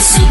Esto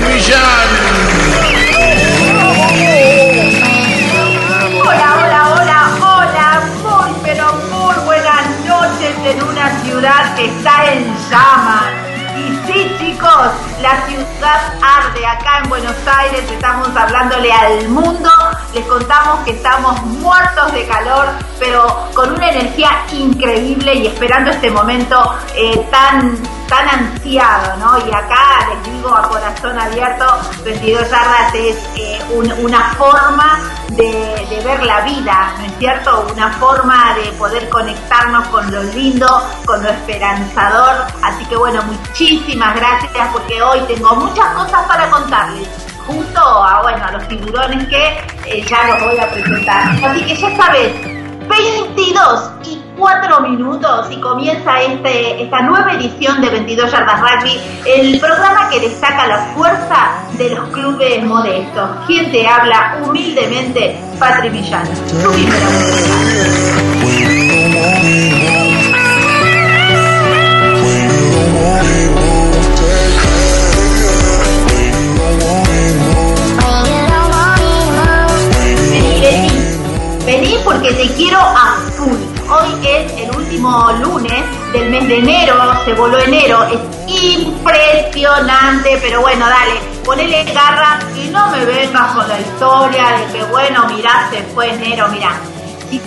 está en llamas. Y sí, chicos, la ciudad arde acá en Buenos Aires, estamos hablándole al mundo, les contamos que estamos muertos de calor, pero con una energía increíble y esperando este momento eh, tan tan ansiado, ¿no? Y acá les digo a corazón abierto, 22 yardas es eh, un- una forma de, ver la vida, ¿no es cierto? Una forma de poder conectarnos con lo lindo, con lo esperanzador. Así que bueno, muchísimas gracias porque hoy tengo muchas cosas para contarles. Junto a, bueno, a los tiburones que eh, ya los voy a presentar. Así que ya sabes, 22 y 4 minutos y comienza este, esta nueva edición de 22 Yardas Rugby, el programa que destaca la fuerza de los clubes modestos. Quien te habla humildemente, Patri. Subime la música. Vení, porque te quiero a full. Hoy es el último lunes del mes de enero, se voló enero, es impresionante, pero bueno, dale, ponele garra y no me vengas con la historia de que bueno, mirá, se fue enero, mirá. Si,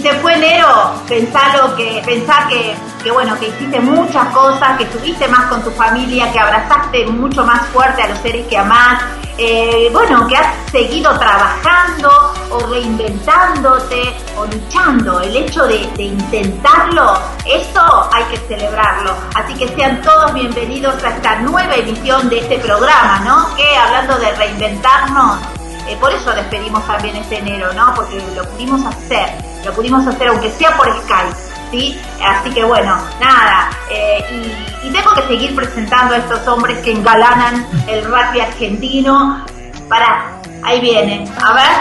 se fue enero, pensalo que, pensá que, que bueno, que hiciste muchas cosas, que estuviste más con tu familia, que abrazaste mucho más fuerte a los seres que amás, eh, bueno, que has seguido trabajando o reinventándote o luchando. El hecho de, intentarlo, eso hay que celebrarlo. Así que sean todos bienvenidos a esta nueva edición de este programa, ¿no? Que hablando de reinventarnos, eh, por eso despedimos también este enero, ¿no? Porque lo pudimos hacer, lo pudimos hacer aunque sea por Skype. ¿Sí? Así que bueno, nada, eh, y, tengo que seguir presentando a estos hombres que engalanan el rugby argentino. Para, ahí viene, a ver,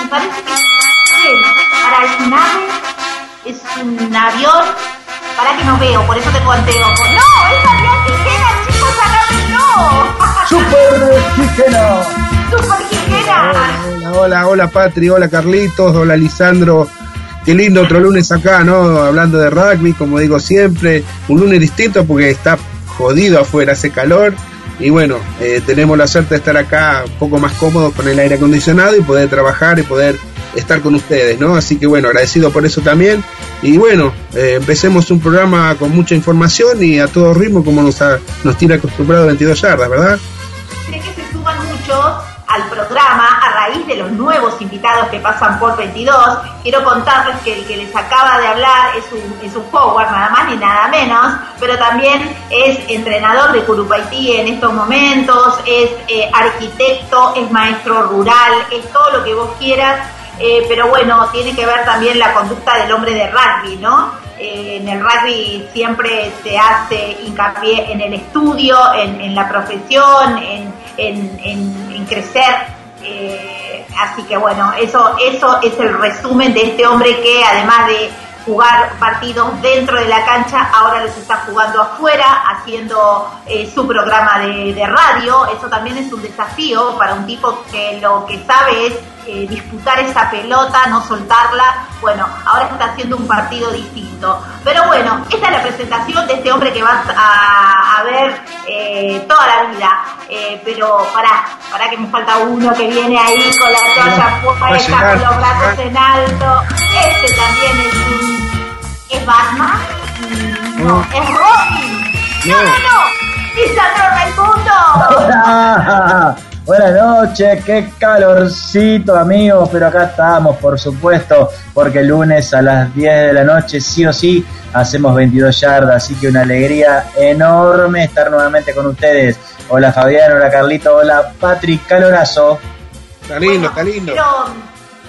me parece que para es un ave, es un avión, para que no veo, por eso tengo anteojos. ¡No! ¡Es avión Quijena, chicos, agámenlo! ¡Super Quijena! ¡Super Quijena! Hola, hola, hola Patri, hola Carlitos, hola Lisandro. Qué lindo otro lunes acá, ¿no? Hablando de rugby, como digo siempre. Un lunes distinto porque está jodido afuera, hace calor. Y bueno, eh, tenemos la suerte de estar acá un poco más cómodo con el aire acondicionado y poder trabajar y poder estar con ustedes, ¿no? Así que bueno, agradecido por eso también. Y bueno, eh, empecemos un programa con mucha información y a todo ritmo como nos, ha- nos tiene acostumbrado 22 yardas, ¿verdad? Quiere que se suban muchos al programa, a raíz de los nuevos invitados que pasan por 22, quiero contarles que el que les acaba de hablar es un, es un forward, nada más ni nada menos, pero también es entrenador de Curupaití en estos momentos, es eh, arquitecto, es maestro rural, es todo lo que vos quieras, eh, pero bueno, tiene que ver también la conducta del hombre de rugby, ¿no? Eh, en el rugby siempre se hace hincapié en el estudio, en, la profesión, en, crecer. Eh, así que bueno, eso, eso es el resumen de este hombre que además de jugar partidos dentro de la cancha, ahora los está jugando afuera, haciendo su programa de, de, radio. Eso también es un desafío para un tipo que lo que sabe es eh, disputar esa pelota, no soltarla. Bueno, ahora está haciendo un partido distinto. Pero bueno, esta es la presentación de este hombre que vas a, ver eh, toda la vida. pero para para que me falta uno que viene ahí con la toalla puesta, con los brazos en alto. Este también es un ¿Es Batman? No, es Robin. No, no, no. ¡Lisandro Raimundo! Buenas noches, qué calorcito amigos, pero acá estamos por supuesto, porque el lunes a las 10 de la noche sí o sí hacemos 22 yardas, así que una alegría enorme estar nuevamente con ustedes. Hola Fabián, hola Carlito, hola Patrick, calorazo. Está lindo, está lindo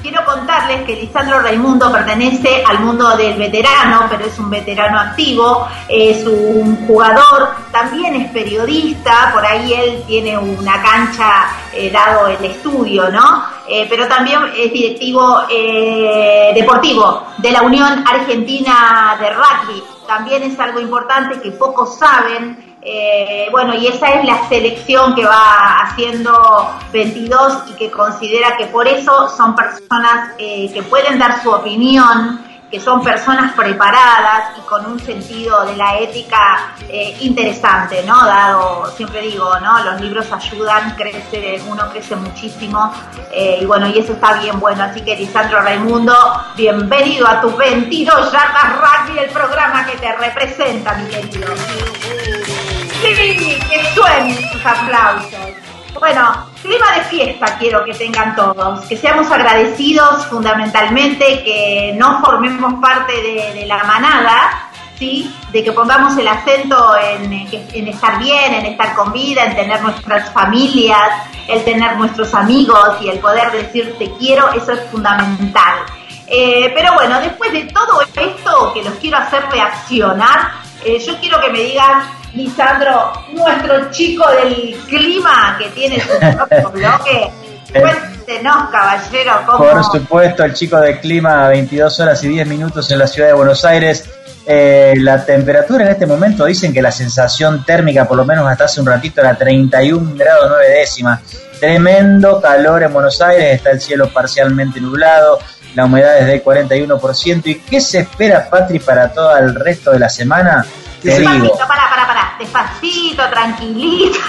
quiero contarles que Lisandro Raimundo pertenece al mundo del veterano, pero es un veterano activo, es un jugador, también es periodista, por ahí él tiene una cancha eh, dado el estudio, ¿no? Eh, pero también es directivo eh, deportivo de la Unión Argentina de Rugby. También es algo importante que pocos saben eh, bueno, y esa es la selección que va haciendo 22 y que considera que por eso son personas eh, que pueden dar su opinión, que son personas preparadas y con un sentido de la ética eh, interesante, ¿no? Dado, siempre digo, ¿no? Los libros ayudan, crece, uno crece muchísimo y bueno, y eso está bien bueno. Así que Lisandro Raimundo, bienvenido a tu 22 yardas rugby, el programa que te representa, mi querido. Sí, que suenen tus aplausos. Bueno, clima de fiesta quiero que tengan todos, que seamos agradecidos fundamentalmente, que no formemos parte de, la manada, ¿sí? de que pongamos el acento en, en, estar bien, en estar con vida, en tener nuestras familias, el tener nuestros amigos y el poder decir te quiero, eso es fundamental. Eh, pero bueno, después de todo esto que los quiero hacer reaccionar, eh, yo quiero que me digan Lisandro, nuestro chico del clima que tiene su propio bloque. Cuéntenos, caballero, cómo... Por supuesto, el chico del clima, 22 horas y 10 minutos en la ciudad de Buenos Aires. Eh, la temperatura en este momento dicen que la sensación térmica, por lo menos hasta hace un ratito, era 31 grados 9 décimas. Tremendo calor en Buenos Aires, está el cielo parcialmente nublado, la humedad es del 41%. ¿Y qué se espera, Patri, para todo el resto de la semana? Despacito, para, para, para. Despacito, tranquilito.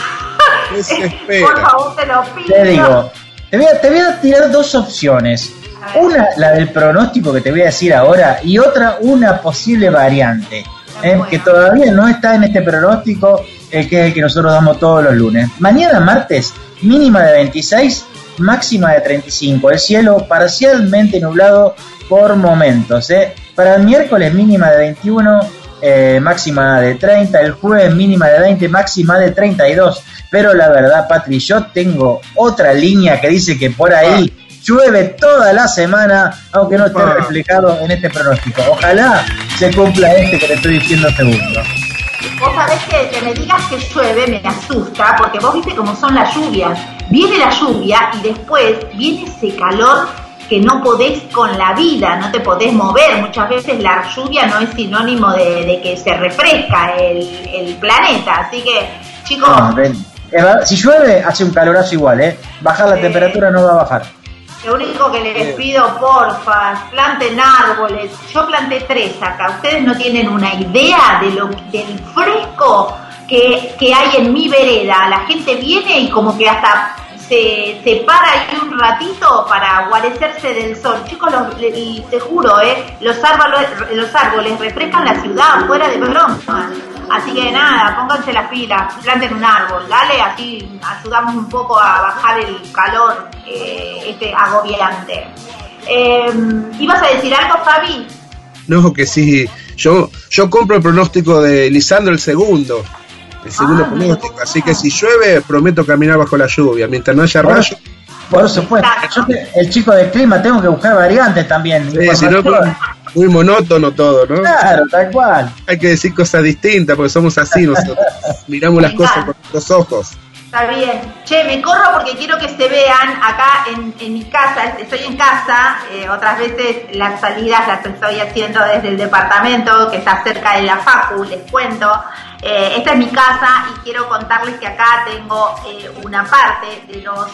Por favor, te lo pido. Te digo, te voy, a, te voy a tirar dos opciones. Una, la del pronóstico que te voy a decir ahora, y otra, una posible variante, eh, que todavía no está en este pronóstico, eh, que es el que nosotros damos todos los lunes. Mañana martes, mínima de 26, máxima de 35. El cielo parcialmente nublado por momentos. Eh. Para el miércoles, mínima de 21, eh, máxima de 30, el jueves mínima de 20, máxima de 32. Pero la verdad, Patri, yo tengo otra línea que dice que por ahí llueve toda la semana, aunque no esté reflejado en este pronóstico. Ojalá se cumpla este que te estoy diciendo segundo. Vos sabés que, que me digas que llueve me asusta, porque vos viste cómo son las lluvias. Viene la lluvia y después viene ese calor que no podés con la vida, no te podés mover. Muchas veces la lluvia no es sinónimo de, que se refresca el, planeta. Así que, chicos... si llueve, hace un calorazo igual, ¿eh? Bajar la temperatura no va a bajar. Lo único que les pido, porfa, planten árboles. Yo planté tres acá. Ustedes no tienen una idea de lo del fresco que, que hay en mi vereda. La gente viene y como que hasta se, se para ahí un ratito para guarecerse del sol. Chicos, te juro, ¿eh? los, árboles, los árboles refrescan la ciudad, fuera de broma. Así que nada, pónganse las pilas, planten un árbol, dale, así ayudamos un poco a bajar el calor eh, este agobiante. Eh, ¿Ibas a decir algo, Fabi? No, que sí. Yo, yo compro el pronóstico de Lisandro el segundo. El segundo Ah, pronóstico. Así que si llueve, prometo caminar bajo la lluvia. Mientras no haya rayo, Por supuesto, yo el chico de clima tengo que buscar variantes también. si no, información. muy monótono todo, ¿no? Claro, tal cual. Hay que decir cosas distintas porque somos así nosotros. Miramos las cosas con los ojos. Está bien. Che, me corro porque quiero que se vean acá en, en mi casa. Estoy en casa. eh, otras veces las salidas las estoy haciendo desde el departamento que está cerca de la Facu, les cuento. Eh, esta es mi casa y quiero contarles que acá tengo eh, una parte de los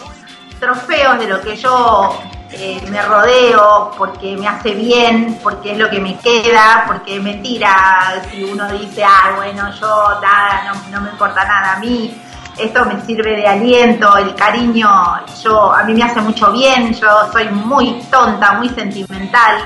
trofeos de lo que yo eh, me rodeo porque me hace bien, porque es lo que me queda, porque es mentira si uno dice, ah, bueno, yo nada, no, no me importa nada a mí, esto me sirve de aliento, el cariño, yo a mí me hace mucho bien, yo soy muy tonta, muy sentimental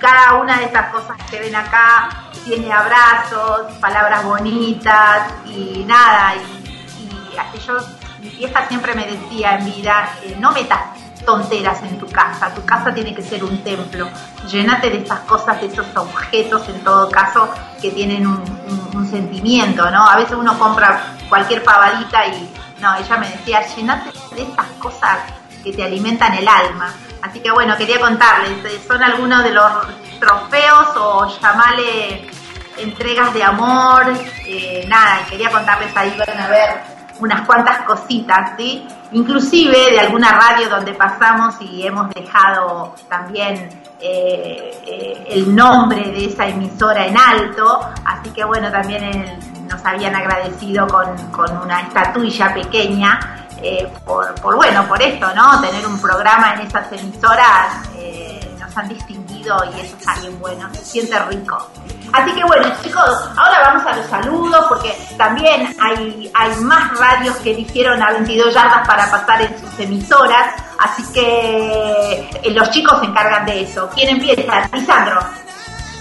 cada una de estas cosas que ven acá tiene abrazos, palabras bonitas y nada, y, y yo, mi vieja siempre me decía en vida, eh, no metas tonteras en tu casa, tu casa tiene que ser un templo, llénate de esas cosas, de esos objetos en todo caso que tienen un, sentimiento, ¿no? A veces uno compra cualquier pavadita y no, ella me decía, llénate de esas cosas que te alimentan el alma. Así que bueno, quería contarles, son algunos de los trofeos o llamale entregas de amor, eh, nada, y quería contarles ahí, van a ver unas cuantas cositas, ¿sí? Inclusive de alguna radio donde pasamos y hemos dejado también eh, eh, el nombre de esa emisora en alto, así que bueno, también nos habían agradecido con, con una estatuilla pequeña eh, por, bueno, por esto, ¿no? Tener un programa en esas emisoras eh, nos han distinguido y eso está bien bueno, se siente rico. Así que bueno, chicos, ahora vamos a los saludos porque también hay, hay más radios que eligieron a 22 yardas para pasar en sus emisoras, así que eh, los chicos se encargan de eso. ¿Quién empieza? Lisandro.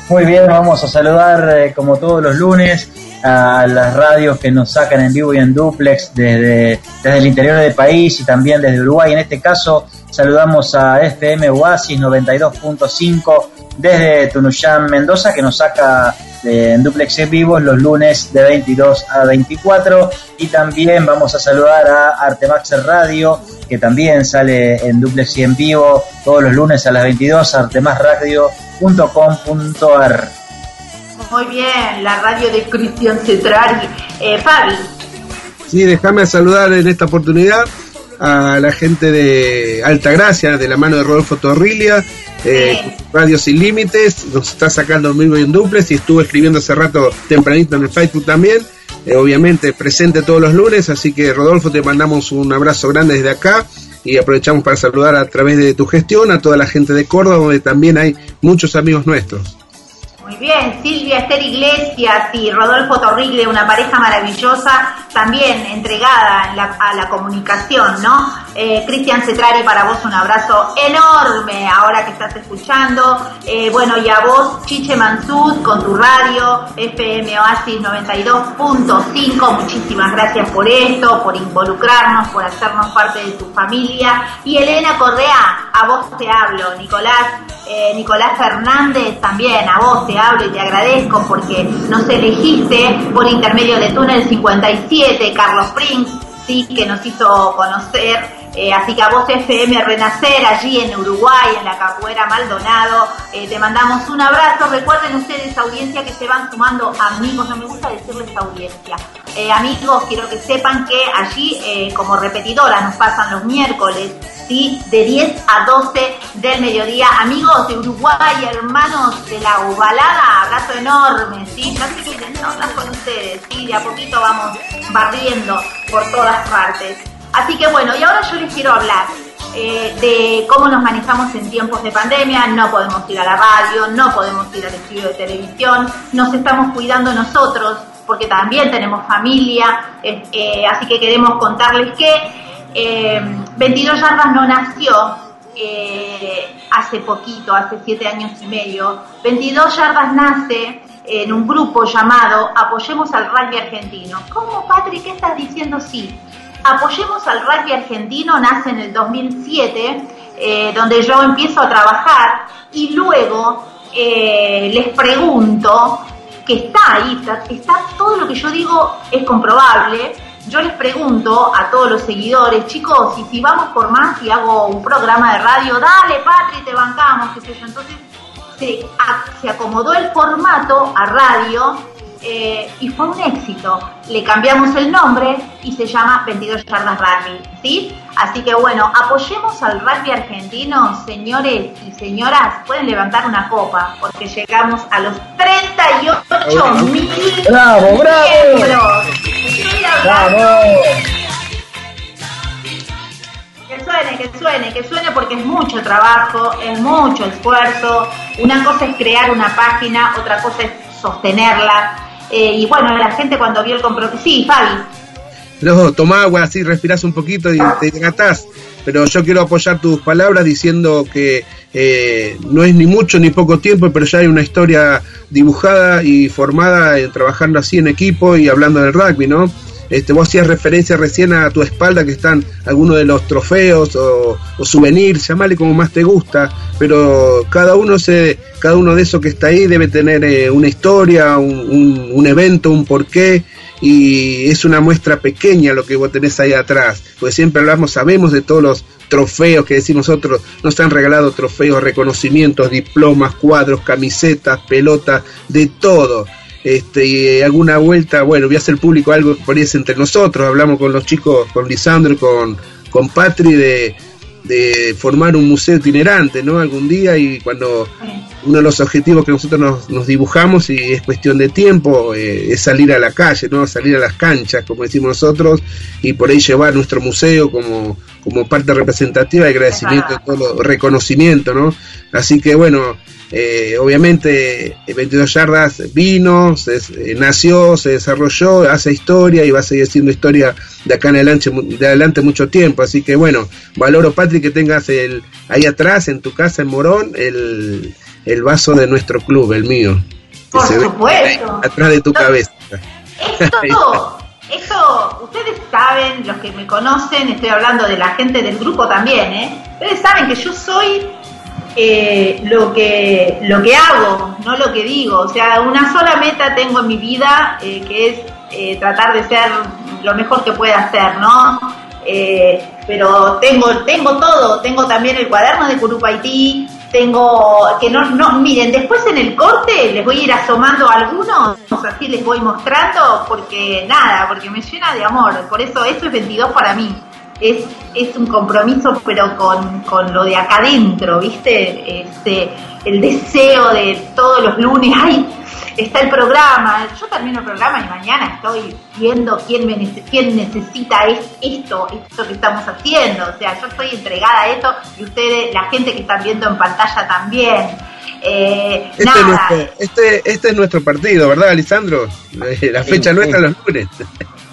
Muy bien, vamos a saludar como todos los lunes a las radios que nos sacan en vivo y en duplex desde, desde el interior del país y también desde Uruguay. En este caso saludamos a FM Oasis 92.5 desde Tunuyán, Mendoza, que nos saca eh, en duplex en vivo los lunes de 22 a 24. Y también vamos a saludar a Artemax Radio, que también sale en duplex y en vivo todos los lunes a las 22, artemasradio.com.ar. Muy bien, la radio de Cristian Cetrari. Eh, Fabi. Sí, déjame saludar en esta oportunidad a la gente de Altagracia, de la mano de Rodolfo Torrilia, eh, Radio Sin Límites, nos está sacando y en duples y estuve escribiendo hace rato tempranito en el Facebook también, eh, obviamente presente todos los lunes, así que Rodolfo te mandamos un abrazo grande desde acá y aprovechamos para saludar a través de tu gestión a toda la gente de Córdoba, donde también hay muchos amigos nuestros. Muy bien, Silvia Esther Iglesias y Rodolfo Torrigle, una pareja maravillosa, también entregada a la comunicación, ¿no? Eh, Cristian Cetrari, para vos un abrazo enorme ahora que estás escuchando. Eh, bueno, y a vos, Chiche Mansud, con tu radio, FM Oasis 92.5, muchísimas gracias por esto, por involucrarnos, por hacernos parte de tu familia. Y Elena Correa, a vos te hablo, Nicolás. Eh, Nicolás Fernández, también a vos te hablo y te agradezco porque nos elegiste por intermedio de Túnel 57, Carlos Prince, sí, que nos hizo conocer. Eh, así que a vos FM Renacer, allí en Uruguay, en la Capoeira Maldonado, eh, te mandamos un abrazo. Recuerden ustedes, audiencia, que se van sumando amigos, no me gusta decirles audiencia. Eh, amigos, quiero que sepan que allí, como repetidora, nos pasan los miércoles, de 10 a 12 del mediodía. Amigos de Uruguay, hermanos de la ovalada, abrazo enorme, ¿sí? Sé qué no, con ustedes, ¿sí? De a poquito vamos barriendo por todas partes. Así que bueno, y ahora yo les quiero hablar eh, de cómo nos manejamos en tiempos de pandemia. No podemos ir a la radio, no podemos ir al estudio de televisión, nos estamos cuidando nosotros porque también tenemos familia, eh, eh, así que queremos contarles que eh, 22 Yardas no nació eh, hace poquito, hace siete años y medio. 22 Yardas nace en un grupo llamado Apoyemos al Rugby Argentino. ¿Cómo, Patrick, qué estás diciendo? Sí. Apoyemos al Rugby Argentino nace en el 2007, eh, donde yo empiezo a trabajar y luego eh, les pregunto, que está ahí, está todo lo que yo digo es comprobable, yo les pregunto a todos los seguidores, chicos, y si vamos por más y hago un programa de radio, dale, Patri, te bancamos, qué sé yo. Entonces se, se acomodó el formato a radio eh, y fue un éxito. Le cambiamos el nombre y se llama 22 Yardas Rugby, ¿sí? Así que bueno, apoyemos al rugby argentino, señores y señoras, pueden levantar una copa, porque llegamos a los 38 mil ¡Bravo, ¡Bravo! Que suene, que suene, que suene porque es mucho trabajo, es mucho esfuerzo. Una cosa es crear una página, otra cosa es sostenerla. Eh, y bueno, la gente cuando vio el compromiso... Sí, Fabi. No, toma agua, así respirás un poquito y te hidratas. Pero yo quiero apoyar tus palabras diciendo que eh, no es ni mucho ni poco tiempo, pero ya hay una historia dibujada y formada eh, trabajando así en equipo y hablando del rugby, ¿no? Este, vos hacías referencia recién a tu espalda que están algunos de los trofeos o, souvenirs, llamale como más te gusta, pero cada uno se, cada uno de esos que está ahí debe tener eh, una historia, un, un, un, evento, un porqué, y es una muestra pequeña lo que vos tenés ahí atrás, porque siempre hablamos, sabemos de todos los trofeos que decimos nosotros, nos han regalado trofeos, reconocimientos, diplomas, cuadros, camisetas, pelotas, de todo este, y alguna vuelta, bueno, voy a hacer público algo ahí es entre nosotros, hablamos con los chicos, con Lisandro con, con Patri de, de formar un museo itinerante, ¿no? Algún día y cuando uno de los objetivos que nosotros nos, nos dibujamos y es cuestión de tiempo eh, es salir a la calle, ¿no? Salir a las canchas, como decimos nosotros, y por ahí llevar nuestro museo como, como parte representativa de agradecimiento, de todo reconocimiento, ¿no? Así que bueno, eh, obviamente 22 yardas vino, se, eh, nació, se desarrolló, hace historia y va a seguir siendo historia de acá en adelante, de adelante mucho tiempo. Así que bueno, valoro Patrick que tengas el, ahí atrás en tu casa en Morón el, el vaso de nuestro club, el mío. Por supuesto. atrás de tu no, cabeza. Esto, esto, ustedes saben, los que me conocen, estoy hablando de la gente del grupo también, ¿eh? Ustedes saben que yo soy eh, lo que lo que hago, no lo que digo. O sea, una sola meta tengo en mi vida, eh, que es eh, tratar de ser lo mejor que pueda ser, ¿no? Eh, pero tengo tengo todo, tengo también el cuaderno de Curupaití, tengo que no no miren después en el corte les voy a ir asomando algunos así les voy mostrando porque nada porque me llena de amor por eso eso es 22 para mí es, es un compromiso, pero con, con lo de acá adentro, ¿viste? Este, el deseo de todos los lunes, ¡ay! Está el programa, yo termino el programa y mañana estoy viendo quién, me nece quién necesita es, esto, esto que estamos haciendo. O sea, yo estoy entregada a esto y ustedes, la gente que están viendo en pantalla también. Eh, este, nada. Es nuestro, este, este es nuestro partido, ¿verdad, Lisandro? La fecha Sí, nuestra sí. los lunes.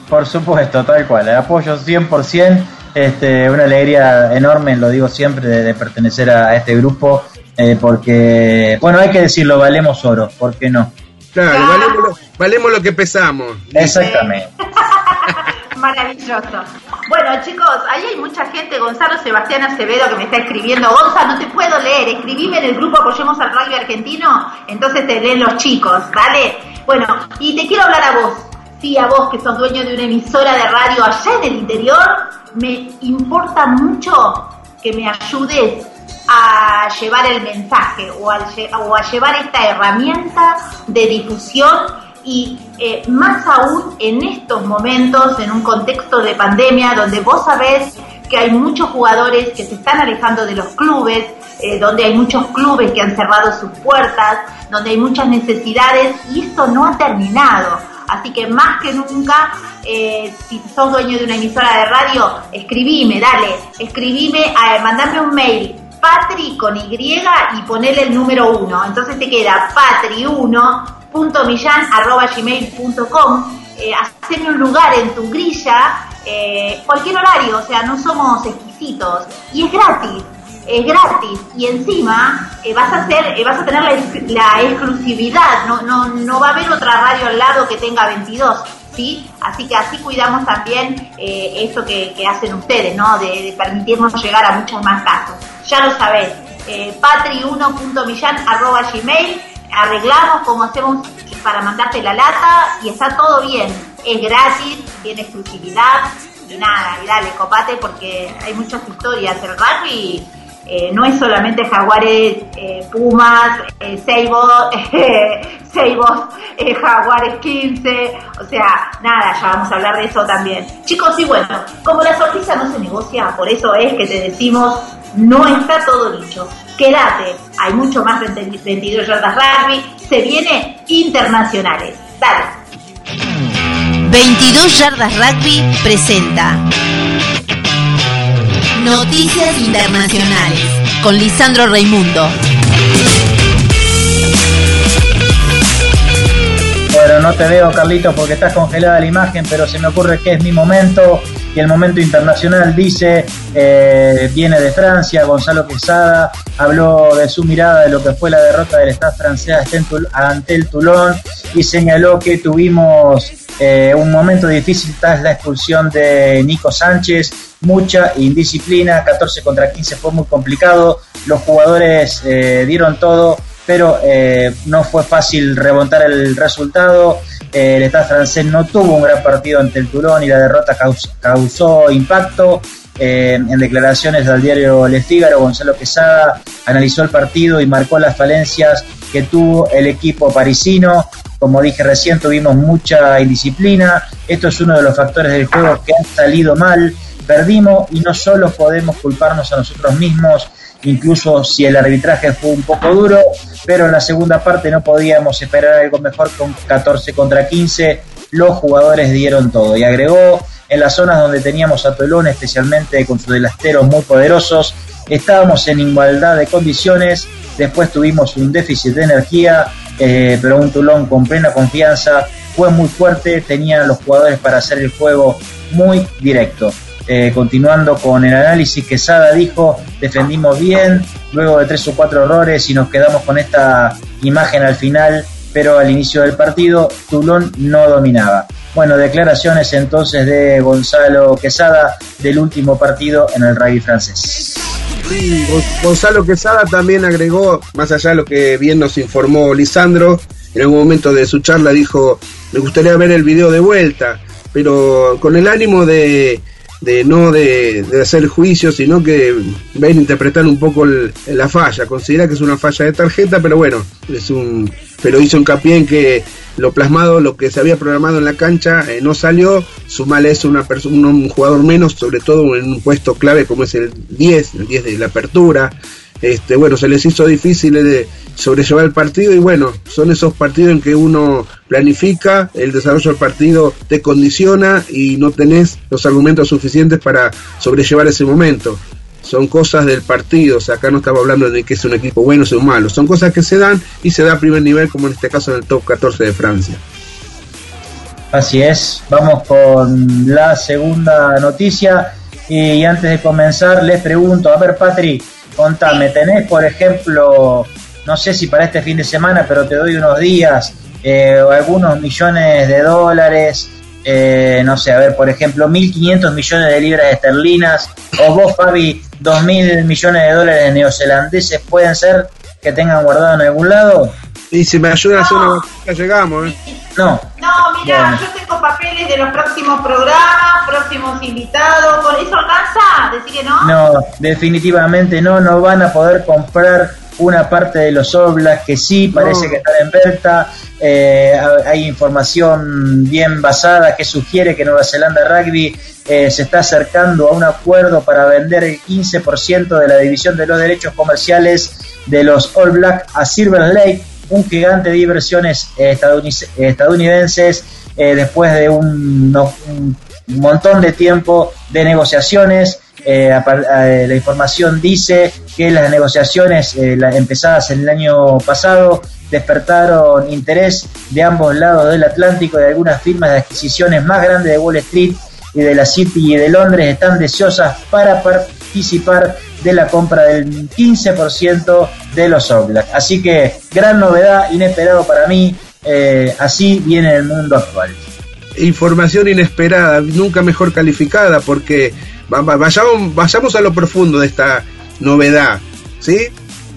Por supuesto, tal cual. El apoyo 100%. Este, una alegría enorme, lo digo siempre, de, de pertenecer a, este grupo. eh, porque, bueno, hay que decirlo, valemos oro, ¿por qué no? Claro, valemos lo, valemos lo que pesamos. Exactamente. Maravilloso. Bueno, chicos, ahí hay mucha gente. Gonzalo Sebastián Acevedo que me está escribiendo. Gonzalo, no te puedo leer. Escribime en el grupo Apoyemos al Rugby Argentino. Entonces te leen los chicos, ¿vale? Bueno, y te quiero hablar a vos. Sí, a vos que sos dueño de una emisora de radio allá en el interior. Me importa mucho que me ayudes a llevar el mensaje o, al o a llevar esta herramienta de difusión y eh, más aún en estos momentos, en un contexto de pandemia, donde vos sabés que hay muchos jugadores que se están alejando de los clubes, eh, donde hay muchos clubes que han cerrado sus puertas, donde hay muchas necesidades y esto no ha terminado. Así que más que nunca, eh, si sos dueño de una emisora de radio, escribime, dale, escribime, eh, mandame un mail, patri con Y y ponele el número uno. Entonces te queda patri1.millan.gmail.com eh, haceme un lugar en tu grilla, eh, cualquier horario, o sea, no somos exquisitos. Y es gratis. es gratis y encima eh, vas a hacer, eh, vas a tener la, exclusividad, no, no, no va a haber otra radio al lado que tenga 22, ¿sí? Así que así cuidamos también eh, esto que, hacen ustedes, ¿no? De, permitirnos llegar a muchos más casos. Ya lo sabés, eh, patri1.millan arroba gmail, arreglamos como hacemos para mandarte la lata y está todo bien, es gratis, tiene exclusividad y nada, y dale, copate porque hay muchas historias, el rugby eh, no es solamente jaguares, eh, pumas, eh, seibos, eh, jaguares 15, o sea, nada, ya vamos a hablar de eso también. Chicos, y bueno, como la sonrisa no se negocia, por eso es que te decimos, no está todo dicho. Quédate, hay mucho más de 22 yardas rugby, se viene internacionales. Dale. 22 yardas rugby presenta Noticias Internacionales con Lisandro Raimundo. Bueno, no te veo, Carlitos, porque estás congelada la imagen, pero se me ocurre que es mi momento y el momento internacional dice, eh, viene de Francia, Gonzalo Quesada habló de su mirada de lo que fue la derrota del Estado francés ante el Toulon y señaló que tuvimos eh, un momento difícil tras la expulsión de Nico Sánchez, mucha indisciplina, 14 contra 15 fue muy complicado, los jugadores eh, dieron todo, pero eh, no fue fácil remontar el resultado. el Estado francés no tuvo un gran partido ante el Toulon y la derrota causó, impacto. en declaraciones al diario Le Figaro, Gonzalo Quesada analizó el partido y marcó las falencias que tuvo el equipo parisino. Como dije recién, tuvimos mucha indisciplina. Esto es uno de los factores del juego que han salido mal. Perdimos y no solo podemos culparnos a nosotros mismos, incluso si el arbitraje fue un poco duro, pero en la segunda parte no podíamos esperar algo mejor con 14 contra 15. Los jugadores dieron todo y agregó en las zonas donde teníamos a Tolón, especialmente con sus delanteros muy poderosos, estábamos en igualdad de condiciones, después tuvimos un déficit de energía, eh, pero un Toulon con plena confianza, fue muy fuerte, tenían los jugadores para hacer el juego muy directo. Eh, continuando con el análisis, Quesada dijo, defendimos bien, luego de tres o cuatro errores y nos quedamos con esta imagen al final, pero al inicio del partido Toulon no dominaba. Bueno, declaraciones entonces de Gonzalo Quesada del último partido en el rugby francés. Gonzalo Quesada también agregó, más allá de lo que bien nos informó Lisandro, en algún momento de su charla dijo, me gustaría ver el video de vuelta, pero con el ánimo de, de no de, hacer juicio, sino que ven interpretar un poco la falla. Considera que es una falla de tarjeta, pero bueno, es un pero hizo hincapié en que lo plasmado, lo que se había programado en la cancha eh, no salió. Sumale es una persona, un jugador menos, sobre todo en un puesto clave como es el 10, el 10 de la apertura. Este, bueno, se les hizo difícil de sobrellevar el partido y bueno, son esos partidos en que uno planifica, el desarrollo del partido te condiciona y no tenés los argumentos suficientes para sobrellevar ese momento. Son cosas del partido, o sea, acá no estamos hablando de que es un equipo bueno o sea un malo, son cosas que se dan y se da a primer nivel, como en este caso en el top 14 de Francia. Así es, vamos con la segunda noticia. Y antes de comenzar les pregunto, a ver Patri, contame, ¿tenés por ejemplo, no sé si para este fin de semana, pero te doy unos días, eh, algunos millones de dólares, eh, no sé, a ver, por ejemplo, 1.500 millones de libras esterlinas, o vos, Fabi, 2.000 millones de dólares neozelandeses, ¿pueden ser que tengan guardado en algún lado? Y si me ayudan a hacer una ya llegamos, ¿eh? No. No, mira, yo tengo papeles de los próximos programas, próximos invitados. ¿Con eso alcanza? ¿Decir que no? No, definitivamente no, no van a poder comprar una parte de los Oblas que sí parece que están en venta. Eh, hay información bien basada que sugiere que Nueva Zelanda Rugby eh, se está acercando a un acuerdo para vender el 15% de la división de los derechos comerciales de los All Black a Silver Lake un gigante de diversiones eh, estadounidenses eh, después de un, montón de tiempo de negociaciones. Eh, la información dice que las negociaciones empezadas en el año pasado despertaron interés de ambos lados del Atlántico y algunas firmas de adquisiciones más grandes de Wall Street y de la City y de Londres están deseosas para participar participar de la compra del 15% de los Oblak. Así que gran novedad, inesperado para mí, eh, así viene el mundo actual. Información inesperada, nunca mejor calificada, porque vayamos, vayamos a lo profundo de esta novedad, ¿sí?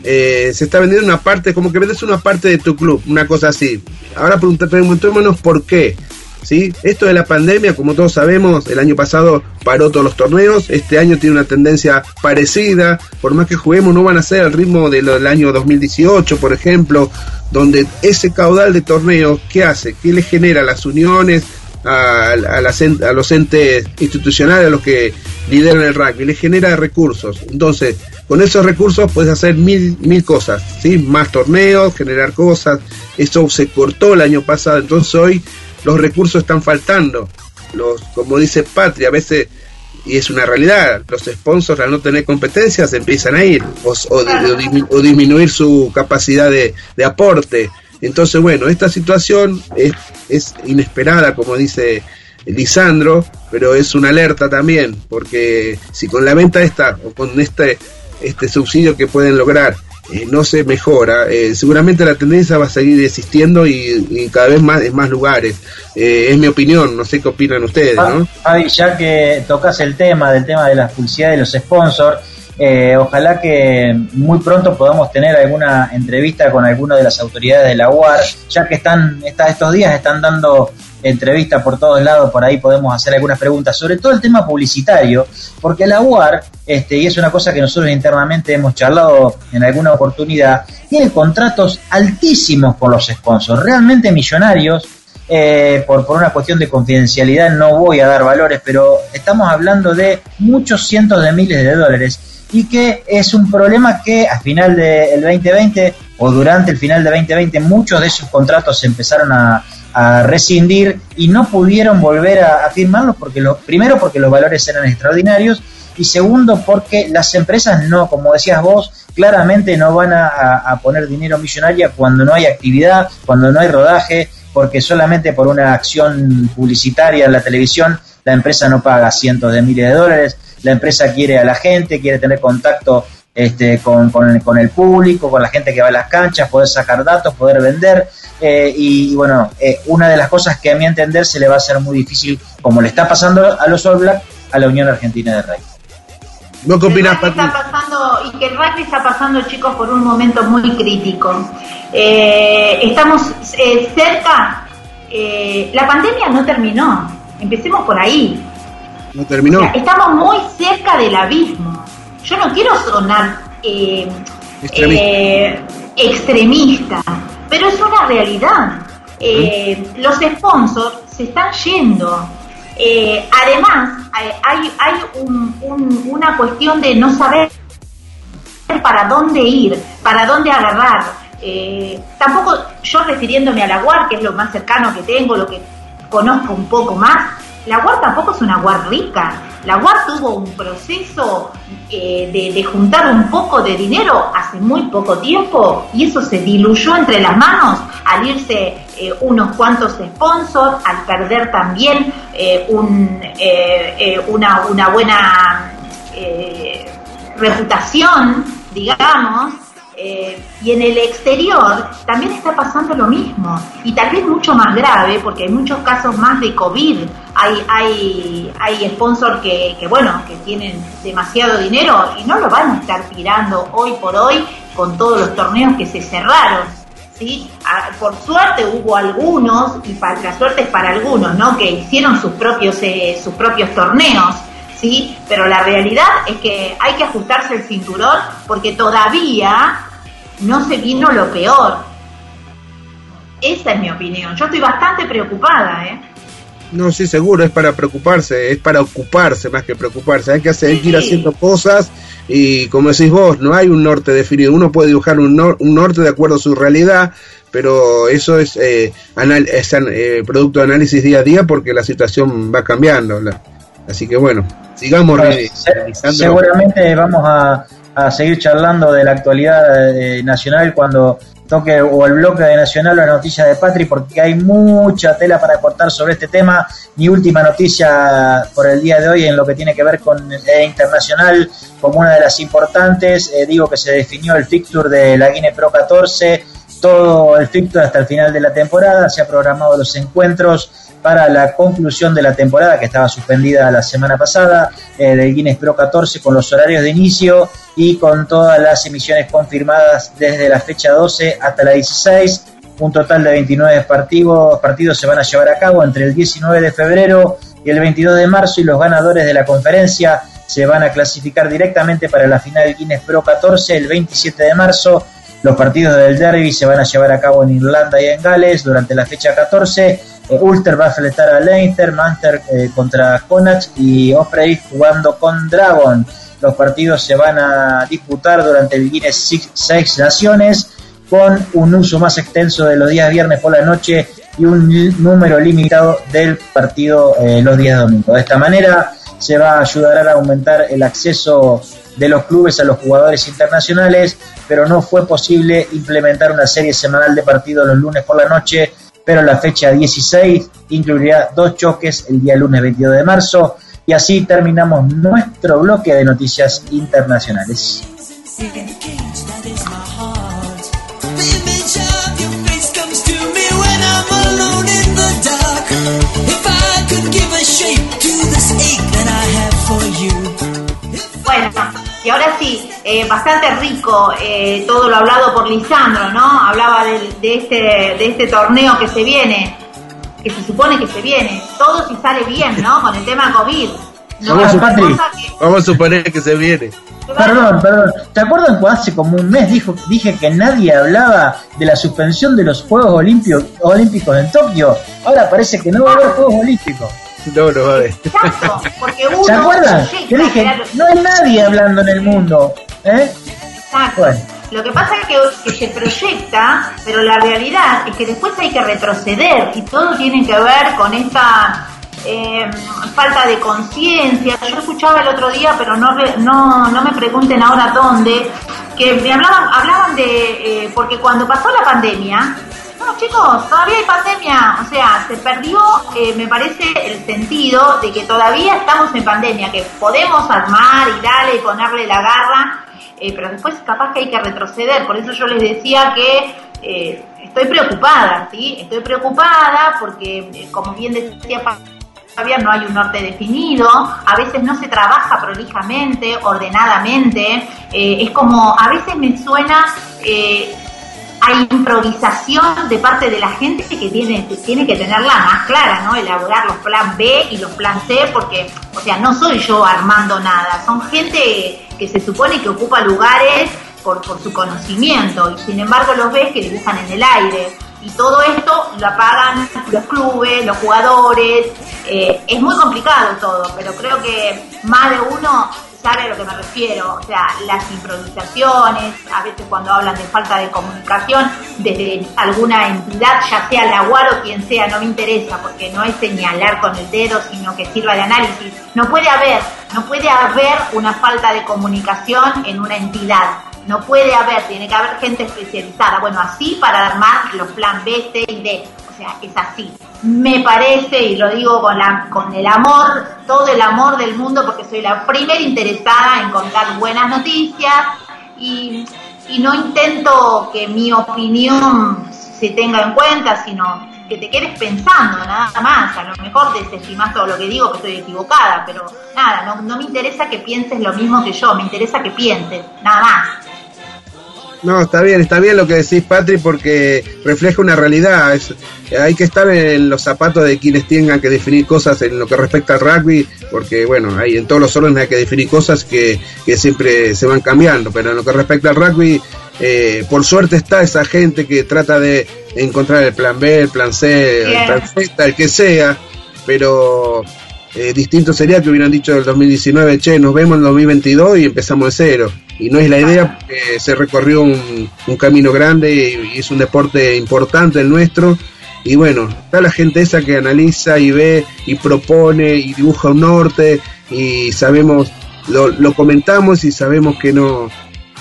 Eh, se está vendiendo una parte, como que vendes una parte de tu club, una cosa así. Ahora preguntémonos por qué. ¿sí? Esto de la pandemia, como todos sabemos, el año pasado paró todos los torneos, este año tiene una tendencia parecida, por más que juguemos no van a ser al ritmo del año 2018, por ejemplo, donde ese caudal de torneos, ¿qué hace? ¿Qué le genera las uniones, a, a, los entes institucionales, a los que lideran el rugby, le genera recursos. Entonces, con esos recursos puedes hacer mil, mil cosas, ¿sí? Más torneos, generar cosas. Eso se cortó el año pasado, entonces hoy los recursos están faltando. Los, como dice Patria, a veces, y es una realidad, los sponsors al no tener competencias empiezan a ir o, o, disminuir su capacidad de, de, aporte. Entonces, bueno, esta situación es, es inesperada, como dice Lisandro, pero es una alerta también, porque si con la venta esta o con este, este subsidio que pueden lograr eh, no se mejora, eh, seguramente la tendencia va a seguir existiendo y, cada vez más en más lugares. Eh, es mi opinión, no sé qué opinan ustedes. ¿no? ya que tocas el tema del tema de la publicidad de los sponsors, ojalá que muy pronto podamos tener alguna entrevista con alguna de las autoridades de la UAR, ya que están estos días están dando entrevista por todos lados, por ahí podemos hacer algunas preguntas, sobre todo el tema publicitario, porque la UAR, este, y es una cosa que nosotros internamente hemos charlado en alguna oportunidad, tiene contratos altísimos con los sponsors, realmente millonarios, eh, por, por una cuestión de confidencialidad no voy a dar valores, pero estamos hablando de muchos cientos de miles de dólares y que es un problema que a final del 2020 o durante el final del 2020 muchos de esos contratos se empezaron a, a rescindir y no pudieron volver a, firmarlos porque lo, primero porque los valores eran extraordinarios y segundo porque las empresas no, como decías vos, claramente no van a, poner dinero millonario cuando no hay actividad, cuando no hay rodaje, porque solamente por una acción publicitaria en la televisión la empresa no paga cientos de miles de dólares, la empresa quiere a la gente, quiere tener contacto este, con, con, el, público, con la gente que va a las canchas, poder sacar datos, poder vender. Eh, y, bueno, eh, una de las cosas que a mi entender se le va a hacer muy difícil, como le está pasando a los All Black, a la Unión Argentina de Rugby. ¿No qué opinas, está pasando Y que el rugby está pasando, chicos, por un momento muy crítico. Eh, estamos cerca, la pandemia no terminó, empecemos por ahí. No terminó. estamos muy cerca del abismo yo no quiero sonar eh, eh, extremista. pero es una realidad. Eh, los sponsors se están yendo. además, hay, hay una cuestión de no saber para dónde ir, para dónde agarrar. tampoco yo refiriéndome a la UAR, que es lo más cercano que tengo, lo que conozco un poco más, la UAR tampoco es una UAR rica. La UAR tuvo un proceso eh, de, juntar un poco de dinero hace muy poco tiempo y eso se diluyó entre las manos al irse eh, unos cuantos sponsors, al perder también eh, una, una buena reputación, digamos. Eh, y en el exterior también está pasando lo mismo y tal vez mucho más grave porque hay muchos casos más de COVID. Hay, hay, hay sponsors que, que, bueno, que tienen demasiado dinero y no lo van a estar tirando hoy por hoy con todos los torneos que se cerraron. ¿sí? por suerte hubo algunos, y para, la suerte es para algunos, ¿no? que hicieron sus propios, eh, sus propios torneos. ¿sí? Pero la realidad es que hay que ajustarse el cinturón porque todavía no se vino lo peor. Esa es mi opinión. Yo estoy bastante preocupada, ¿eh? No, sí, seguro, es para preocuparse, es para ocuparse más que preocuparse. Hay que, hacer, ir haciendo cosas y, como decís vos, no hay un norte definido. Uno puede dibujar un, un norte de acuerdo a su realidad, pero eso es, eh, eh, producto de análisis día a día porque la situación va cambiando. Así que bueno, sigamos Seguramente vamos a, a seguir charlando de la actualidad eh, nacional cuando toque o el bloque de Nacional o la noticia de Patri, porque hay mucha tela para cortar sobre este tema. Mi última noticia por el día de hoy en lo que tiene que ver con el internacional, como una de las importantes, eh, digo que se definió el fixture de la Guinea Pro 14, todo el fixture hasta el final de la temporada, se ha programado los encuentros para la conclusión de la temporada que estaba suspendida la semana pasada eh, del Guinness Pro 14 con los horarios de inicio y con todas las emisiones confirmadas desde la fecha 12 hasta la 16. Un total de 29 partidos, partidos se van a llevar a cabo entre el 19 de febrero y el 22 de marzo y los ganadores de la conferencia se van a clasificar directamente para la final Guinness Pro 14 el 27 de marzo. Los partidos del derby se van a llevar a cabo en Irlanda y en Gales durante la fecha 14 eh, Ulster va a enfrentar a Leinster, Manchester eh, contra Connacht y Osprey jugando con Dragon. Los partidos se van a disputar durante el Guinness Six, Naciones con un uso más extenso de los días viernes por la noche y un número limitado del partido eh, los días domingos. De esta manera se va a ayudar a aumentar el acceso de los clubes a los jugadores internacionales, pero no fue posible implementar una serie semanal de partidos los lunes por la noche pero la fecha 16 incluirá dos choques el día lunes 22 de marzo y así terminamos nuestro bloque de noticias internacionales. Bueno, y ahora sí, eh, bastante rico eh, todo lo hablado por Lisandro, ¿no? Hablaba de, este, de este torneo que se viene, que se supone que se viene, todo si sale bien, ¿no? Con el tema COVID. Vamos a suponer que se viene. Perdón, perdón. ¿Te acuerdas cuando hace como un mes dijo, dije que nadie hablaba de la suspensión de los Juegos Olímpicos, Olímpicos en Tokio? Ahora parece que no va a haber Juegos Olímpicos. No, no va a haber. porque uno ¿Se acuerdan? Que dije, no hay nadie hablando en el mundo. ¿eh? Exacto. Lo que pasa es que, se proyecta, pero la realidad es que después hay que retroceder y todo tiene que ver con esta eh, falta de conciencia. Yo escuchaba el otro día, pero no, no, no me pregunten ahora dónde, que me hablaban, hablaban de, eh, porque cuando pasó la pandemia, no, chicos, todavía hay pandemia. O sea, se perdió, eh, me parece, el sentido de que todavía estamos en pandemia, que podemos armar y darle y ponerle la garra, eh, pero después capaz que hay que retroceder. Por eso yo les decía que eh, estoy preocupada, ¿sí? Estoy preocupada porque, como bien decía todavía no hay un norte definido, a veces no se trabaja prolijamente, ordenadamente, es como, a veces me suena hay improvisación de parte de la gente que tiene, que tenerla más clara, ¿no? Elaborar los plan B y los plan C, porque, o sea, no soy yo armando nada, son gente que se supone que ocupa lugares por, por su conocimiento, y sin embargo los ves que dibujan en el aire. Y todo esto lo pagan los clubes, los jugadores. Eh, es muy complicado todo, pero creo que más de uno sabe a lo que me refiero, o sea, las improvisaciones, a veces cuando hablan de falta de comunicación desde alguna entidad, ya sea la UAR o quien sea, no me interesa, porque no es señalar con el dedo, sino que sirva de análisis. No puede haber, no puede haber una falta de comunicación en una entidad. No puede haber, tiene que haber gente especializada. Bueno, así para armar los plan B, C y D sea, es así. Me parece, y lo digo con, la, con el amor, todo el amor del mundo, porque soy la primera interesada en contar buenas noticias y, no intento que mi opinión se tenga en cuenta, sino que te quedes pensando, nada más. A lo mejor desestimas todo lo que digo, que estoy equivocada, pero nada, no, no me interesa que pienses lo mismo que yo, me interesa que pienses, nada más. No, está bien, está bien lo que decís, Patri, porque refleja una realidad. hay que estar en los zapatos de quienes tengan que definir cosas en lo que respecta al rugby, porque, bueno, hay en todos los órdenes hay que definir cosas que, siempre se van cambiando, pero en lo que respecta al rugby, eh, por suerte está esa gente que trata de encontrar el plan B, el plan C, el plan Z, el que sea, pero eh, distinto sería que hubieran dicho el 2019, che, nos vemos en el 2022 y empezamos de cero. Y no es la idea porque se recorrió un, camino grande y, es un deporte importante el nuestro. Y bueno, está la gente esa que analiza y ve y propone y dibuja un norte y sabemos, lo, lo comentamos y sabemos que no,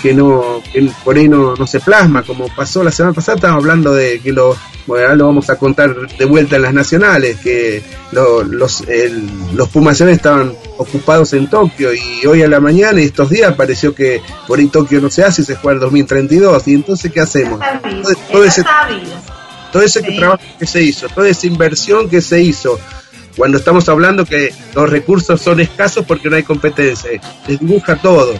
que no que por ahí no, no se plasma, como pasó la semana pasada, estábamos hablando de que lo, bueno, lo vamos a contar de vuelta en las nacionales, que los, el, los Pumas estaban ocupados en Tokio y hoy a la mañana y estos días pareció que por ahí Tokio no se hace y se juega el 2032 y entonces ¿qué hacemos? Todo, ese, todo ese trabajo que se hizo, toda esa inversión que se hizo, cuando estamos hablando que los recursos son escasos porque no hay competencia, les dibuja todo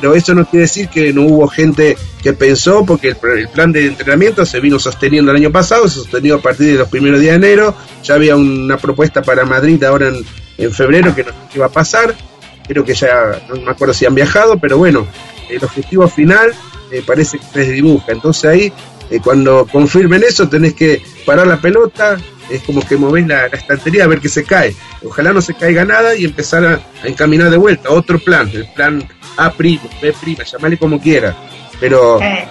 pero eso no quiere decir que no hubo gente que pensó, porque el, plan de entrenamiento se vino sosteniendo el año pasado, se sostenió a partir de los primeros días de enero, ya había una propuesta para Madrid ahora en, febrero que no iba a pasar, creo que ya no me acuerdo si han viajado, pero bueno, el objetivo final eh, parece que se dibuja, entonces ahí eh, cuando confirmen eso tenés que parar la pelota, es como que movés la, estantería a ver qué se cae. Ojalá no se caiga nada y empezar a, encaminar de vuelta. Otro plan, el plan A', B', llamale como quiera. Pero eh,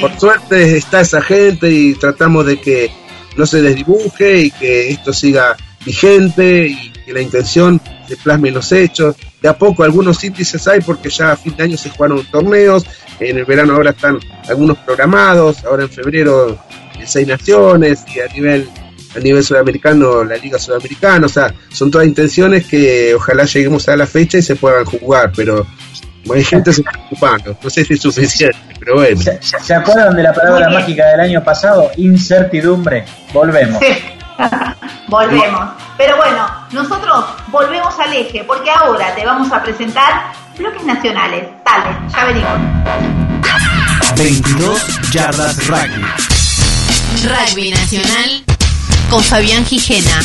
por suerte está esa gente y tratamos de que no se desdibuje y que esto siga vigente y que la intención se plasme en los hechos. De a poco algunos índices hay porque ya a fin de año se jugaron torneos, en el verano ahora están algunos programados, ahora en febrero seis naciones y a nivel a nivel sudamericano, la Liga Sudamericana, o sea, son todas intenciones que ojalá lleguemos a la fecha y se puedan jugar, pero hay gente se está ocupando, no sé si es suficiente, pero bueno. ¿Se, acuerdan de la palabra mágica del año pasado? Incertidumbre. Volvemos. volvemos. Pero bueno, nosotros volvemos al eje, porque ahora te vamos a presentar bloques nacionales. Dale, ya venimos. 22 yardas rugby. Rugby nacional con Fabián Gijena.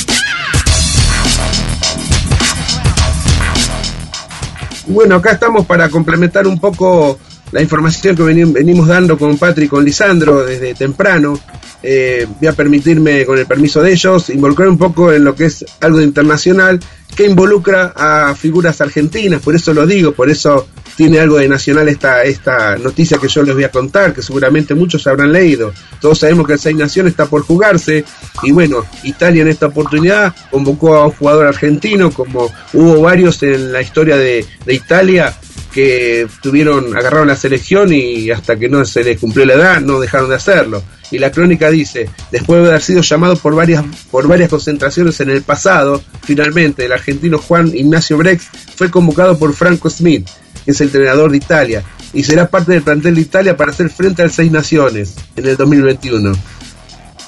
Bueno, acá estamos para complementar un poco la información que venimos dando con Patrick y con Lisandro desde temprano. Eh, voy a permitirme, con el permiso de ellos, involucrar un poco en lo que es algo internacional que involucra a figuras argentinas, por eso lo digo, por eso tiene algo de nacional esta, esta noticia que yo les voy a contar, que seguramente muchos habrán leído. Todos sabemos que el Seis Naciones está por jugarse, y bueno, Italia en esta oportunidad convocó a un jugador argentino, como hubo varios en la historia de, de Italia, que tuvieron, agarraron la selección y hasta que no se les cumplió la edad no dejaron de hacerlo. Y la crónica dice, después de haber sido llamado por varias, por varias concentraciones en el pasado, finalmente el argentino Juan Ignacio Brex fue convocado por Franco Smith, que es el entrenador de Italia, y será parte del plantel de Italia para hacer frente al Seis Naciones en el 2021.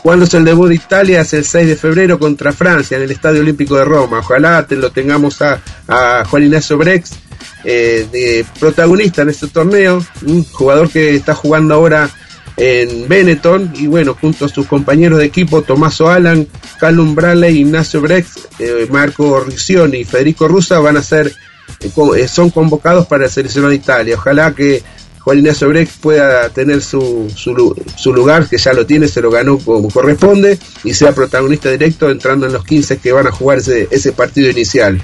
Cuando es el debut de Italia es el 6 de febrero contra Francia en el Estadio Olímpico de Roma. Ojalá lo tengamos a, a Juan Ignacio Brex eh, de protagonista en este torneo, un jugador que está jugando ahora en Benetton y bueno, junto a sus compañeros de equipo Tomaso Alan, Callum Bradley, Ignacio Brex, eh, Marco Riccioni y Federico Rusa van a ser, eh, son convocados para el seleccionado de Italia. Ojalá que Juan Ignacio Brex pueda tener su, su, lugar, que ya lo tiene, se lo ganó como corresponde, y sea protagonista directo entrando en los 15 que van a jugar ese partido inicial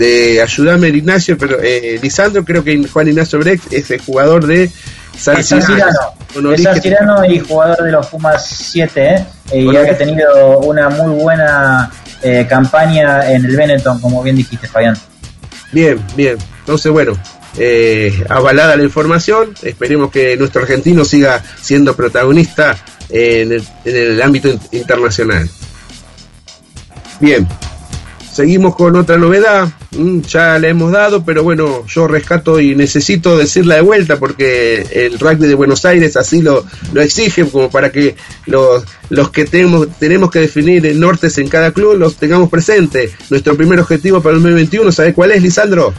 de ayudarme Ignacio, pero eh, Lisandro, creo que Juan Ignacio Brex es el jugador de San Cirano. y jugador de los Pumas 7, ¿eh? y ha tenido una muy buena eh, campaña en el Benetton, como bien dijiste, Fabián. Bien, bien. Entonces, bueno, eh, avalada la información, esperemos que nuestro argentino siga siendo protagonista en el, en el ámbito internacional. Bien, Seguimos con otra novedad, mm, ya la hemos dado, pero bueno, yo rescato y necesito decirla de vuelta porque el rugby de Buenos Aires así lo, lo exige, como para que los, los que tenemos, tenemos que definir nortes en cada club los tengamos presentes. Nuestro primer objetivo para el 2021, ¿sabes cuál es, Lisandro?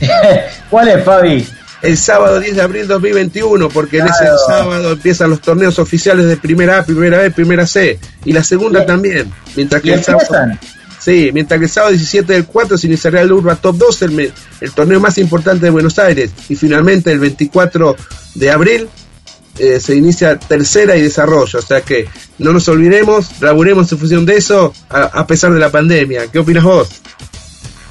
¿Cuál es, Fabi? el sábado 10 de abril 2021, porque en ese sábado empiezan los torneos oficiales de primera A, primera B, primera C, y la segunda también, mientras que el sábado, Mientras que el sábado 17 del 4 se iniciará el Urba Top 2, el, torneo más importante de Buenos Aires. Y finalmente el 24 de abril eh, se inicia tercera y desarrollo. O sea que no nos olvidemos, laburemos en función de eso a, pesar de la pandemia. ¿Qué opinas vos?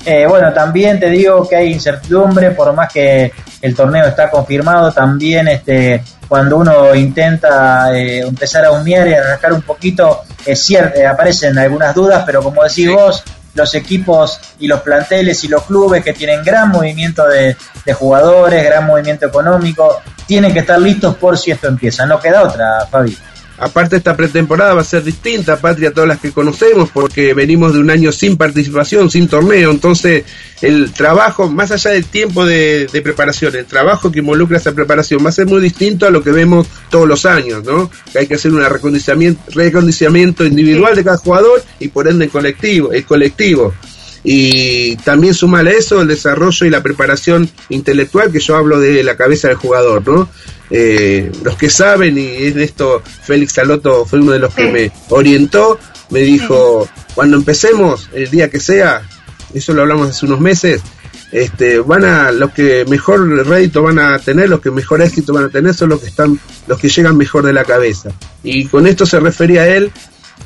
Eh, bueno, también te digo que hay incertidumbre, por más que el torneo está confirmado, también este, cuando uno intenta eh, empezar a humear y a rascar un poquito, es cierto, eh, aparecen algunas dudas, pero como decís vos, los equipos y los planteles y los clubes que tienen gran movimiento de, de jugadores, gran movimiento económico, tienen que estar listos por si esto empieza. No queda otra, Fabi. Aparte esta pretemporada va a ser distinta, Patria, a todas las que conocemos, porque venimos de un año sin participación, sin torneo, entonces el trabajo, más allá del tiempo de, preparación, el trabajo que involucra esa preparación va a ser muy distinto a lo que vemos todos los años, ¿no? Que hay que hacer un recondicionamiento, recondicionamiento individual de cada jugador y por ende colectivo, el colectivo y también sumale a eso el desarrollo y la preparación intelectual que yo hablo de la cabeza del jugador, ¿no? Eh, los que saben, y en esto Félix Saloto fue uno de los que me orientó, me dijo, cuando empecemos, el día que sea, eso lo hablamos hace unos meses, este, van a, los que mejor rédito van a tener, los que mejor éxito van a tener, son los que están, los que llegan mejor de la cabeza. Y con esto se refería a él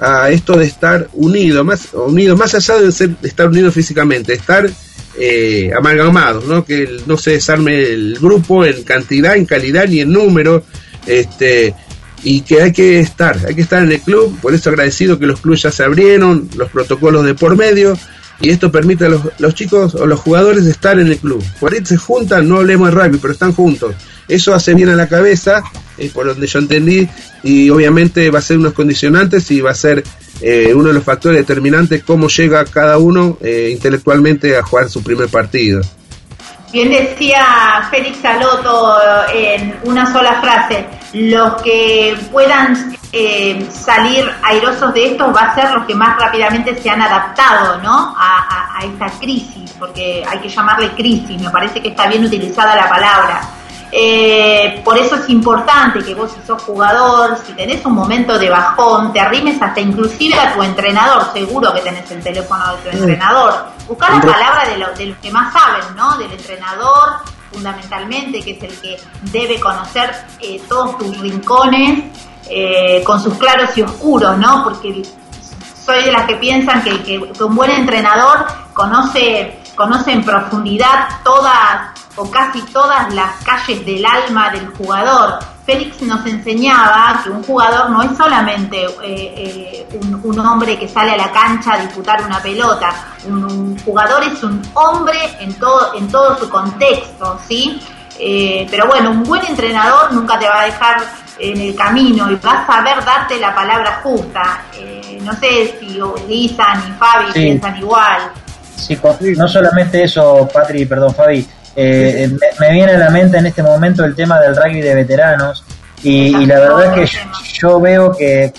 a esto de estar unido, más unido, más allá de, ser, de estar unido físicamente, estar eh, amalgamados, ¿no? que no se desarme el grupo en cantidad, en calidad ni en número, este, y que hay que estar, hay que estar en el club, por eso agradecido que los clubes ya se abrieron, los protocolos de por medio, y esto permite a los, los chicos o los jugadores estar en el club. Por se juntan, no hablemos de rugby, pero están juntos. Eso hace bien a la cabeza, es por donde yo entendí, y obviamente va a ser unos condicionantes y va a ser eh, uno de los factores determinantes cómo llega cada uno eh, intelectualmente a jugar su primer partido. Bien decía Félix Saloto en una sola frase, los que puedan eh, salir airosos de esto va a ser los que más rápidamente se han adaptado ¿no? a, a esta crisis, porque hay que llamarle crisis, me parece que está bien utilizada la palabra eh, por eso es importante que vos si sos jugador, si tenés un momento de bajón, te arrimes hasta inclusive a tu entrenador, seguro que tenés el teléfono de tu entrenador. Busca la palabra de, de los que más saben, ¿no? Del entrenador, fundamentalmente, que es el que debe conocer eh, todos tus rincones, eh, con sus claros y oscuros, ¿no? Porque soy de las que piensan que, que un buen entrenador conoce, conoce en profundidad todas o casi todas las calles del alma del jugador. Félix nos enseñaba que un jugador no es solamente eh, eh, un, hombre que sale a la cancha a disputar una pelota, un, jugador es un hombre en todo, en todo su contexto, ¿sí? Eh, pero bueno, un buen entrenador nunca te va a dejar en el camino y va a saber darte la palabra justa. no sé si Lisa ni Fabi piensan igual. Sí, no solamente eso, Patri, perdón, Fabi, eh, me, viene a la mente en este momento el tema del rugby de veteranos y, la verdad es que yo, veo que,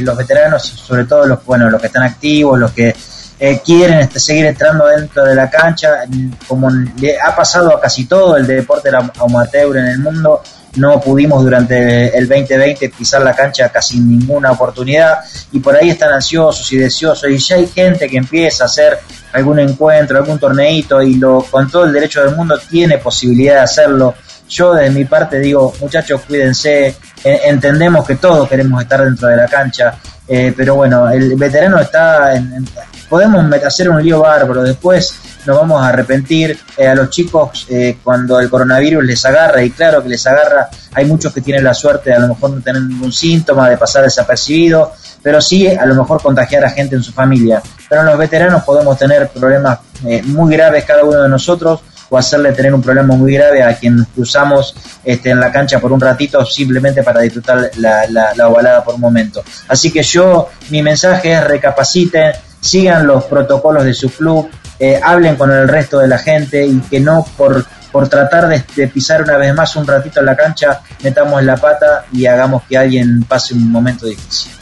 los veteranos, sobre todo los bueno los que están activos, los que eh, quieren este, seguir entrando dentro de la cancha, como le ha pasado a casi todo el deporte amateur en el mundo, no pudimos durante el 2020 pisar la cancha casi ninguna oportunidad. Y por ahí están ansiosos y deseosos. Y ya hay gente que empieza a hacer algún encuentro, algún torneito y lo, con todo el derecho del mundo tiene posibilidad de hacerlo. Yo de mi parte digo, muchachos, cuídense, entendemos que todos queremos estar dentro de la cancha, eh, pero bueno, el veterano está, en, podemos hacer un lío bárbaro, después nos vamos a arrepentir eh, a los chicos eh, cuando el coronavirus les agarra, y claro que les agarra, hay muchos que tienen la suerte de a lo mejor no tener ningún síntoma, de pasar desapercibido, pero sí a lo mejor contagiar a gente en su familia. Pero en los veteranos podemos tener problemas eh, muy graves cada uno de nosotros o hacerle tener un problema muy grave a quien cruzamos este, en la cancha por un ratito simplemente para disfrutar la, la, ovalada por un momento. Así que yo, mi mensaje es recapaciten, sigan los protocolos de su club, eh, hablen con el resto de la gente y que no por, por tratar de, de, pisar una vez más un ratito en la cancha metamos la pata y hagamos que alguien pase un momento difícil.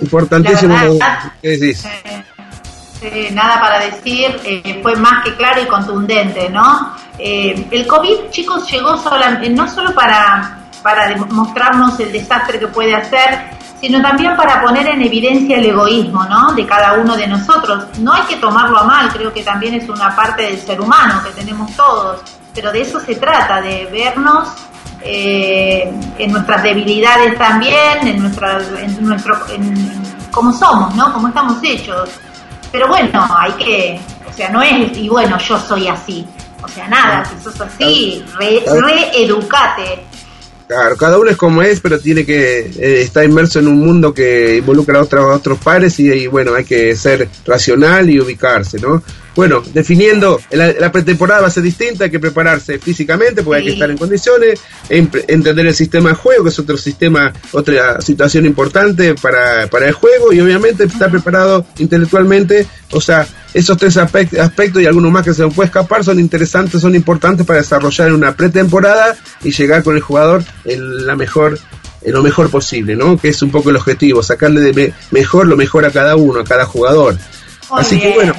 Importantísimo. ¿Qué eh, nada para decir, eh, fue más que claro y contundente, ¿no? Eh, el COVID, chicos, llegó no solo para, para demostrarnos el desastre que puede hacer, sino también para poner en evidencia el egoísmo, ¿no? De cada uno de nosotros. No hay que tomarlo a mal, creo que también es una parte del ser humano que tenemos todos, pero de eso se trata, de vernos eh, en nuestras debilidades también, en, nuestra, en nuestro, en, cómo somos, ¿no? Cómo estamos hechos. Pero bueno, hay que, o sea, no es, y bueno, yo soy así. O sea, nada, si sos así, reeducate. Claro, cada uno es como es, pero tiene que eh, estar inmerso en un mundo que involucra a otros, otros pares y, y, bueno, hay que ser racional y ubicarse, ¿no? Bueno, definiendo, la, la pretemporada va a ser distinta, hay que prepararse físicamente porque hay que estar en condiciones, entender el sistema de juego, que es otro sistema, otra situación importante para, para el juego y obviamente estar preparado intelectualmente, o sea, esos tres aspect- aspectos y algunos más que se nos puede escapar son interesantes, son importantes para desarrollar en una pretemporada y llegar con el jugador en la mejor en lo mejor posible, ¿no? Que es un poco el objetivo, sacarle de me- mejor lo mejor a cada uno, a cada jugador. Muy Así que bueno,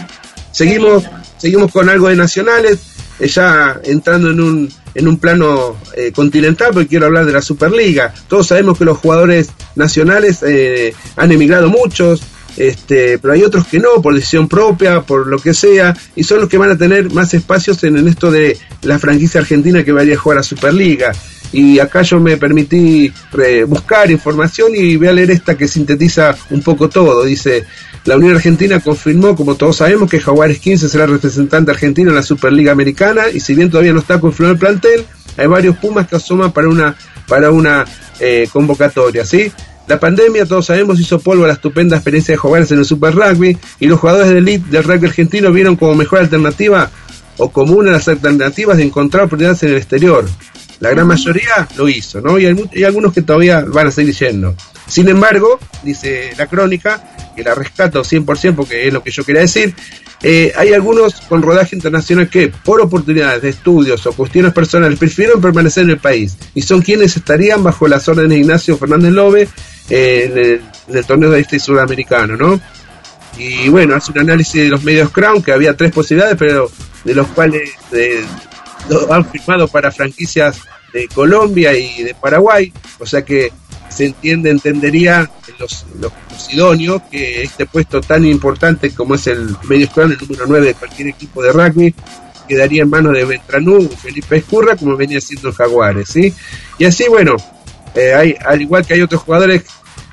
seguimos, seguimos con algo de nacionales, eh, ya entrando en un, en un plano eh, continental, porque quiero hablar de la Superliga. Todos sabemos que los jugadores nacionales eh, han emigrado muchos, este, pero hay otros que no, por decisión propia, por lo que sea, y son los que van a tener más espacios en, en esto de la franquicia argentina que vaya a jugar a Superliga. Y acá yo me permití eh, buscar información y voy a leer esta que sintetiza un poco todo. Dice, la Unión Argentina confirmó, como todos sabemos, que Jaguares 15 será representante argentino en la Superliga Americana y si bien todavía no está confirmado el plantel, hay varios Pumas que asoman para una, para una eh, convocatoria, ¿sí? La pandemia, todos sabemos, hizo polvo a la estupenda experiencia de Jaguares en el Super Rugby y los jugadores de elite del rugby argentino vieron como mejor alternativa o como una de las alternativas de encontrar oportunidades en el exterior. La gran mayoría lo hizo, ¿no? Y hay, hay algunos que todavía van a seguir yendo. Sin embargo, dice la crónica, que la rescato 100% porque es lo que yo quería decir, eh, hay algunos con rodaje internacional que, por oportunidades de estudios o cuestiones personales, prefirieron permanecer en el país y son quienes estarían bajo las órdenes de Ignacio Fernández Lobe eh, en, el, torneo de este sudamericano, ¿no? Y bueno, hace un análisis de los medios Crown, que había tres posibilidades, pero de los cuales eh, han firmado para franquicias de Colombia y de Paraguay, o sea que se entiende, entendería los, los, los idóneos que este puesto tan importante como es el medio el número 9 de cualquier equipo de rugby, quedaría en manos de Beltranú, Felipe Escurra, como venía siendo el Jaguares, ¿sí? Y así, bueno, eh, hay, al igual que hay otros jugadores,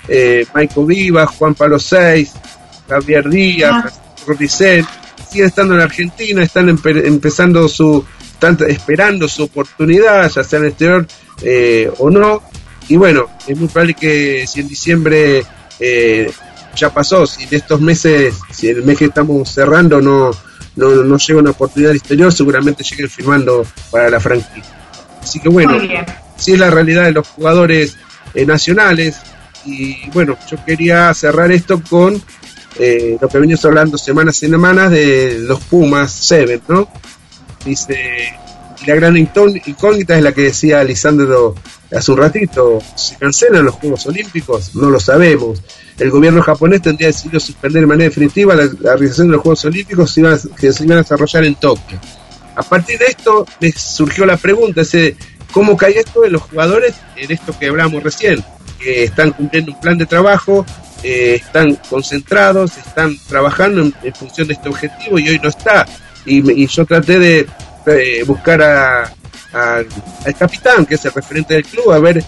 eh, Michael Vivas, Juan Pablo Seis, Javier Díaz, Ah. Ricel, siguen estando en Argentina, están empe- empezando su, están esperando su oportunidad, ya sea en el exterior eh, o no. Y bueno, es muy probable que si en diciembre eh, ya pasó, si en estos meses, si el mes que estamos cerrando no, no, no llega una oportunidad al exterior, seguramente lleguen firmando para la franquicia. Así que bueno, sí es la realidad de los jugadores eh, nacionales. Y bueno, yo quería cerrar esto con eh, lo que venimos hablando semanas y semanas de los Pumas Seven, ¿no? Dice, y la gran incógnita es la que decía Lisandro hace un ratito, ¿se cancelan los Juegos Olímpicos? No lo sabemos. El gobierno japonés tendría decidido suspender de manera definitiva la, la realización de los Juegos Olímpicos que, se iban a desarrollar en Tokio. A partir de esto me surgió la pregunta, ¿cómo cae esto en los jugadores en esto que hablamos recién? Que están cumpliendo un plan de trabajo, eh, están concentrados, están trabajando en, función de este objetivo y hoy no está. Y, y yo traté de eh, buscar a, a- al capitán, que es el referente del club, a ver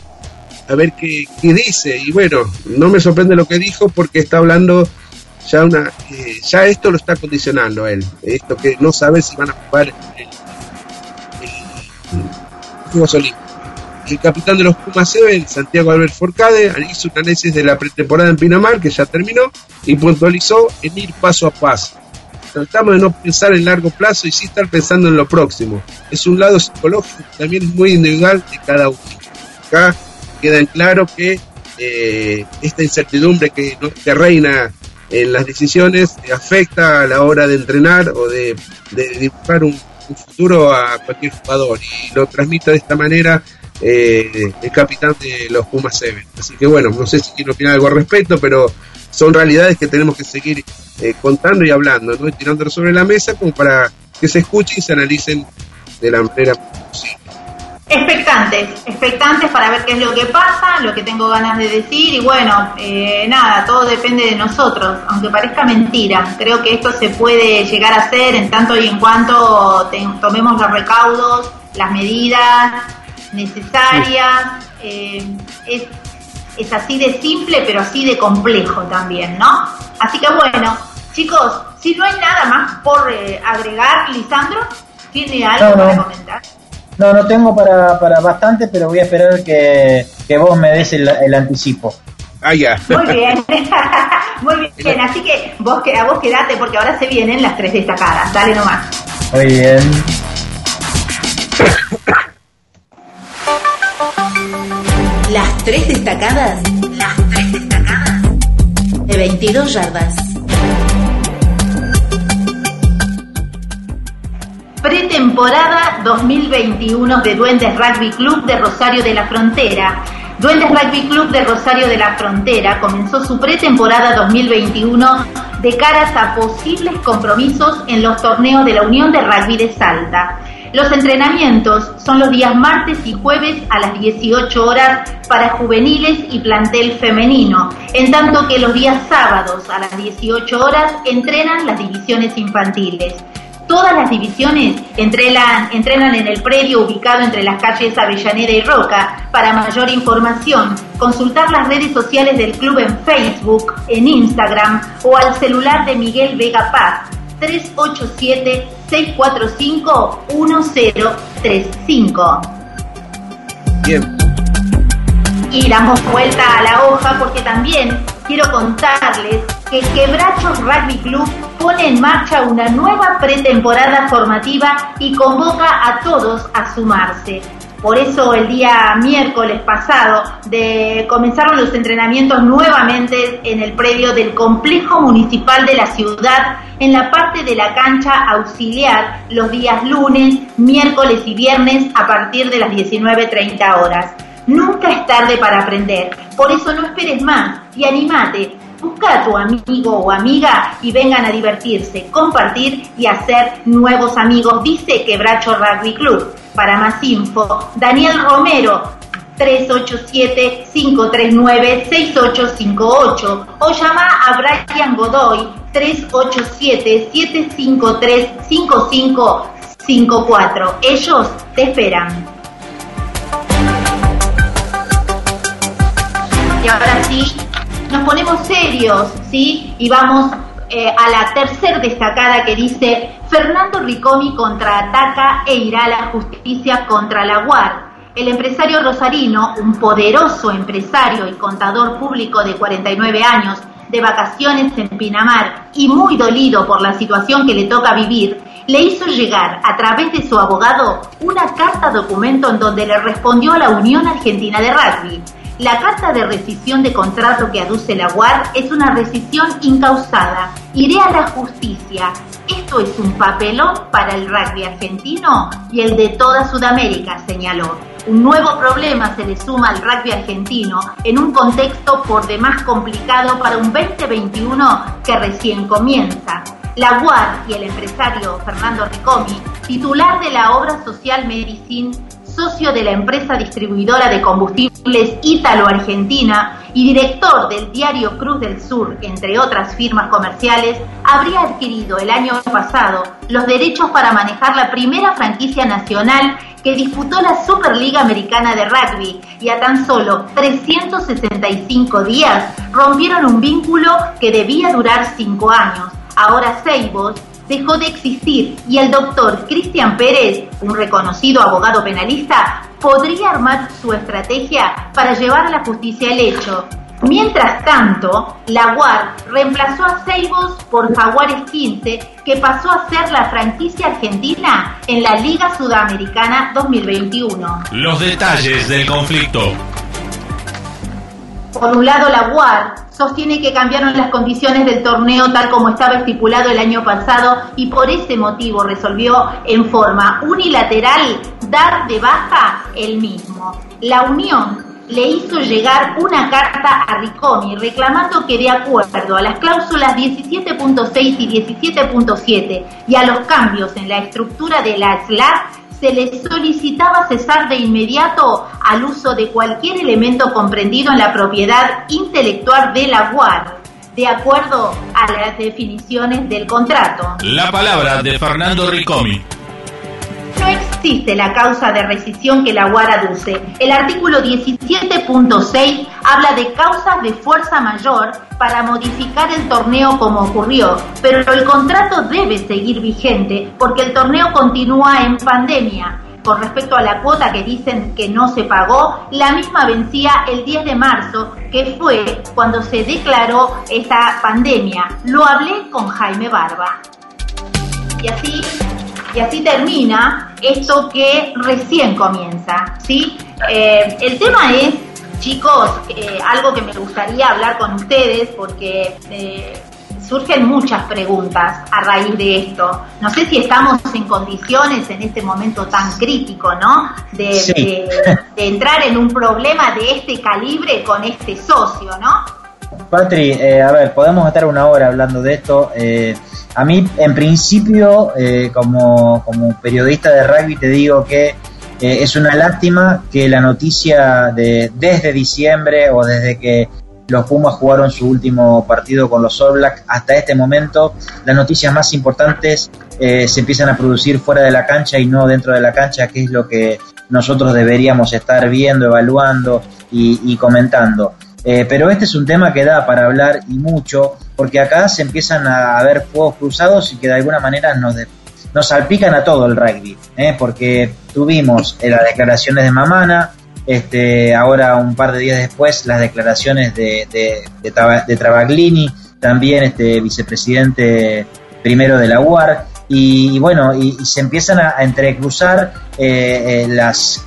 a ver qué, qué dice. Y bueno, no me sorprende lo que dijo porque está hablando ya una eh, ya esto lo está condicionando él. Esto que no sabe si van a jugar el, el- el. El capitán de los Pumas Seven, Santiago Albert Forcade, hizo un análisis de la pretemporada en Pinamar, que ya terminó, y puntualizó en ir paso a paso. Tratamos de no pensar en largo plazo y sí estar pensando en lo próximo. Es un lado psicológico, también es muy individual de cada uno. Acá queda en claro que eh, esta incertidumbre que, que reina en las decisiones afecta a la hora de entrenar o de, de dibujar un, futuro a cualquier jugador y lo transmite de esta manera eh, el capitán de los Pumas Seven. Así que bueno, no sé si quiero opinar algo al respecto, pero son realidades que tenemos que seguir eh, contando y hablando, ¿no? Y tirándolo sobre la mesa como para que se escuchen y se analicen de la manera posible. Expectantes, expectantes para ver qué es lo que pasa, lo que tengo ganas de decir y bueno, eh, nada, todo depende de nosotros, aunque parezca mentira. Creo que esto se puede llegar a hacer en tanto y en cuanto te- tomemos los recaudos, las medidas necesarias. eh, es, es así de simple, pero así de complejo también, ¿no? Así que bueno, chicos, si no hay nada más por eh, agregar, Lisandro, ¿tiene algo No, no. para comentar? No, no tengo para, para bastante, pero voy a esperar que, que vos me des el, el anticipo. Ah, ya. Muy bien, muy bien. Así que vos, que- a vos quedate porque ahora se vienen las tres destacadas. Dale nomás. Muy bien. Las tres destacadas. Las tres destacadas. De 22 yardas. Pretemporada 2021 de Duendes Rugby Club de Rosario de la Frontera. Duendes Rugby Club de Rosario de la Frontera comenzó su pretemporada 2021 de caras a posibles compromisos en los torneos de la Unión de Rugby de Salta. Los entrenamientos son los días martes y jueves a las 18 horas para juveniles y plantel femenino, en tanto que los días sábados a las 18 horas entrenan las divisiones infantiles. Todas las divisiones entrenan, entrenan en el predio ubicado entre las calles Avellaneda y Roca. Para mayor información, consultar las redes sociales del club en Facebook, en Instagram o al celular de Miguel Vega Paz 387-645-1035. Bien. Y damos vuelta a la hoja porque también quiero contarles que Quebrachos Rugby Club pone en marcha una nueva pretemporada formativa y convoca a todos a sumarse. Por eso el día miércoles pasado comenzaron los entrenamientos nuevamente en el predio del complejo municipal de la ciudad en la parte de la cancha auxiliar los días lunes, miércoles y viernes a partir de las 19.30 horas. Nunca es tarde para aprender, por eso no esperes más y animate. Busca a tu amigo o amiga y vengan a divertirse, compartir y hacer nuevos amigos, dice Quebracho Rugby Club. Para más info, Daniel Romero, 387-539-6858 o llama a Brian Godoy 387-753-5554. Ellos te esperan. Y ahora sí, nos ponemos serios, ¿sí? Y vamos eh, a la tercer destacada que dice Fernando Ricomi contraataca e irá a la justicia contra la UAR. El empresario rosarino, un poderoso empresario y contador público de 49 años, de vacaciones en Pinamar y muy dolido por la situación que le toca vivir, le hizo llegar a través de su abogado una carta documento en donde le respondió a la Unión Argentina de Rugby. La carta de rescisión de contrato que aduce la UAR es una rescisión incausada. Iré a la justicia. Esto es un papelón para el rugby argentino y el de toda Sudamérica, señaló. Un nuevo problema se le suma al rugby argentino en un contexto por demás complicado para un 2021 que recién comienza. La UAR y el empresario Fernando Ricomi, titular de la obra social Medicine, socio de la empresa distribuidora de combustibles Ítalo-Argentina y director del diario Cruz del Sur, entre otras firmas comerciales, habría adquirido el año pasado los derechos para manejar la primera franquicia nacional que disputó la Superliga Americana de Rugby y a tan solo 365 días rompieron un vínculo que debía durar 5 años. Ahora Seibos dejó de existir y el doctor Cristian Pérez, un reconocido abogado penalista, podría armar su estrategia para llevar a la justicia el hecho. Mientras tanto, la UAR reemplazó a Seibos por Jaguares 15, que pasó a ser la franquicia argentina en la Liga Sudamericana 2021. Los detalles del conflicto. Por un lado, la UAR sostiene que cambiaron las condiciones del torneo tal como estaba estipulado el año pasado y por ese motivo resolvió en forma unilateral dar de baja el mismo. La Unión le hizo llegar una carta a Ricomi reclamando que de acuerdo a las cláusulas 17.6 y 17.7 y a los cambios en la estructura de la SLAC, se le solicitaba cesar de inmediato al uso de cualquier elemento comprendido en la propiedad intelectual de la UAR, de acuerdo a las definiciones del contrato. La palabra de Fernando Ricomi. No existe la causa de rescisión que la UAR aduce. El artículo 17.6 habla de causas de fuerza mayor para modificar el torneo como ocurrió, pero el contrato debe seguir vigente porque el torneo continúa en pandemia. con respecto a la cuota que dicen que no se pagó, la misma vencía el 10 de marzo, que fue cuando se declaró esta pandemia. Lo hablé con Jaime Barba. Y así, y así termina esto que recién comienza, ¿sí? Eh, el tema es, chicos, eh, algo que me gustaría hablar con ustedes porque eh, surgen muchas preguntas a raíz de esto. No sé si estamos en condiciones en este momento tan crítico, ¿no? De, entrar en un problema de este calibre con este socio, ¿no? Patri, a ver, podemos estar una hora hablando de esto. a mí, en principio, como, como periodista de rugby, te digo que eh, es una lástima que la noticia de desde diciembre o desde que los Pumas jugaron su último partido con los All Blacks hasta este momento, las noticias más importantes eh, se empiezan a producir fuera de la cancha y no dentro de la cancha, que es lo que nosotros deberíamos estar viendo, evaluando y, comentando. Eh, pero este es un tema que da para hablar y mucho, porque acá se empiezan a ver fuegos cruzados y que de alguna manera nos, nos salpican a todo el rugby, ¿eh? porque tuvimos eh, las declaraciones de Mamana, este, ahora un par de días después las declaraciones de, de, de, Travaglini, también este vicepresidente primero de la UAR, y, bueno, y, se empiezan a, entrecruzar eh, las...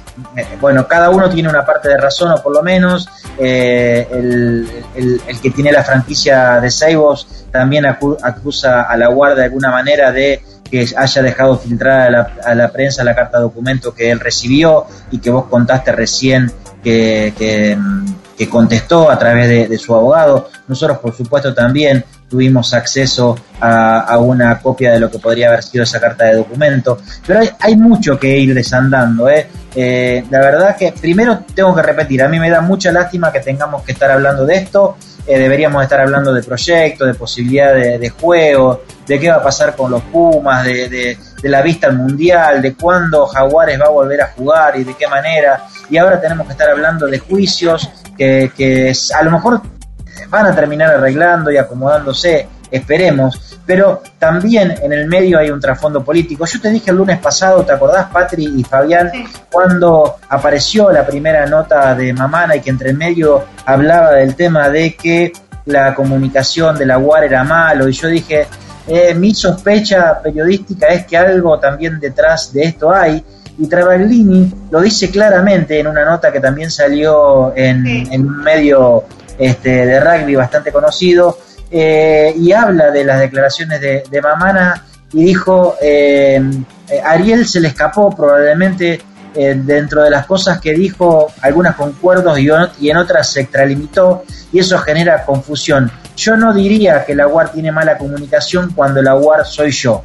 bueno, cada uno tiene una parte de razón, o por lo menos el, el, que tiene la franquicia de Seibos también acusa a la UAR de alguna manera de que haya dejado filtrar a la, a la prensa la carta documento que él recibió y que vos contaste recién que, que, contestó a través de, su abogado. Nosotros, por supuesto, también tuvimos acceso a, una copia de lo que podría haber sido esa carta de documento. Pero hay, mucho que ir desandando. ¿eh? Eh, la verdad que, primero, tengo que repetir, a mí me da mucha lástima que tengamos que estar hablando de esto. Eh, deberíamos estar hablando de proyectos, de posibilidad de, de juegos, de qué va a pasar con los Pumas, de, de, la vista al Mundial, de cuándo Jaguares va a volver a jugar y de qué manera. Y ahora tenemos que estar hablando de juicios que, que a lo mejor van a terminar arreglando y acomodándose, esperemos, pero también en el medio hay un trasfondo político. Yo te dije el lunes pasado, ¿te acordás, Patri y Fabián, cuando apareció la primera nota de Mamana y que entre medio hablaba del tema de que la comunicación de la UAR era malo? Y yo dije, eh, mi sospecha periodística es que algo también detrás de esto hay. Y Travaglini lo dice claramente en una nota que también salió en, un medio este, de rugby bastante conocido, eh, y habla de las declaraciones de, Mamana y dijo, eh, eh, Ariel se le escapó probablemente dentro de las cosas que dijo, algunas concuerdos y, y, en otras se extralimitó y eso genera confusión. Yo no diría que la UAR tiene mala comunicación cuando la UAR soy yo.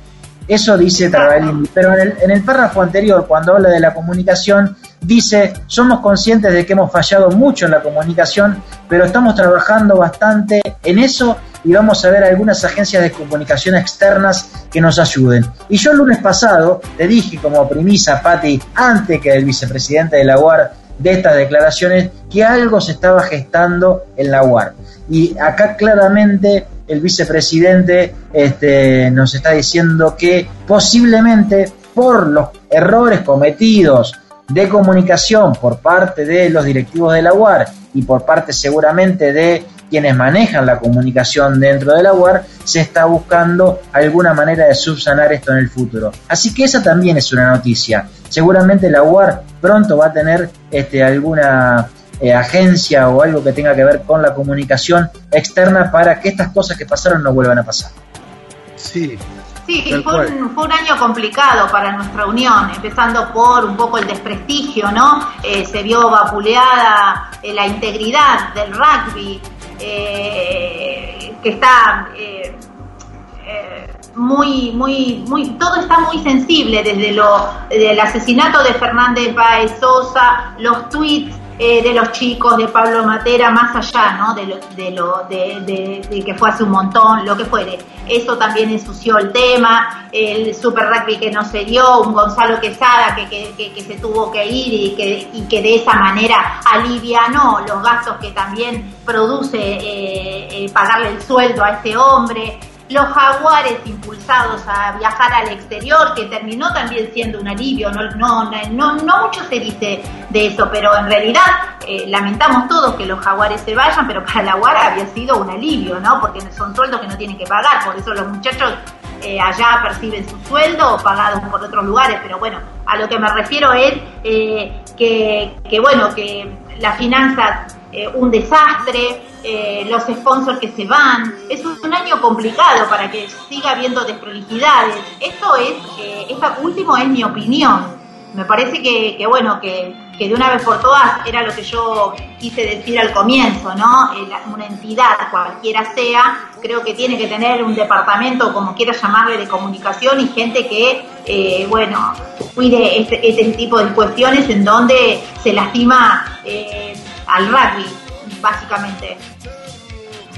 Eso dice Travaglini, pero en el, en el párrafo anterior, cuando habla de la comunicación, dice, somos conscientes de que hemos fallado mucho en la comunicación, pero estamos trabajando bastante en eso y vamos a ver algunas agencias de comunicación externas que nos ayuden. Y yo el lunes pasado le dije como premisa, Patti, antes que el vicepresidente de la UAR de estas declaraciones, que algo se estaba gestando en la UAR. Y acá claramente el vicepresidente este, nos está diciendo que posiblemente por los errores cometidos de comunicación por parte de los directivos de la UAR y por parte seguramente de quienes manejan la comunicación dentro de la UAR, se está buscando alguna manera de subsanar esto en el futuro. Así que esa también es una noticia. Seguramente la UAR pronto va a tener este, alguna eh, agencia o algo que tenga que ver con la comunicación externa para que estas cosas que pasaron no vuelvan a pasar. Sí, Sí, fue un, fue un, año complicado para nuestra unión, empezando por un poco el desprestigio, ¿no? Eh, se vio vapuleada eh, la integridad del rugby, eh, que está muy, muy, muy, todo está muy sensible desde lo del asesinato de Fernández Baez Sosa, los tweets eh, de los chicos, de Pablo Matera, más allá ¿no? de, lo, de, que fue hace un montón, lo que fuere. Eso también ensució el tema, el Super Rugby que no se dio, un Gonzalo Quesada que, que, que, se tuvo que ir y que, y que de esa manera alivianó los gastos que también produce eh, eh, pagarle el sueldo a este hombre. Los jaguares impulsados a viajar al exterior, que terminó también siendo un alivio, no, no, no, no mucho se dice de eso, pero en realidad eh, lamentamos todos que los jaguares se vayan, pero para la UAR había sido un alivio, ¿no? Porque son sueldos que no tienen que pagar, por eso los muchachos eh, allá perciben su sueldo pagados por otros lugares, pero bueno, a lo que me refiero es eh, que, que, bueno, que las finanzas un desastre, eh, los sponsors que se van. Es un, año complicado para que siga habiendo desprolijidades. Esto es, eh, esta último es mi opinión. Me parece que, bueno, que, de una vez por todas era lo que yo quise decir al comienzo, ¿no? Eh, una entidad, cualquiera sea, creo que tiene que tener un departamento, como quiera llamarle, de comunicación y gente que, eh, bueno, cuide este, este, tipo de cuestiones en donde se lastima al rugby básicamente.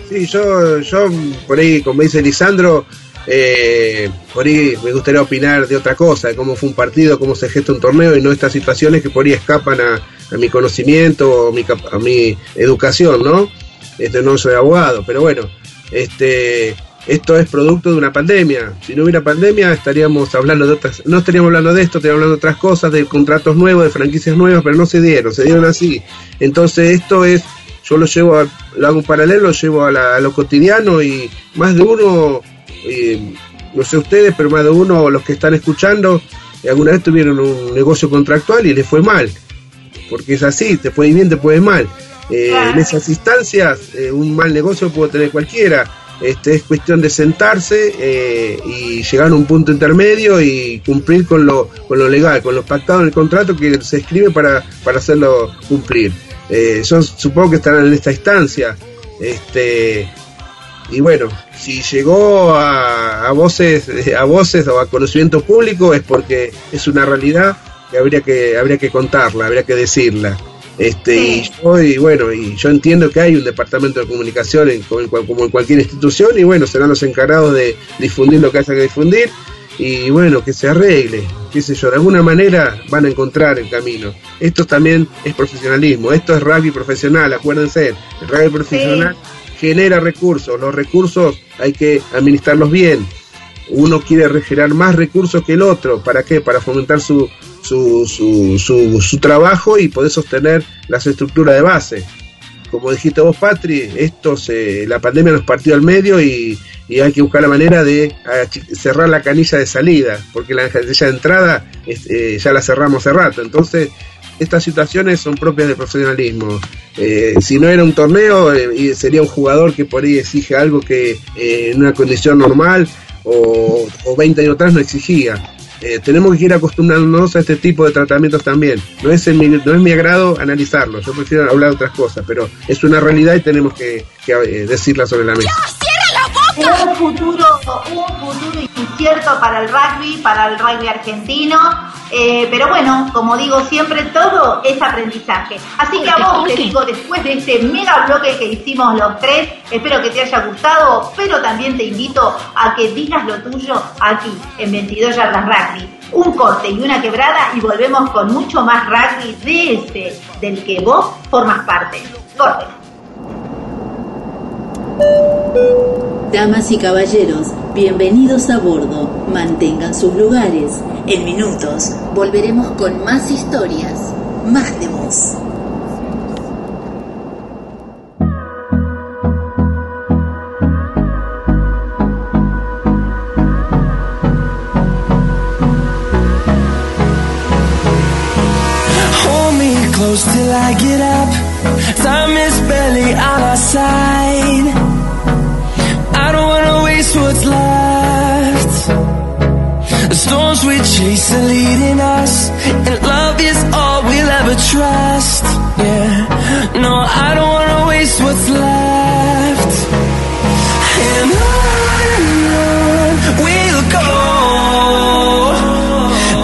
Sí, yo, yo por ahí, como dice Lisandro, eh, por ahí me gustaría opinar de otra cosa, de cómo fue un partido, cómo se gesta un torneo y no estas situaciones que por ahí escapan a, mi conocimiento o a mi educación, ¿no? Este, no soy abogado, pero bueno, este, esto es producto de una pandemia. Si no hubiera pandemia estaríamos hablando de otras, no estaríamos hablando de esto, estaríamos hablando de otras cosas, de contratos nuevos, de franquicias nuevas, pero no se dieron, se dieron así. Entonces esto es yo lo llevo, a, lo hago un paralelo, lo llevo a, lo cotidiano y más de uno, no sé ustedes, pero más de uno, los que están escuchando, alguna vez tuvieron un negocio contractual y les fue mal, porque es así, te puede ir bien, te puede ir mal. Eh, en esas instancias, eh, un mal negocio puede tener cualquiera. Este, es cuestión de sentarse eh, y llegar a un punto intermedio y cumplir con lo, con lo legal, con lo pactado en el contrato que se escribe para, para hacerlo cumplir. Eh, yo supongo que estarán en esta instancia. Este, y bueno, si llegó a, voces, a voces o a conocimiento público es porque es una realidad que habría que, habría que contarla, habría que decirla. Este, y, yo, y bueno, y yo entiendo que hay un departamento de comunicación como en cualquier institución, y bueno, serán los encargados de difundir lo que haya que difundir, y bueno, que se arregle, qué sé yo, de alguna manera van a encontrar el camino. Esto también es profesionalismo, esto es rugby profesional, acuérdense, el rugby profesional genera recursos, los recursos hay que administrarlos bien. Uno quiere generar más recursos que el otro, ¿para qué? Para fomentar su, su, su, su, trabajo y poder sostener las estructuras de base como dijiste vos, Patri, esto se, la pandemia nos partió al medio y, hay que buscar la manera de cerrar la canilla de salida, porque la canilla de entrada eh, ya la cerramos hace rato. Entonces, estas situaciones son propias del profesionalismo. Eh, si no era un torneo, eh, sería un jugador que por ahí exige algo que en una condición normal o, o 20 años atrás no exigía. Eh, tenemos que ir acostumbrándonos a este tipo de tratamientos también. No es, mi, no es mi agrado analizarlo, yo prefiero hablar de otras cosas, pero es una realidad y tenemos que, eh, decirla sobre la mesa. Un futuro, un futuro incierto para el rugby, para el rugby argentino, eh, pero bueno, como digo siempre, todo es aprendizaje. Así que a vos te digo, después de este mega bloque que hicimos los tres, espero que te haya gustado, pero también te invito a que digas lo tuyo aquí, en 22 Yardas Rugby. Un corte y una quebrada y volvemos con mucho más rugby de este, del que vos formas parte. Corte. Damas y caballeros, bienvenidos a bordo. Mantengan sus lugares. En minutos volveremos con más historias, más de voz. I get up. Is. Waste what's left. The storms we chase are leading us And love is all we'll ever trust. Yeah, no, I don't wanna waste what's left. And on and on we'll go.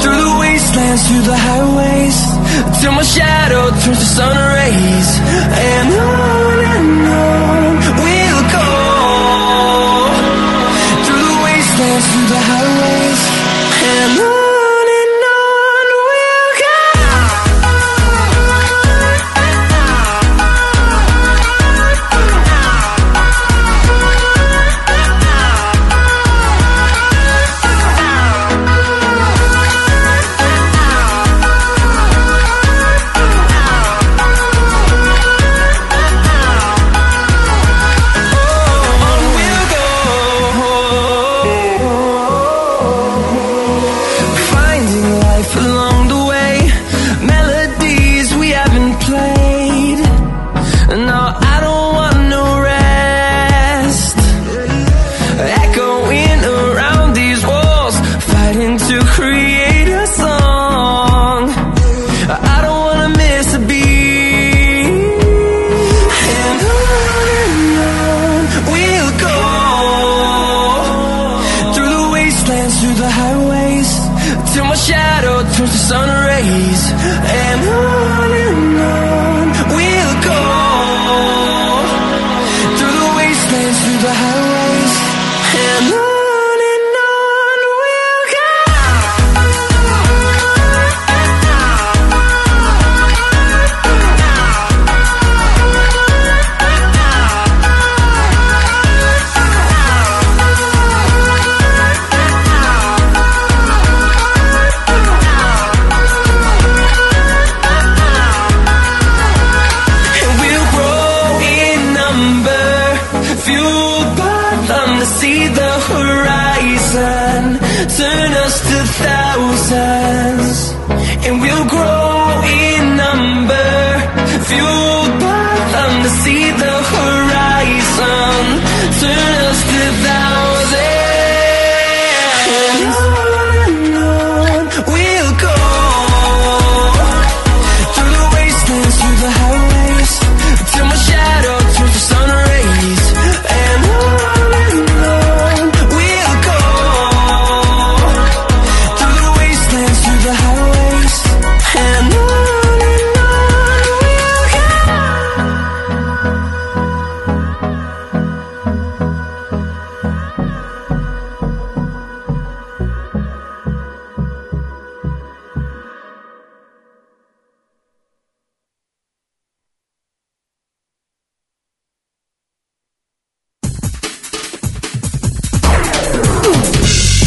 Through the wastelands, through the highways Till my shadow turns to sun rays. And on and on the highway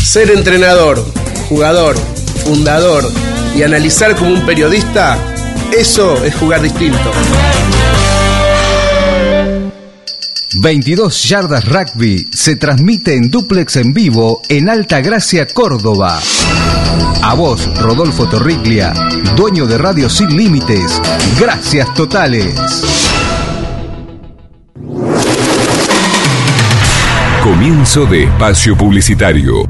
Ser entrenador, jugador, fundador y analizar como un periodista, eso es jugar distinto. 22 Yardas Rugby se transmite en duplex en vivo en Alta Gracia, Córdoba. A vos, Rodolfo Torriglia, dueño de Radio Sin Límites. Gracias totales. Comienzo de espacio publicitario.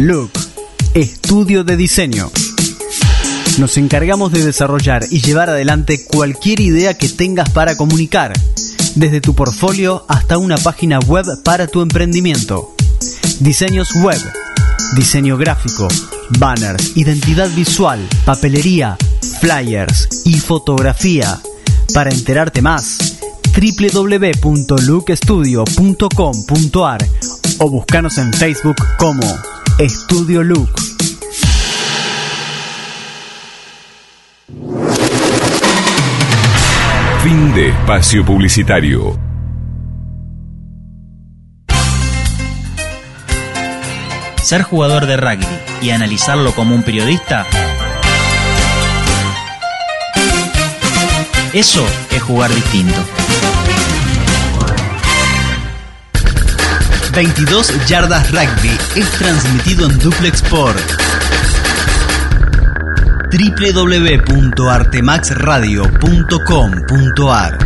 Look, estudio de diseño. Nos encargamos de desarrollar y llevar adelante cualquier idea que tengas para comunicar, desde tu portfolio hasta una página web para tu emprendimiento. Diseños web, diseño gráfico, banners, identidad visual, papelería, flyers y fotografía. Para enterarte más, www.lookestudio.com.ar o búscanos en Facebook como Estudio Look. Fin de espacio publicitario. Ser jugador de rugby y analizarlo como un periodista, eso es jugar distinto. 22 Yardas Rugby es transmitido en duplex por www.artemaxradio.com.ar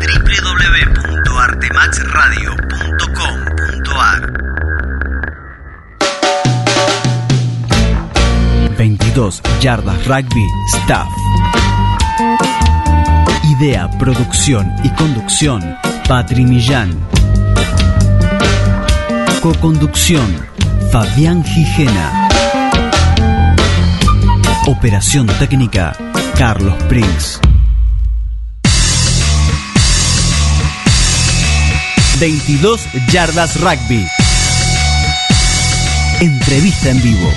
www.artemaxradio.com.ar 22 Yardas Rugby Staff. Idea, producción y conducción Patri Millán Co-conducción Fabián Gijena. Operación técnica Carlos Prince 22 Yardas Rugby. Entrevista en vivo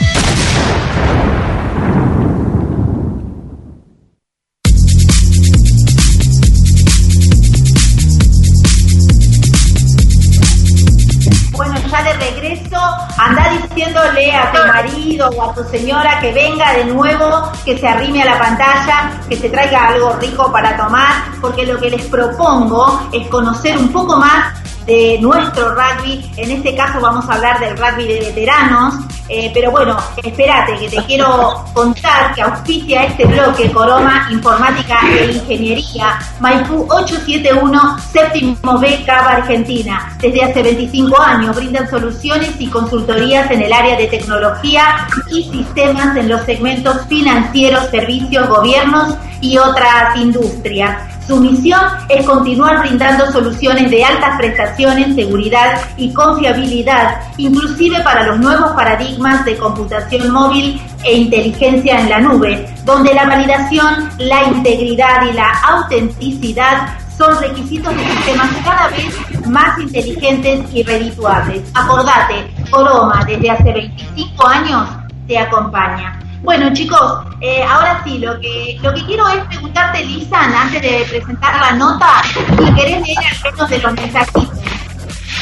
a tu señora que venga de nuevo, que se arrime a la pantalla, que se traiga algo rico para tomar, porque lo que les propongo es conocer un poco más de nuestro rugby. En este caso vamos a hablar del rugby de veteranos. Eh, pero bueno, espérate, que te quiero contar que auspicia este bloque Coroma Informática e Ingeniería Maipú 871 Séptimo B Cava Argentina. Desde hace 25 años brindan soluciones y consultorías en el área de tecnología y sistemas en los segmentos financieros, servicios, gobiernos y otras industrias. Su misión es continuar brindando soluciones de altas prestaciones, seguridad y confiabilidad, inclusive para los nuevos paradigmas de computación móvil e inteligencia en la nube, donde la validación, la integridad y la autenticidad son requisitos de sistemas cada vez más inteligentes y redituables. Acordate, Coroma desde hace 25 años te acompaña. Bueno, chicos, eh, ahora sí, lo que, lo que quiero es preguntarte, Lisan, antes de presentar la nota, si querés leer algunos de los mensajitos.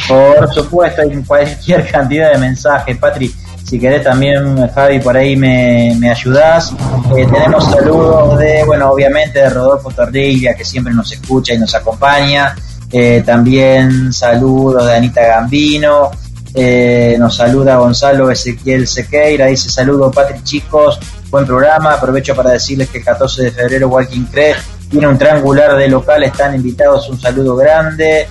Por supuesto, hay cualquier cantidad de mensajes, Patri. Si querés también, Javi, por ahí me, me ayudás. Eh, tenemos saludos de, bueno, obviamente de Rodolfo Torrilla, que siempre nos escucha y nos acompaña. Eh, también saludos de Anita Gambino, eh, nos saluda Gonzalo Ezequiel Sequeira, dice saludos Patrick chicos, buen programa, aprovecho para decirles que el 14 de febrero Walking Creek tiene un triangular de local, están invitados, un saludo grande.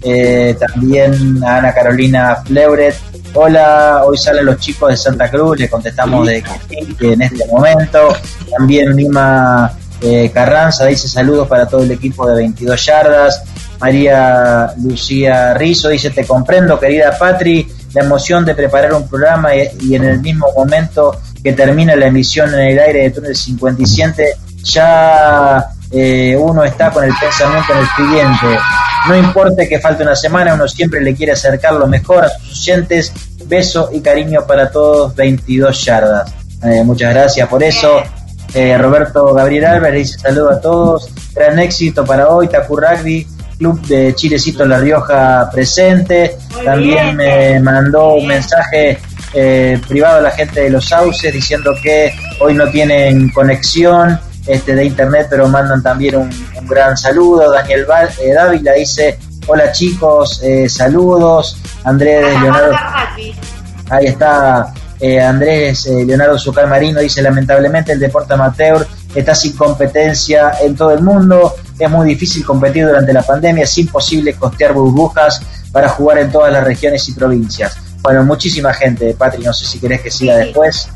Eh, también Ana Carolina Fleuret, hola, hoy salen los chicos de Santa Cruz, le contestamos de que, en este momento. También Lima eh, Carranza dice saludos para todo el equipo de 22 yardas. María Lucía Rizo dice, te comprendo, querida Patri, la emoción de preparar un programa y, en el mismo momento que termina la emisión en el aire de Túnel 57, ya eh, uno está con el pensamiento en el siguiente. No importa que falte una semana, uno siempre le quiere acercar lo mejor a sus oyentes. Beso y cariño para todos, 22 yardas. Eh, muchas gracias por eso. Eh, Roberto Gabriel Álvarez dice saludo a todos. Gran éxito para hoy, Taku Rugby. Club de Chilecito La Rioja presente. También me mandó un mensaje eh, privado a la gente de los sauces diciendo que hoy no tienen conexión este, de internet, pero mandan también un, gran saludo. Daniel eh, Dávila dice: Hola chicos, eh, saludos. Andrés Leonardo. Ahí está. Andrés Leonardo Zucar Marino dice lamentablemente el deporte amateur está sin competencia en todo el mundo es muy difícil competir durante la pandemia, es imposible costear burbujas para jugar en todas las regiones y provincias. Bueno, muchísima gente, Patri, no sé si querés que siga después.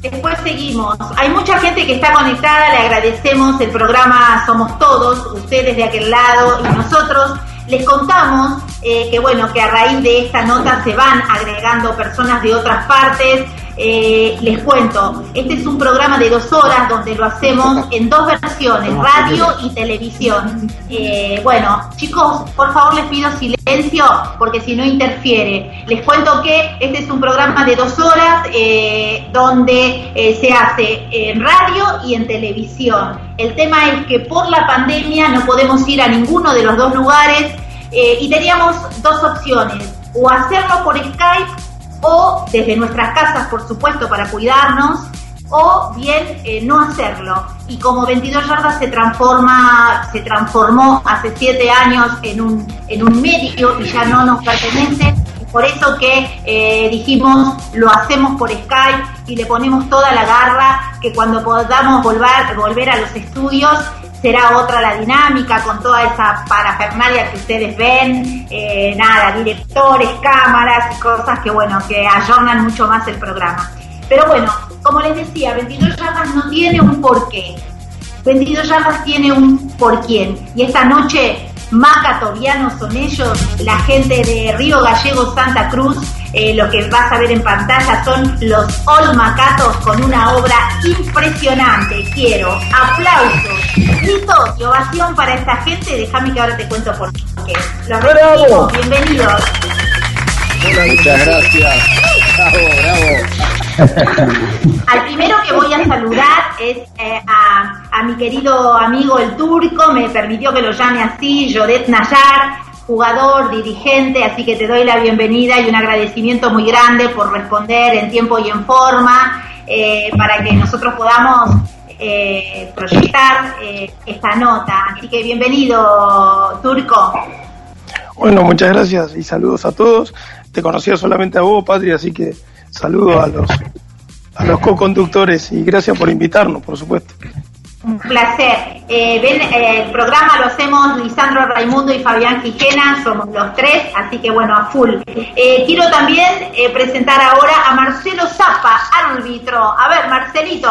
Después seguimos. Hay mucha gente que está conectada, le agradecemos el programa Somos Todos, ustedes de aquel lado y nosotros. Les contamos eh, que bueno, que a raíz de esta nota se van agregando personas de otras partes eh, les cuento, este es un programa de dos horas donde lo hacemos en dos versiones, radio y televisión. Eh, bueno, chicos, por favor les pido silencio porque si no interfiere. Les cuento que este es un programa de dos horas eh, donde se hace en radio y en televisión. El tema es que por la pandemia no podemos ir a ninguno de los dos lugares y teníamos dos opciones, o hacerlo por Skype o desde nuestras casas, por supuesto, para cuidarnos, o bien eh, no hacerlo. Y como 22 yardas se transforma, se transformó hace 7 años en un, en un medio y ya no nos pertenece, por eso que eh, dijimos lo hacemos por Skype y le ponemos toda la garra que cuando podamos volver, volver a los estudios será otra la dinámica con toda esa parafernalia que ustedes ven, eh, nada, directores, cámaras y cosas que bueno, que ayornan mucho más el programa. Pero bueno, como les decía, 22 yardas no tiene un porqué. 22 yardas tiene un por quién. Y esta noche macatorianos son ellos, la gente de Río Gallego, Santa Cruz, eh, lo que vas a ver en pantalla son los Olmacatos con una obra impresionante. Quiero aplausos, gritos y ovación para esta gente. Déjame que ahora te cuento por qué. Los recibimos, bienvenidos. muchas gracias. Bravo, bravo. Al primero que voy a saludar es eh, a, a, mi querido amigo el turco, me permitió que lo llame así, Jodet Nayar, jugador, dirigente, así que te doy la bienvenida y un agradecimiento muy grande por responder en tiempo y en forma eh, para que nosotros podamos eh, proyectar eh, esta nota. Así que bienvenido, Turco. Bueno, muchas gracias y saludos a todos. Te conocía solamente a vos, Patria, así que saludos a los a los co-conductores y gracias por invitarnos, por supuesto. Un placer. Eh, ven, eh, el programa lo hacemos Lisandro Raimundo y Fabián Quijena, somos los tres, así que bueno, a full. Eh, quiero también eh, presentar ahora a Marcelo Zapa, árbitro. A ver, Marcelito,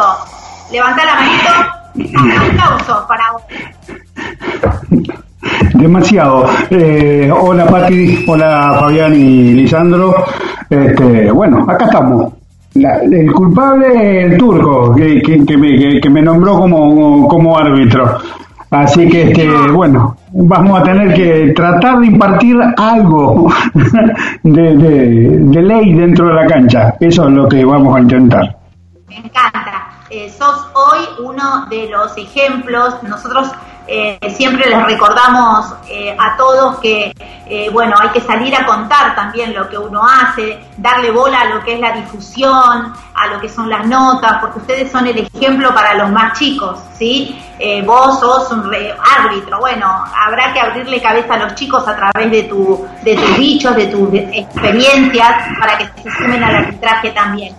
levanta la manito. Aplausos para vos. Demasiado. Eh, hola Pati, hola Fabián y Lisandro. Este, bueno, acá estamos. La- el culpable el turco, que, que- que me, que- me nombró como, como árbitro. Así que, este, bueno, vamos a tener que tratar de impartir algo de, de- de ley dentro de la cancha. Eso es lo que vamos a intentar. Me encanta. Eh, sos hoy uno de los ejemplos. Nosotros eh, siempre les recordamos eh, a todos que, eh, bueno, hay que salir a contar también lo que uno hace, darle bola a lo que es la difusión, a lo que son las notas, porque ustedes son el ejemplo para los más chicos, ¿sí? Eh, vos sos un re- árbitro, bueno, habrá que abrirle cabeza a los chicos a través de, tu, de tus dichos, de tus experiencias, para que se sumen al arbitraje también.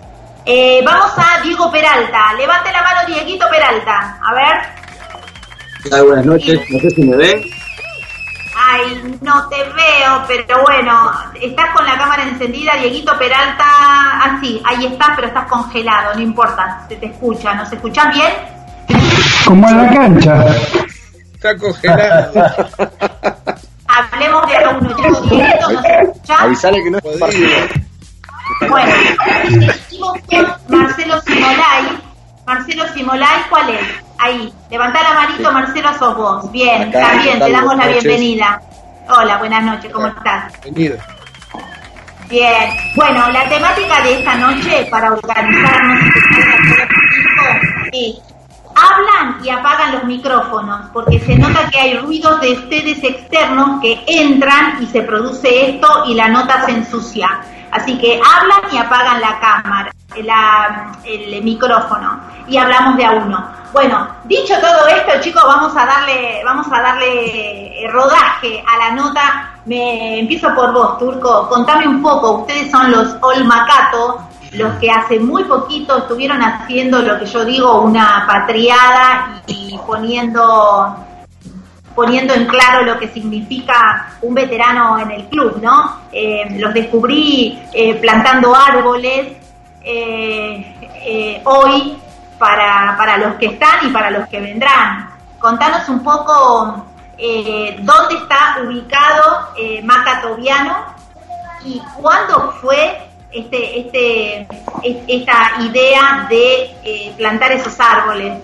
Eh, vamos a Diego Peralta. Levante la mano, Dieguito Peralta. A ver. Buenas noches, no sé si me ven. Ay, no te veo, pero bueno, estás con la cámara encendida, Dieguito Peralta. Así, ahí estás, pero estás congelado, no importa, se te escucha. ¿Nos escuchás bien? Como en la cancha. Está congelado. Hablemos de a uno, chicos. Dieguito, ¿nos escuchás? Avisale que no es partido. Bueno, seguimos con Marcelo Simolay. Marcelo Simolay, ¿cuál es? Ahí, levantá la manito, Marcelo, sos vos. Bien, Acá, está bien, te damos la noches. bienvenida. Hola, buenas noches, ¿cómo estás? Bienvenido. Bien, bueno, la temática de esta noche para organizarnos es hablan y apagan los micrófonos, porque se nota que hay ruidos de ustedes externos que entran y se produce esto y la nota se ensucia. Así que hablan y apagan la cámara, el micrófono y hablamos de a uno. Bueno, dicho todo esto, chicos, vamos a darle, vamos a darle eh, rodaje a la nota. Me empiezo por vos, Turco. Contame un poco. Ustedes son los Olmacato, los que hace muy poquito estuvieron haciendo lo que yo digo una patriada y poniendo poniendo en claro lo que significa un veterano en el club, ¿no? Eh, los descubrí eh, plantando árboles eh, eh, hoy para, para los que están y para los que vendrán. Contanos un poco eh, dónde está ubicado eh, Maca Tobiano y cuándo fue este, este, es- esta idea de plantar esos árboles.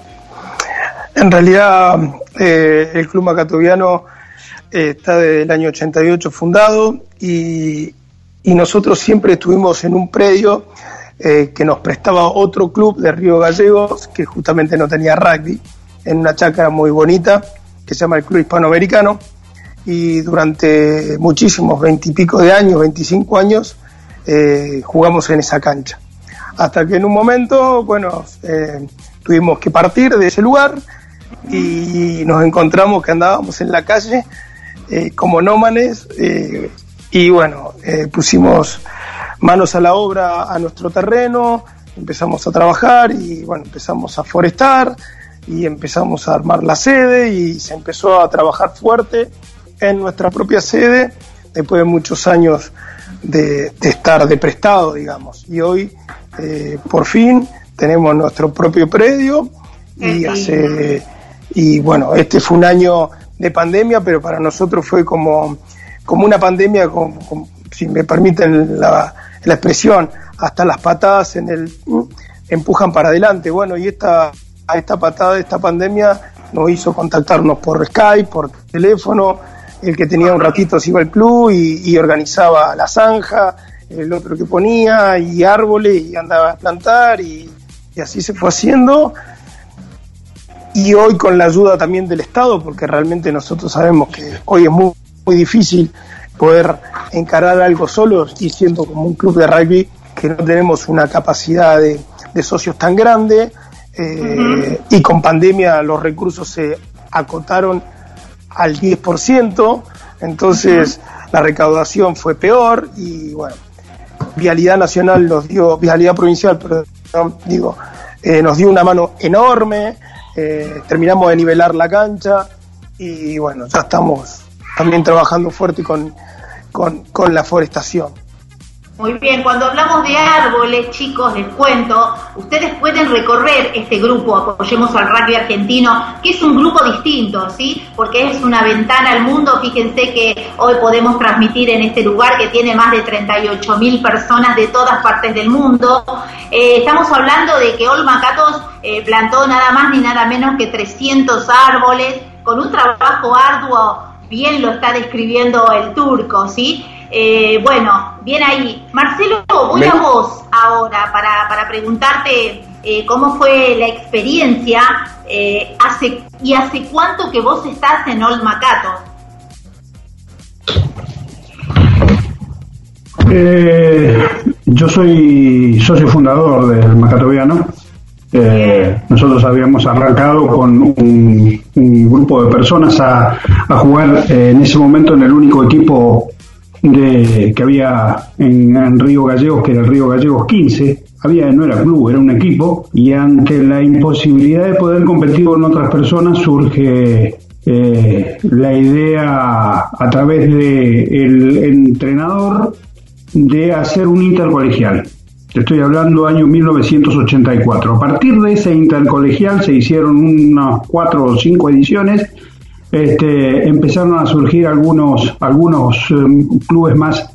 En realidad, el Club Macatoviano está desde el año 88 fundado y, y nosotros siempre estuvimos en un predio eh, que nos prestaba otro club de Río Gallegos, que justamente no tenía rugby, en una chácara muy bonita que se llama el Club Hispanoamericano. Y durante muchísimos, veintipico de años, 25 años, eh, jugamos en esa cancha. Hasta que en un momento, bueno, eh, tuvimos que partir de ese lugar y nos encontramos que andábamos en la calle como nómanes y bueno, pusimos manos a la obra a nuestro terreno, empezamos a trabajar y bueno, empezamos a forestar y empezamos a armar la sede y se empezó a trabajar fuerte en nuestra propia sede después de muchos años de, de estar de prestado, digamos. Y hoy, eh, por fin, tenemos nuestro propio predio y hace y bueno, este fue un año de pandemia, pero para nosotros fue como, como una pandemia, con- si me permiten la, la expresión, hasta las patadas en el empujan para adelante. Bueno, y esta, esta patada de esta pandemia nos hizo contactarnos por Skype, por teléfono, el que tenía un ratito se iba al club y, y organizaba la zanja, el otro que ponía y árboles y andaba a plantar y, y así se fue haciendo y hoy con la ayuda también del Estado, porque realmente nosotros sabemos que hoy es muy muy difícil poder encarar algo solos y siendo como un club de rugby que no tenemos una capacidad de, de socios tan grande eh, y con pandemia los recursos se acotaron al 10%, entonces la recaudación fue peor y bueno, Vialidad Nacional nos dio, Vialidad Provincial, perdón, digo, eh, nos dio una mano enorme, eh, terminamos de nivelar la cancha y bueno, ya estamos también trabajando fuerte con, con, con la forestación. Muy bien, cuando hablamos de árboles, chicos, les cuento, ustedes pueden recorrer este grupo, Apoyemos al Rugby Argentino, que es un grupo distinto, ¿sí? Porque es una ventana al mundo. Fíjense que hoy podemos transmitir en este lugar que tiene más de 38 mil personas de todas partes del mundo. Eh, estamos hablando de que Olma Catos eh, plantó nada más ni nada menos que 300 árboles con un trabajo arduo, bien lo está describiendo el turco, ¿sí? Eh, bueno, bien ahí. Marcelo, voy a vos ahora para, para preguntarte eh, cómo fue la experiencia eh, hace, y hace cuánto que vos estás en Old Macato. Eh, yo soy socio fundador del Macatoviano. Eh, nosotros habíamos arrancado con un, grupo de personas a, jugar eh, en ese momento en el único equipo de, que había en, Río Gallegos, que era el Río Gallegos 15. Había, no era club, era un equipo, y ante la imposibilidad de poder competir con otras personas surge eh, la idea a través de el entrenador de hacer un intercolegial. Te estoy hablando año 1984. A partir de ese intercolegial se hicieron unas cuatro o cinco ediciones. Este, empezaron a surgir algunos algunos eh, clubes más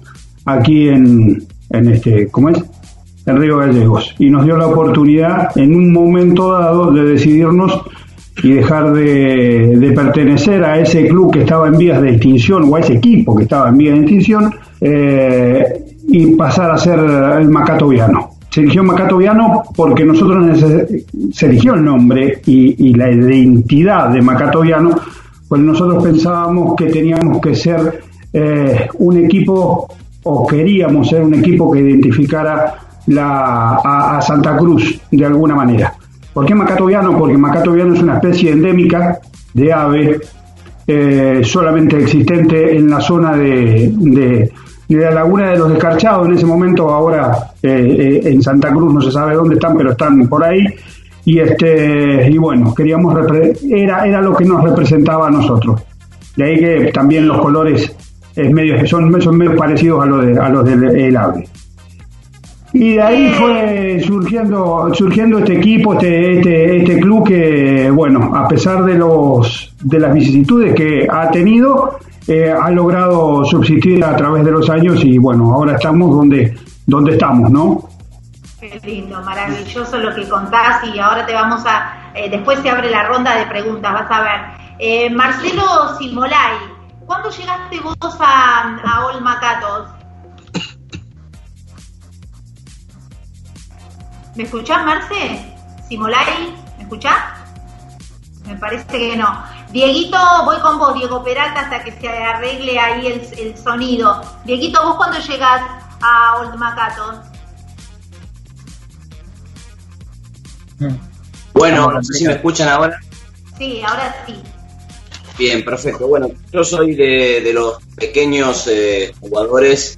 aquí en, en este, ¿cómo es? En Río Gallegos. Y nos dio la oportunidad en un momento dado de decidirnos y dejar de, de pertenecer a ese club que estaba en vías de extinción o a ese equipo que estaba en vías de extinción eh, y pasar a ser el Macatoviano. Se eligió Macatoviano porque nosotros se eligió el nombre y, la identidad de Macatoviano, pues nosotros pensábamos que teníamos que ser eh, un equipo o queríamos ser un equipo que identificara a, Santa Cruz de alguna manera. ¿Por qué Macatoviano? Porque Macatoviano es una especie endémica de ave eh, solamente existente en la zona de- de la laguna de los descarchados en ese momento, ahora eh, eh, en Santa Cruz no se sabe dónde están, pero están por ahí. Y este y bueno, queríamos era, era lo que nos representaba a nosotros. De ahí que también los colores es medio, son, son medio parecidos a los, de, a los del el ave. Y de ahí fue surgiendo, surgiendo este equipo, este, este, este club que, bueno, a pesar de los de las vicisitudes que ha tenido, eh, ha logrado subsistir a través de los años y bueno, ahora estamos donde, donde estamos, ¿no? Qué lindo, maravilloso lo que contás y ahora te vamos a, eh, después se abre la ronda de preguntas, vas a ver. Eh, Marcelo Simolay, ¿cuándo llegaste vos a, a Olmacatos? ¿Me escuchás, Marce? Simolay, ¿me escuchás? Me parece que no. Dieguito, voy con vos, Diego Peralta, hasta que se arregle ahí el, el sonido. Dieguito, ¿vos cuándo llegás a Olmacatos? Bueno, no sé si me escuchan ahora. Sí, ahora sí. Bien, perfecto. Bueno, yo soy de, de los pequeños eh, jugadores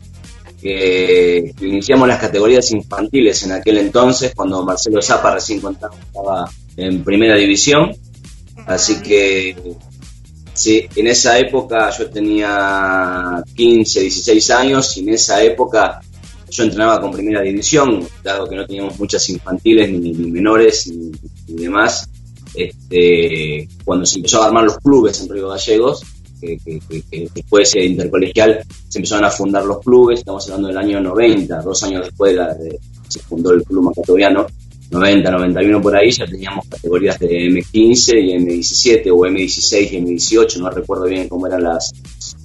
que, iniciamos las categorías infantiles en aquel entonces, cuando Marcelo Zapa recién contaba estaba en primera división. Así que, sí, en esa época yo tenía 15, 16 años y en esa época yo entrenaba con primera división, dado que no teníamos muchas infantiles ni, menores ni, demás. Este, cuando se empezó a armar los clubes en Río Gallegos, que después de intercolegial se empezaron a fundar los clubes, estamos hablando del año 90, dos años después de, la- de- se fundó el club macatoviano, 90, 91 por ahí, ya teníamos categorías de M15 y M17 o M16 y M18, no recuerdo bien cómo eran las,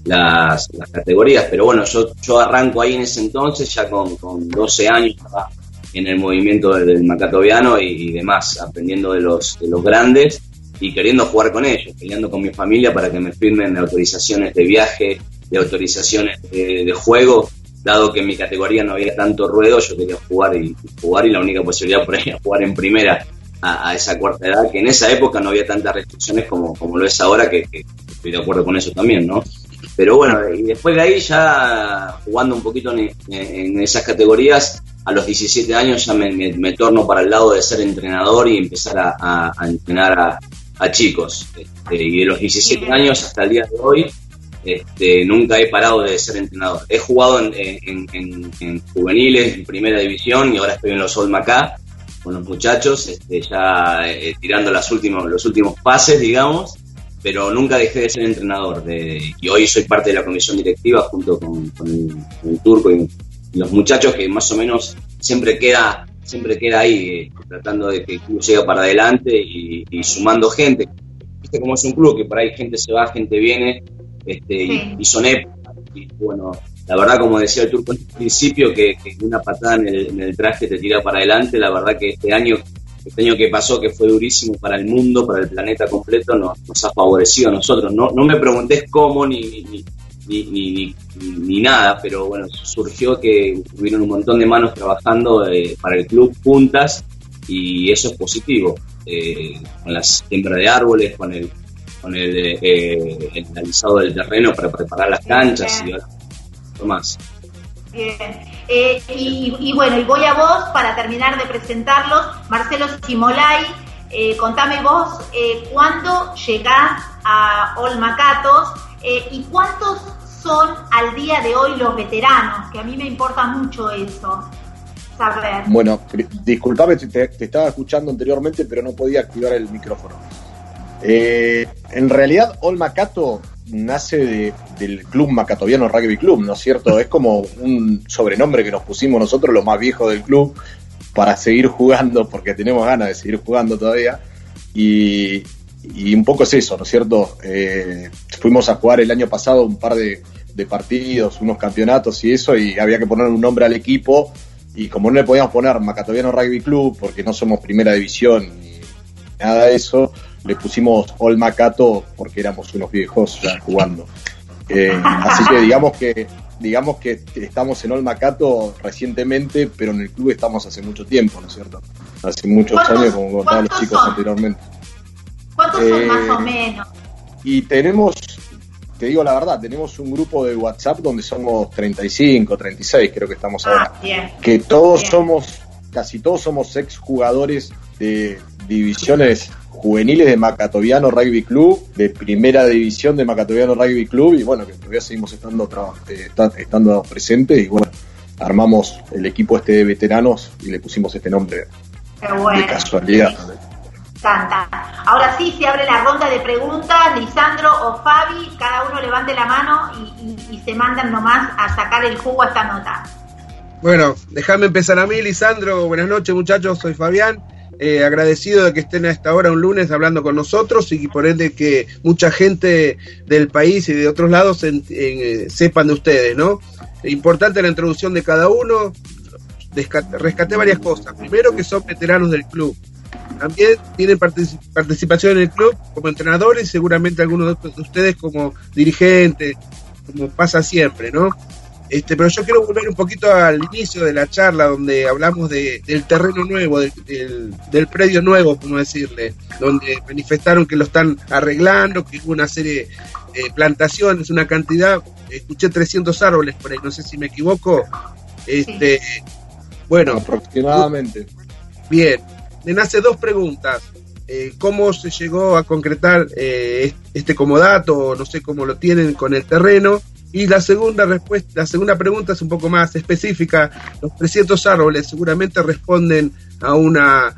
las, categorías, pero bueno, yo, yo arranco ahí en ese entonces, ya con, con 12 años, en el movimiento del, del macatoviano y, demás, aprendiendo de los, de los grandes. y queriendo jugar con ellos, peleando con mi familia para que me firmen autorizaciones de viaje, de autorizaciones de juego, dado que en mi categoría no había tanto ruedo, yo quería jugar y, jugar y la única posibilidad por ahí era jugar en primera a, a esa cuarta edad, que en esa época no había tantas restricciones como, como lo es ahora, que, que estoy de acuerdo con eso también, ¿no? Pero bueno, y después de ahí ya jugando un poquito en, en esas categorías, a los 17 años ya me, me- me torno para el lado de ser entrenador y empezar a, a- a entrenar a, a chicos. Este, y de los 17 años hasta el día de hoy, este, nunca he parado de ser entrenador. He jugado en, en- en- en juveniles, en primera división, y ahora estoy en los Olma acá con los muchachos, este, ya eh, tirando las últimos, los últimos pases, digamos, pero nunca dejé de ser entrenador. De, y hoy soy parte de la comisión directiva junto con, con el, con el turco y, los muchachos que más o menos siempre queda siempre queda ahí, eh, tratando de que el club siga para adelante y, y sumando gente. Viste cómo es un club, que por ahí gente se va, gente viene, este, y- y, son épocas. Y bueno, la verdad, como decía el turco en el principio, que, que una patada en el, en el traje te tira para adelante, la verdad que este año, este año que pasó, que fue durísimo para el mundo, para el planeta completo, nos, nos ha favorecido a nosotros. No, no me preguntes cómo ni, ni, ni- ni- ni nada, pero bueno, surgió que hubieron un montón de manos trabajando eh, para el club juntas y eso es positivo. Eh, con la siembra de árboles, con el con el, eh, el analizado del terreno para preparar las canchas y ahora más. Bien. Eh, y, y bueno, y voy a vos para terminar de presentarlos. Marcelo Simolay, eh, contame vos eh, cuándo llegás a Olmacatos eh, y cuántos son al día de hoy los veteranos, que a mí me importa mucho eso, saber. Bueno, disculpame, te, te estaba escuchando anteriormente, pero no podía activar el micrófono. Eh, en realidad, All Macato nace de- del Club Macatoviano Rugby Club, ¿no es cierto? Es como un sobrenombre que nos pusimos nosotros, los más viejos del club, para seguir jugando, porque tenemos ganas de seguir jugando todavía. Y, un poco es eso, ¿no es cierto? Eh, fuimos a jugar el año pasado un par de, de partidos, unos campeonatos y eso, y había que poner un nombre al equipo. Y como no le podíamos poner Macatoviano Rugby Club, porque no somos primera división ni nada de eso, le pusimos All Macato porque éramos unos viejos ya jugando. Eh, así que digamos que digamos que estamos en All Macato recientemente, pero en el club estamos hace mucho tiempo, ¿no es cierto? Hace muchos ¿Cuántos- años, como contaban los chicos son? anteriormente. ¿Cuántos eh, son más o menos? Y tenemos, te digo la verdad, tenemos un grupo de WhatsApp donde somos 35, 36, creo que estamos ahora. Ah, bien. Que todos Bien. somos, casi todos somos ex jugadores de divisiones juveniles de Macatoviano Rugby Club, de primera división de Macatoviano Rugby Club, y bueno, que todavía seguimos estando, eh, estando presentes, y bueno, armamos el equipo este de veteranos y le pusimos este nombre Qué bueno. de casualidad. Tanta. Ahora sí se abre la ronda de preguntas, Lisandro o Fabi, cada uno levante la mano y, y- y se mandan nomás a sacar el jugo a esta nota. Bueno, déjame empezar a mí, Lisandro. Buenas noches, muchachos. Soy Fabián. Eh, agradecido de que estén a esta hora un lunes hablando con nosotros y por ende que mucha gente del país y de otros lados en- eh, sepan de ustedes, ¿no? Importante la introducción de cada uno. Rescaté varias cosas. Primero, que son veteranos del club. También tienen partici- participación en el club como entrenadores y seguramente algunos de ustedes como dirigentes, como pasa siempre, ¿no? Este, pero yo quiero volver un poquito al inicio de la charla donde hablamos de, del terreno nuevo, del, del- del predio nuevo, como decirle, donde manifestaron que lo están arreglando, que hubo una serie de plantaciones, una cantidad, escuché 300 árboles por ahí, no sé si me equivoco. Este, bueno, aproximadamente. Bien, me nace dos preguntas. Eh, ¿Cómo se llegó a concretar eh, este comodato? No sé cómo lo tienen con el terreno. Y la segunda respuesta, la segunda pregunta es un poco más específica. Los 300 árboles seguramente responden a una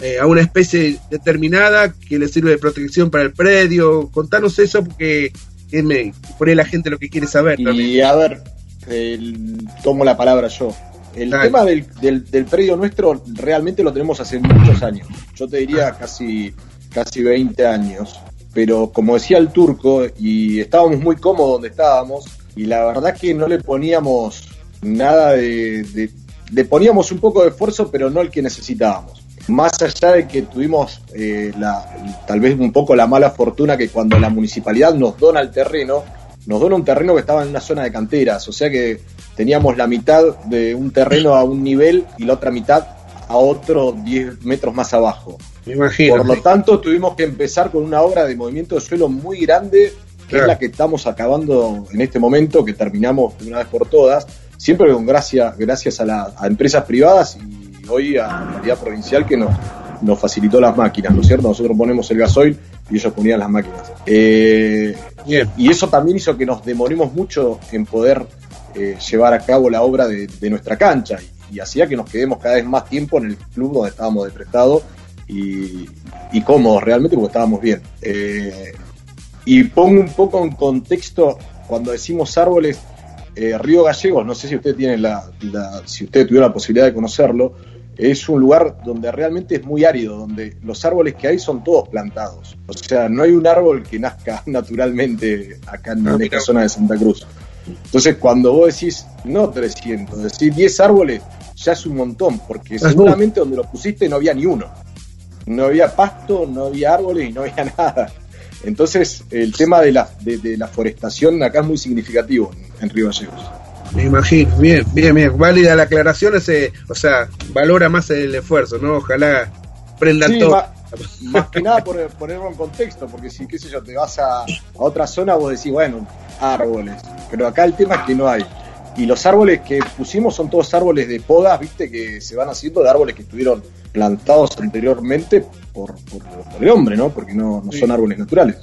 eh, a una especie determinada que le sirve de protección para el predio. Contanos eso porque que me, por ahí la gente lo que quiere saber. también. Y a ver, el- tomo la palabra yo. El tema del, del, del predio nuestro realmente lo tenemos hace muchos años. Yo te diría casi, casi 20 años. Pero como decía el turco, y estábamos muy cómodos donde estábamos, y la verdad que no le poníamos nada de, le poníamos un poco de esfuerzo, pero no el que necesitábamos. más allá de que tuvimos eh, la, tal vez un poco la mala fortuna que cuando la municipalidad nos dona el terreno, nos dona un terreno que estaba en una zona de canteras, o sea que teníamos la mitad de un terreno a un nivel y la otra mitad a otro 10 metros más abajo. Me imagino. Por lo tanto, tuvimos que empezar con una obra de movimiento de suelo muy grande, que Claro. es la que estamos acabando en este momento, que terminamos de una vez por todas, siempre con gracia, gracias a, la- a empresas privadas y hoy a la autoridad provincial que nos, nos facilitó las máquinas, ¿no es cierto? Nosotros ponemos el gasoil y ellos ponían las máquinas. Eh, y eso también hizo que nos demoremos mucho en poder eh, llevar a cabo la obra de, de nuestra cancha y, y hacía que nos quedemos cada vez más tiempo en el club donde estábamos de prestado y, y cómodos realmente porque estábamos bien. Eh, y pongo un poco en contexto cuando decimos árboles, eh, Río Gallegos, no sé si usted tiene la, la- si usted tuviera la posibilidad de conocerlo, es un lugar donde realmente es muy árido, donde los árboles que hay son todos plantados. O sea, no hay un árbol que nazca naturalmente acá en Ah, esta mira. zona de Santa Cruz. Entonces, cuando vos decís, no 300, decís 10 árboles, ya es un montón, porque seguramente donde lo pusiste no había ni uno. No había pasto, no había árboles y no había nada. Entonces, el tema de la, de, de la forestación acá es muy significativo en, en Río Gallegos. Me imagino, bien, bien, bien. Válida la aclaración, ese, o sea, valora más el esfuerzo, ¿no? Ojalá prendan Sí, todo. ma- más que nada por ponerlo en contexto, porque si, qué sé yo, te vas a, a otra zona, vos decís, bueno, árboles. Pero acá el tema es que no hay. Y los árboles que pusimos son todos árboles de podas, viste, que se van haciendo de árboles que estuvieron plantados anteriormente por, por- por el hombre, ¿no? Porque no, no son árboles naturales.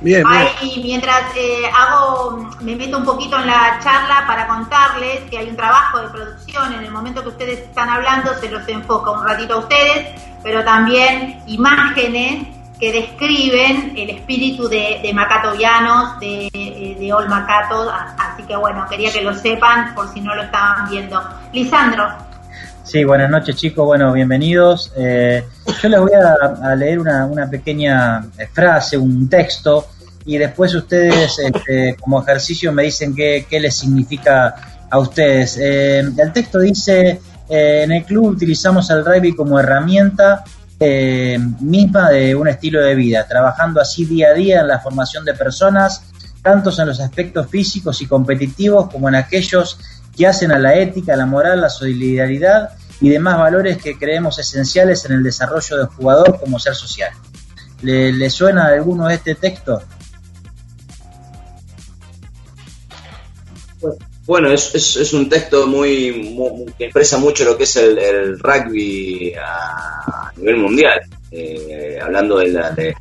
Bien, Ay, y mientras eh, hago, me meto un poquito en la charla para contarles que hay un trabajo de producción, en el momento que ustedes están hablando se los enfoca un ratito a ustedes, pero también imágenes que describen el espíritu de, Macatovianos, de, eh, de All Macato, a- así que bueno, quería que lo sepan por si no lo estaban viendo. Lisandro, Sí, buenas noches chicos, bueno, bienvenidos. Eh, yo les voy a, leer una, pequeña eh, frase, un texto, y después ustedes este, como ejercicio me dicen qué, qué les significa a ustedes. Eh, el texto dice, eh, en el club utilizamos el rugby como herramienta eh, misma de un estilo de vida, trabajando así día a día en la formación de personas, tanto en los aspectos físicos y competitivos como en aquellos que hacen a la ética, la moral, la solidaridad y demás valores que creemos esenciales en el desarrollo del jugador como ser social. ¿Le, suena a alguno este texto? Bueno, es, es, un texto muy, mu- que expresa mucho lo que es el, el rugby a nivel mundial, eh, hablando de, la- de-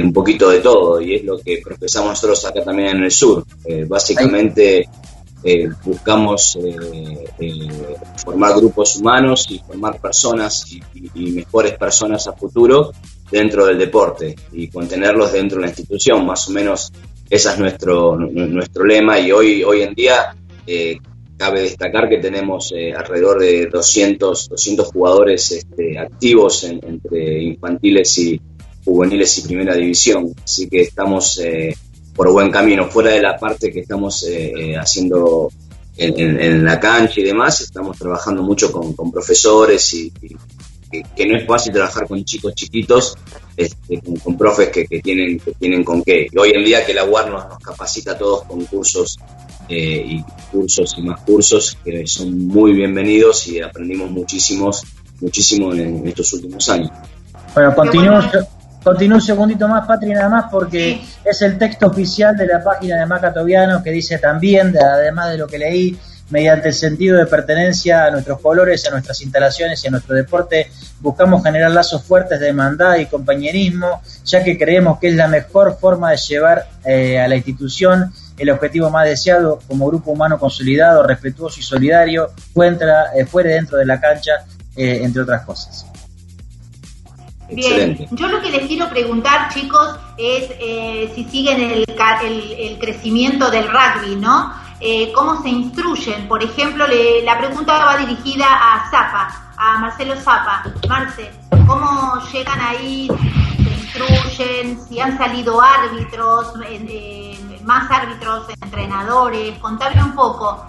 un poquito de todo, y es lo que profesamos nosotros acá también en el sur. Eh, básicamente eh, buscamos eh, formar grupos humanos y formar personas y, y- mejores personas a futuro dentro del deporte y contenerlos dentro de la institución, más o menos ese es nuestro, nu- nuestro lema y hoy, hoy en día eh, cabe destacar que tenemos eh, alrededor de 200, 200 jugadores este, activos en- entre infantiles y juveniles y primera división, así que estamos eh, por buen camino, fuera de la parte que estamos haciendo en, la cancha y demás, estamos trabajando mucho con, con profesores y, que, no es fácil trabajar con chicos chiquitos, este, con, profes que, tienen que tienen con qué. Hoy en día que la UAR nos, capacita todos con cursos eh, y cursos y más cursos que son muy bienvenidos y aprendimos muchísimos, muchísimo en estos últimos años. Bueno, continúo, continúo un segundito más, Patri, nada más, porque es el texto oficial de la página de Macatoviano que dice también, de- además de lo que leí, mediante el sentido de pertenencia a nuestros colores, a nuestras instalaciones y a nuestro deporte, buscamos generar lazos fuertes de hermandad y compañerismo, ya que creemos que es la mejor forma de llevar eh, a la institución el objetivo más deseado como grupo humano consolidado, respetuoso y solidario, fuera, eh, fuera y dentro de la cancha, eh, entre otras cosas. Bien, yo lo que les quiero preguntar, chicos, es eh, si siguen el, ca- el- el crecimiento del rugby, ¿no? Eh, ¿Cómo se instruyen? Por ejemplo, le- la pregunta va dirigida a Zapa, a Marcelo Zapa. Marce, ¿cómo llegan ahí? ¿Se instruyen? ¿Si han salido árbitros, eh, más árbitros, entrenadores? Contame un poco.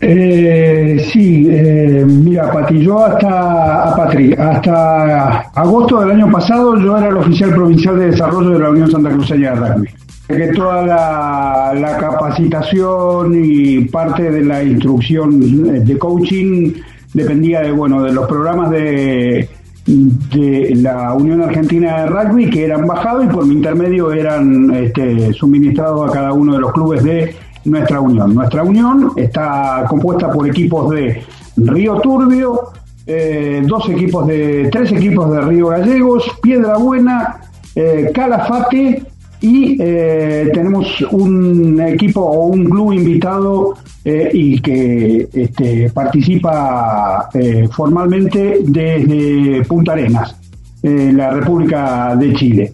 Eh, sí, eh, mira, Pati, yo hasta, a Patri, hasta agosto del año pasado yo era el oficial provincial de desarrollo de la Unión Santa Cruceña de Rugby. Que toda la, la capacitación y parte de la instrucción de coaching dependía de, bueno, de los programas de, de la Unión Argentina de Rugby que eran bajados y por mi intermedio eran este, suministrados a cada uno de los clubes de nuestra unión. Nuestra unión está compuesta por equipos de Río Turbio, eh, dos equipos de, tres equipos de Río Gallegos, Piedra Buena, eh, Calafate y eh, tenemos un equipo o un club invitado y que este, participa formalmente desde Punta Arenas, la República de Chile.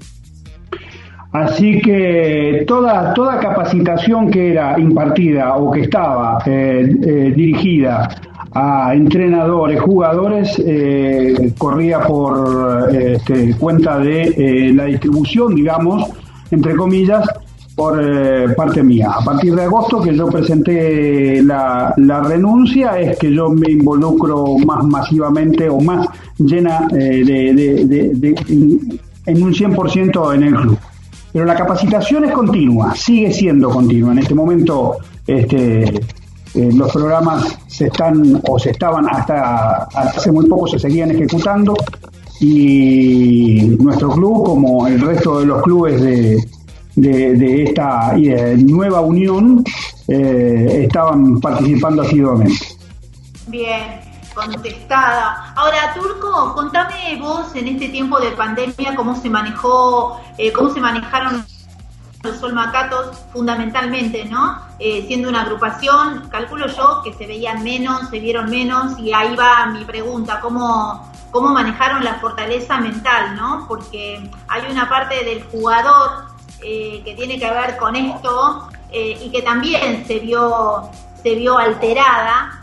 Así que toda, toda capacitación que era impartida o que estaba eh, eh, dirigida a entrenadores, jugadores, eh, corría por este, cuenta de la distribución, digamos, entre comillas, por parte mía. A partir de agosto que yo presenté la, la, renuncia es que yo me involucro más masivamente o más llena de, de, en un 100% en el club. Pero la capacitación es continua, sigue siendo continua. En este momento este, eh, los programas se están o se estaban hasta, hace muy poco se seguían ejecutando y nuestro club, como el resto de los clubes de, de, esta eh, nueva unión, eh, estaban participando asiduamente. Bien, contestada. Ahora, Turco, contame vos en este tiempo de pandemia cómo se manejó, eh, cómo se manejaron los solmacatos fundamentalmente, ¿no? Eh, siendo una agrupación, calculo yo que se veían menos, se vieron menos, y ahí va mi pregunta, ¿cómo, cómo manejaron la fortaleza mental, ¿no? Porque hay una parte del jugador eh, que tiene que ver con esto y que también se vio, se vio alterada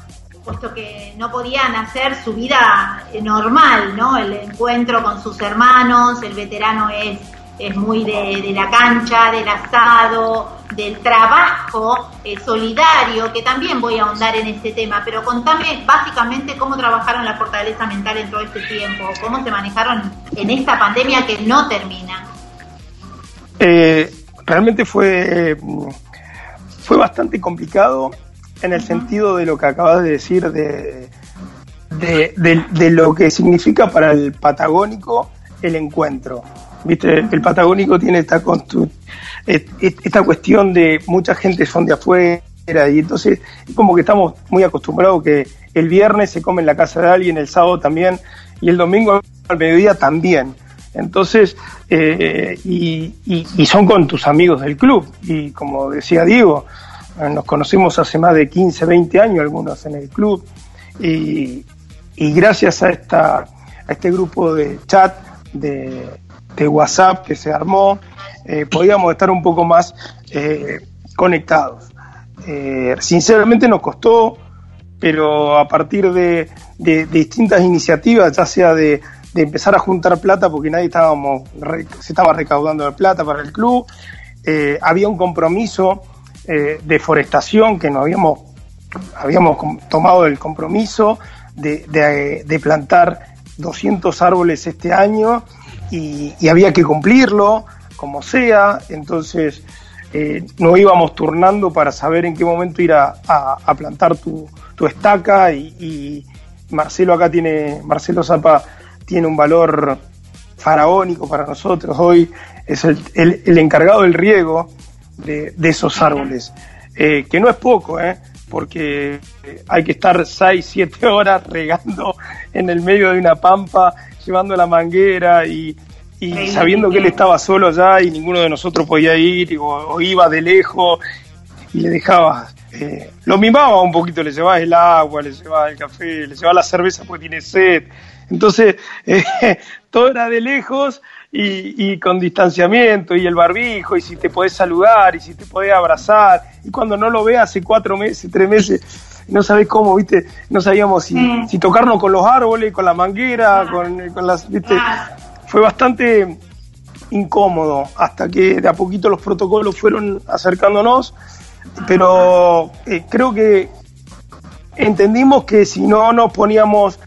puesto que no podían hacer su vida eh, normal, ¿no? El encuentro con sus hermanos, el veterano es, es muy de, la cancha, del asado, del trabajo eh, solidario, que también voy a ahondar en este tema, pero contame básicamente cómo trabajaron la fortaleza mental en todo este tiempo, cómo se manejaron en esta pandemia que no termina. Eh, realmente fue, fue bastante complicado en el sentido de lo que acabas de decir de, de, lo que significa para el patagónico el encuentro. ¿Viste? El patagónico tiene esta, esta cuestión de mucha gente son de afuera y entonces es como que estamos muy acostumbrados que el viernes se come en la casa de alguien, el sábado también y el domingo al mediodía también. Entonces, eh, y, y, son con tus amigos del club. Y como decía Diego, nos conocimos hace más de 15, 20 años, algunos en el club, y, gracias a, esta, a este grupo de chat, de, WhatsApp que se armó, eh, podíamos estar un poco más eh, conectados. Eh, sinceramente nos costó, pero a partir de, distintas iniciativas, ya sea de, empezar a juntar plata, porque nadie estábamos, se estaba recaudando de plata para el club, había un compromiso eh, deforestación que nos habíamos, habíamos tomado el compromiso de, plantar 200 árboles este año y, había que cumplirlo como sea, entonces eh, nos íbamos turnando para saber en qué momento ir a, plantar tu, estaca y, Marcelo acá tiene, Marcelo Zapa tiene un valor faraónico para nosotros, hoy es el, el encargado del riego de, esos árboles, eh, que no es poco, ¿eh? porque hay que estar 6, 7 horas regando en el medio de una pampa, llevando la manguera y, sabiendo que él estaba solo allá y ninguno de nosotros podía ir o, iba de lejos y le dejaba, eh, lo mimaba un poquito, le llevaba el agua, le llevaba el café, le llevaba la cerveza porque tiene sed. Entonces, eh, todo era de lejos y, con distanciamiento y el barbijo y si te podés saludar y si te podés abrazar y cuando no lo ve hace cuatro meses, tres meses, no sabés cómo, viste, no sabíamos si, si tocarnos con los árboles, con la manguera, con, con, las, viste, fue bastante incómodo hasta que de a poquito los protocolos fueron acercándonos, pero eh, creo que entendimos que si no nos poníamos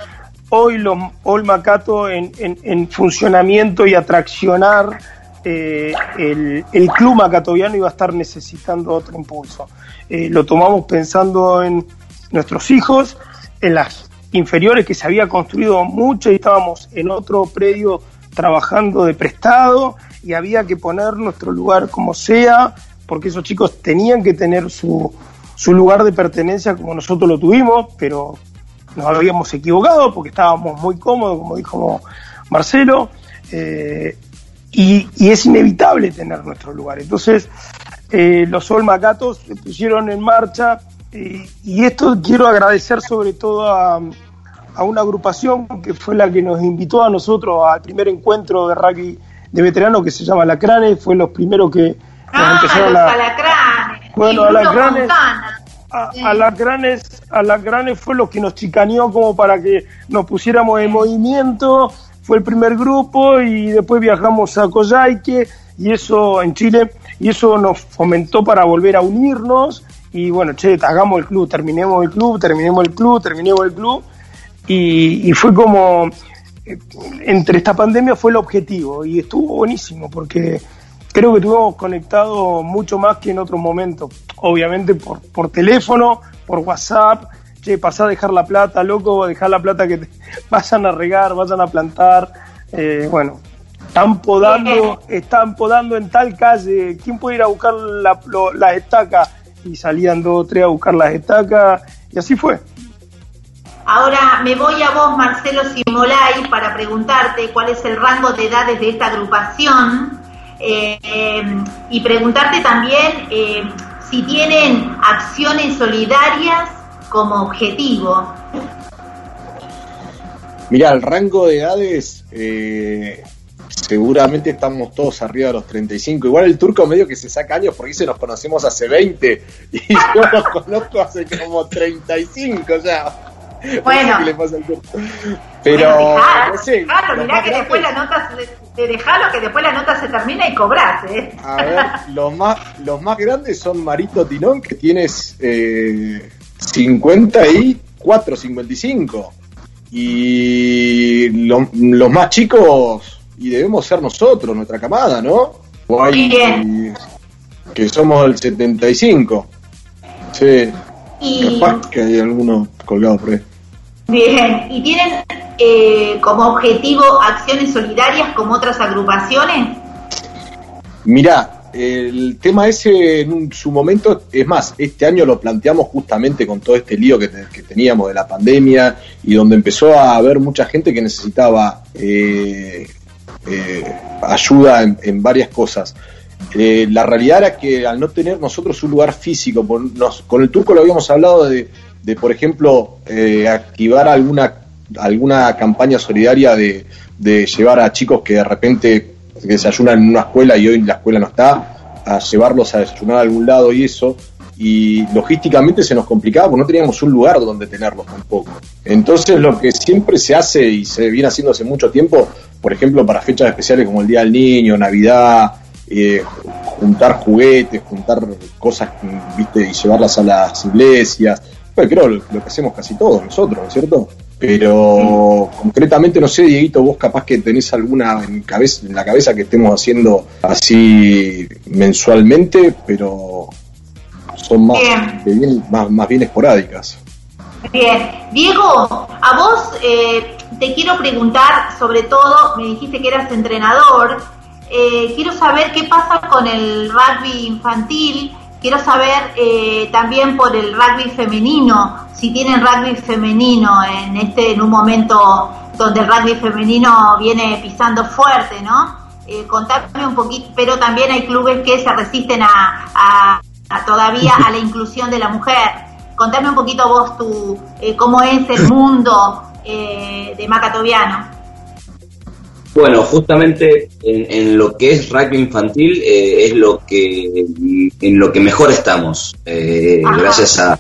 hoy los Olma Cato en, en- en funcionamiento y atraccionar, eh, el, club macatoviano iba a estar necesitando otro impulso. Eh, lo tomamos pensando en nuestros hijos, en las inferiores que se había construido mucho y estábamos en otro predio trabajando de prestado y había que poner nuestro lugar como sea, porque esos chicos tenían que tener su lugar de pertenencia como nosotros lo tuvimos, pero nos habíamos equivocado porque estábamos muy cómodos, como dijo Marcelo, eh, y, y es inevitable tener nuestro lugar. Entonces, eh, los Sol Macatos se pusieron en marcha y, y esto quiero agradecer sobre todo a, a una agrupación que fue la que nos invitó a nosotros al primer encuentro de rugby de veteranos que se llama Lacranes, fue los primeros que nos Ah, empezaron los a... alacranes. Bueno, alacranes. A, a las granes, a las granes fue lo que nos chicaneó como para que nos pusiéramos en movimiento, fue el primer grupo y después viajamos a Coyhaique y eso en Chile y eso nos fomentó para volver a unirnos. Y bueno, che, hagamos el club, terminemos el club, terminemos el club, terminemos el club. Y, y fue como eh, entre esta pandemia fue el objetivo y estuvo buenísimo porque creo que estuvimos conectados mucho más que en otros momentos. Obviamente por, por teléfono, por WhatsApp. Che, pasá a dejar la plata, loco, dejar la plata que te vayan a regar, vayan a plantar. Eh, bueno, están podando, están podando en tal calle. ¿Quién puede ir a buscar la- lo- las estacas? Y salían dos o tres a buscar las estacas. Y así fue. Ahora me voy a vos, Marcelo Simolay, para preguntarte cuál es el rango de edades de esta agrupación eh, y preguntarte también eh, si tienen acciones solidarias como objetivo. Mira, el rango de edades, eh, seguramente estamos todos arriba de los 35. Igual el turco medio que se saca años porque dice nos conocemos hace 20 y yo los conozco hace como 35 ya. Bueno. No sé qué le pasa al turco. Pero, Dejalo, no sé, dejalo, los mirá que después la nota se, te dejalo que después la nota se termina y cobras, ¿eh? A ver, los más, los más grandes son Marito Tinón, que tienes eh, 54, 55. Y lo- los más chicos, y debemos ser nosotros, nuestra camada, ¿no? O hay- Que somos del 75. Sí, Y capaz que hay alguno colgado por ahí. bien, ¿y tienen eh, como objetivo acciones solidarias como otras agrupaciones? Mirá, el tema ese en su momento, es más, este año lo planteamos justamente con todo este lío que, te- que teníamos de la pandemia y donde empezó a haber mucha gente que necesitaba eh, eh, ayuda en, varias cosas. La realidad era que al no tener nosotros un lugar físico, con el turco lo habíamos hablado de, por ejemplo, activar alguna, alguna campaña solidaria de, llevar a chicos que de repente desayunan en una escuela y hoy la escuela no está, a llevarlos a desayunar a algún lado y eso. Y logísticamente se nos complicaba porque no teníamos un lugar donde tenerlos tampoco. Entonces lo que siempre se hace y se viene haciendo hace mucho tiempo, por ejemplo para fechas especiales como el Día del Niño, Navidad, eh, juntar juguetes, juntar cosas, viste, y llevarlas a las iglesias. Bueno, creo lo, lo que hacemos casi todos nosotros, ¿no es cierto? Pero concretamente, no sé, Dieguito, vos capaz que tenés alguna en, cabeza, en la cabeza que estemos haciendo así mensualmente, pero son más, Bien. que bien- más, más bien esporádicas. Bien, Diego, a vos eh, te quiero preguntar, sobre todo, me dijiste que eras entrenador, eh, quiero saber qué pasa con el rugby infantil, quiero saber eh, también por el rugby femenino, si tienen rugby femenino en este en un momento donde el rugby femenino viene pisando fuerte, ¿no? Eh, contame un poquito, pero también hay clubes que se resisten a, a- a todavía a la inclusión de la mujer. Contame un poquito vos tu, eh, cómo es el mundo eh, de Macatoviano. Bueno, justamente en, en lo que es rugby infantil eh, es lo que en lo que mejor estamos, eh, gracias a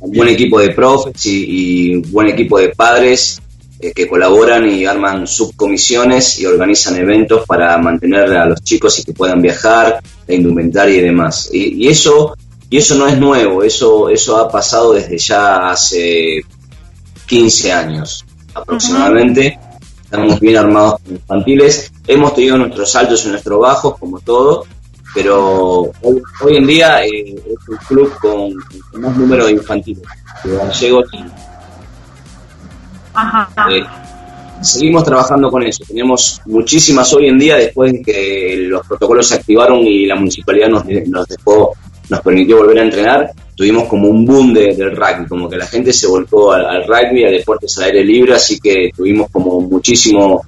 un buen equipo de profes y, y buen equipo de padres eh, que colaboran y arman subcomisiones y organizan eventos para mantener a los chicos y que puedan viajar, la indumentaria y demás. Y, y eso Y eso no es nuevo, eso, eso ha pasado desde ya hace 15 años aproximadamente. Estamos bien armados con infantiles. Hemos tenido nuestros altos y nuestros bajos, como todo, pero hoy, hoy en día eh, es un club con, con más número de infantiles, de gallegos. Ajá. Eh, seguimos trabajando con eso. Tenemos muchísimas hoy en día, después de que los protocolos se activaron y la municipalidad nos, nos dejó, nos permitió volver a entrenar, tuvimos como un boom de- del rugby, como que la gente se volcó al, al rugby, a deportes al aire libre, así que tuvimos como muchísimo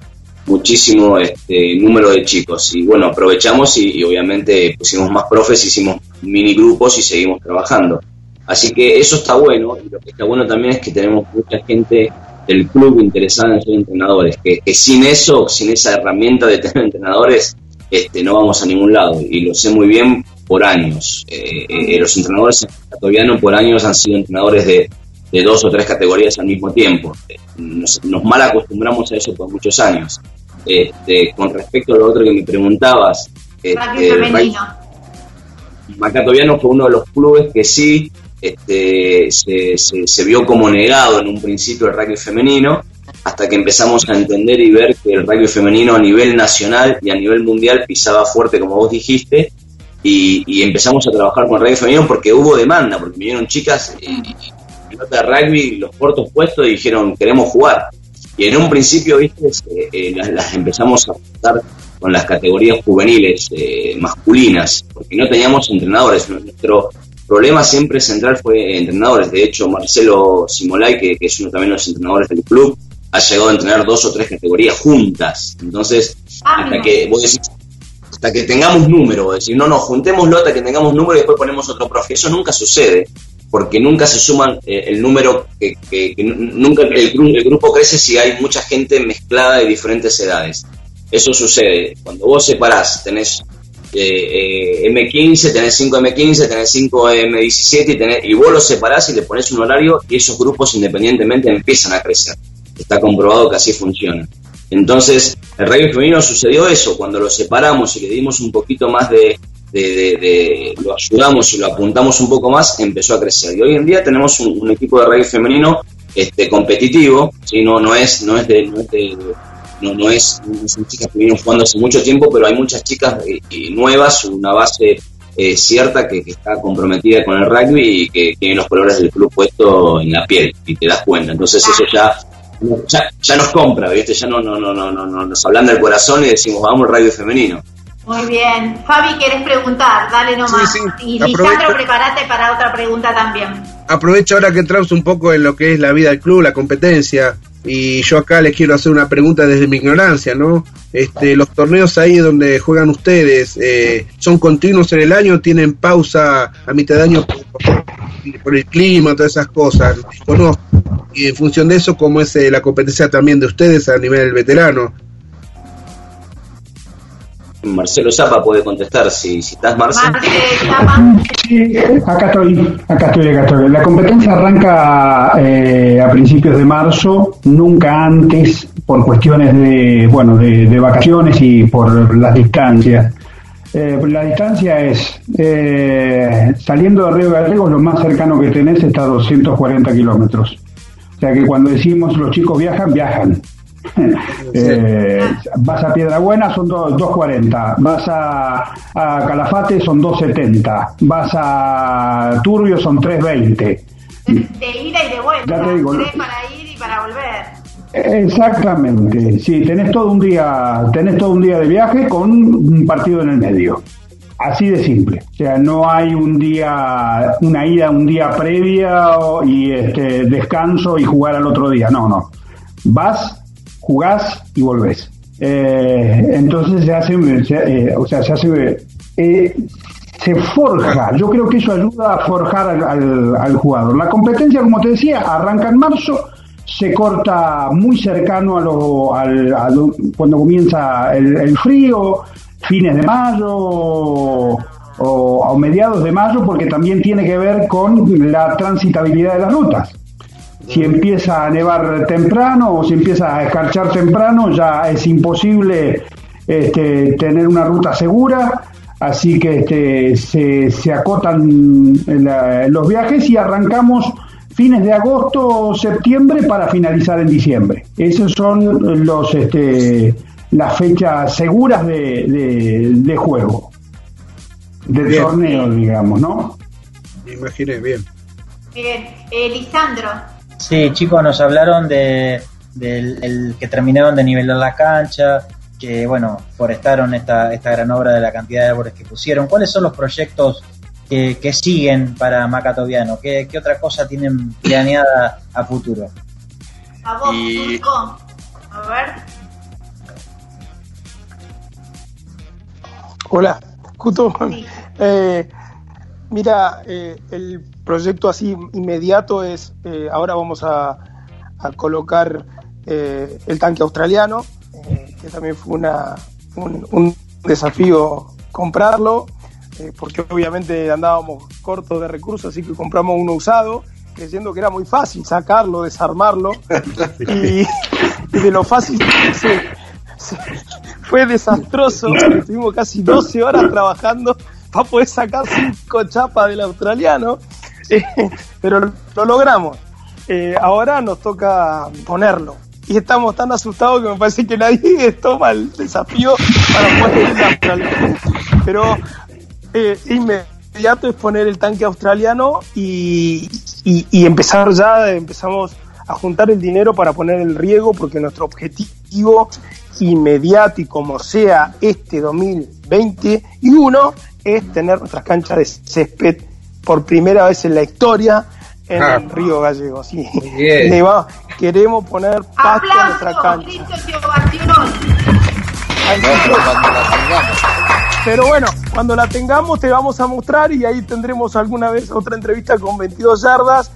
muchísimo este, número de chicos. Y bueno aprovechamos y, y obviamente pusimos más profes hicimos mini grupos y seguimos trabajando. Así que eso está bueno y lo que está bueno también es que tenemos mucha gente del club interesada en ser entrenadores que, que sin eso sin esa herramienta de tener entrenadores este, no vamos a ningún lado. Y lo sé muy bien por años. Eh, eh, los entrenadores en Catoviano por años han sido entrenadores de, de dos o tres categorías al mismo tiempo. Eh, nos, nos mal acostumbramos a eso por muchos años. Este, con respecto a lo otro que me preguntabas, este. Macatoviano fue uno de los clubes que sí este, se, se- se vio como negado en un principio el rugby femenino, hasta que empezamos a entender y ver que el rugby femenino a nivel nacional y a nivel mundial pisaba fuerte, como vos dijiste, y, y empezamos a trabajar con rugby femenino porque hubo demanda, porque vinieron chicas y, pelota de rugby, los cortos puestos y dijeron queremos jugar. Y en un principio, viste, eh, eh, las, las empezamos a apuntar con las categorías juveniles eh, masculinas, porque no teníamos entrenadores. Nuestro problema siempre central fue entrenadores. De hecho, Marcelo Simolay, que, que es uno también de los entrenadores del club, ha llegado a entrenar dos o tres categorías juntas. Entonces, hasta que vos decís, hasta que tengamos número, decís, no, no, juntémoslo hasta que tengamos número y después ponemos otro profe. Eso nunca sucede, porque nunca se suman eh, el número, que, nunca el grupo crece si hay mucha gente mezclada de diferentes edades. Eso sucede. Cuando vos separás, tenés eh, eh, M15, tenés 5 M15, tenés 5 M17 y, tenés, y vos los separás y le pones un horario y esos grupos independientemente empiezan a crecer. Está comprobado que así funciona. Entonces, el rugby femenino sucedió eso, cuando lo separamos y le dimos un poquito más de, de, de- de- lo ayudamos y lo apuntamos un poco más, empezó a crecer. Y hoy en día tenemos un, equipo de rugby femenino este, competitivo, ¿sí? no, no es, no es de, no es de- no, no es, no son chicas que vienen jugando hace mucho tiempo, pero hay muchas chicas eh, eh, nuevas, una base eh, cierta que, que está comprometida con el rugby y que tiene los colores del club puesto en la piel y te das cuenta. Entonces eso ya, ya, ya nos compra, ¿viste? Ya no, no, no, no, no, no, nos hablan del corazón y decimos, vamos al rugby femenino. Muy bien. Fabi, ¿querés preguntar? Dale nomás. Sí, sí. Y Aprovecho. Lisandro, prepárate para otra pregunta también. Aprovecho ahora que entramos un poco en lo que es la vida del club, la competencia. Y yo acá les quiero hacer una pregunta desde mi ignorancia, ¿no? Este, los torneos ahí donde juegan ustedes, eh, ¿son continuos en el año? ¿Tienen pausa a mitad de año por, el clima, todas esas cosas? Desconozco. Y en función de eso, ¿cómo es eh, la competencia también de ustedes a nivel veterano? Marcelo Zapa puede contestar si, si estás, Marcelo. Sí, acá estoy, acá estoy, acá estoy. La competencia arranca eh, a principios de marzo, nunca antes, por cuestiones de, bueno, de, de vacaciones y por las distancias. Eh, la distancia es, eh, saliendo de Río Gallegos, lo más cercano que tenés está a 240 kilómetros. O sea que cuando decimos los chicos viajan, viajan. Eh, vas a Piedra Buena son do- 2.40, vas a, a Calafate son 2.70, vas a Turbio son 3.20. De ida y de vuelta. Ya te digo, Tres para ir y para volver. Exactamente, sí, tenés todo un día, tenés todo un día de viaje con un partido en el medio. Así de simple. O sea, no hay un día, una ida un día previa y este, descanso y jugar al otro día. No, no. Vas, jugás y volvés. Eh, entonces se hace, se- eh, o sea, se hace, eh, se forja. Yo creo que eso ayuda a forjar al, al- al jugador. La competencia, como te decía, arranca en marzo, se corta muy cercano a lo, al- a lo- cuando comienza el, frío, fines de mayo o, o mediados de mayo, porque también tiene que ver con la transitabilidad de las rutas. Si empieza a nevar temprano o si empieza a escarchar temprano, ya es imposible este, tener una ruta segura. Así que este, se, se acotan la- los viajes y arrancamos fines de agosto, septiembre para finalizar en diciembre. Esos son los este, las fechas seguras de, de, de juego, del Bien. torneo, digamos, ¿no? Me imaginé, bien. Bien, eh, Lisandro. Sí, chicos, nos hablaron de del el que terminaron de nivelar la cancha, que bueno, forestaron esta, esta gran obra de la cantidad de árboles que pusieron. ¿Cuáles son los proyectos que, que siguen para Macatoviano? ¿Qué, ¿Qué otra cosa tienen planeada a futuro? A vos, Y- Turco. A ver. Hola, Cuto. Eh, mira, eh, el proyecto así inmediato es, eh, ahora vamos a, a colocar eh, el tanque australiano, eh, que también fue una, un, un desafío comprarlo, eh, porque obviamente andábamos cortos de recursos, así que compramos uno usado, creyendo que era muy fácil sacarlo, desarmarlo, y, y de lo fácil se- se- fue desastroso. Estuvimos casi 12 horas trabajando para poder sacar cinco chapas del australiano, Eh, pero lo, lo logramos. Eh, ahora nos toca ponerlo. Y estamos tan asustados que me parece que nadie toma el desafío para poner el australiano. Pero eh, inmediato es poner el tanque australiano y, y- y empezar ya, empezamos a juntar el dinero para poner el riego, porque nuestro objetivo inmediato y como sea este 2021 es tener nuestras canchas de césped por primera vez en la historia en Ah. el Río Gallego. Sí. Le va- queremos poner pasto a nuestra cancha. Pero bueno, cuando la tengamos te vamos a mostrar y ahí tendremos alguna vez otra entrevista con 22 yardas,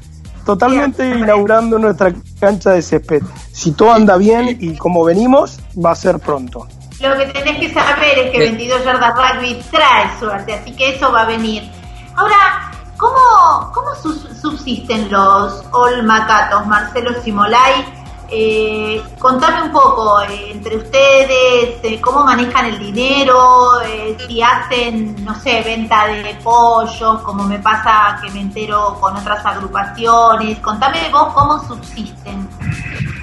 totalmente inaugurando nuestra cancha de césped. Si todo anda bien y como venimos, va a ser pronto. Lo que tenés que saber es que 22 yardas rugby trae suerte, así que eso va a venir. Ahora, ¿cómo, cómo subsisten los Olmacatos, Marcelo Simolay? Eh, contame un poco eh, entre ustedes, eh, cómo manejan el dinero, eh, si hacen, no sé, venta de pollos, como me pasa que me entero con otras agrupaciones. Contame vos cómo subsisten.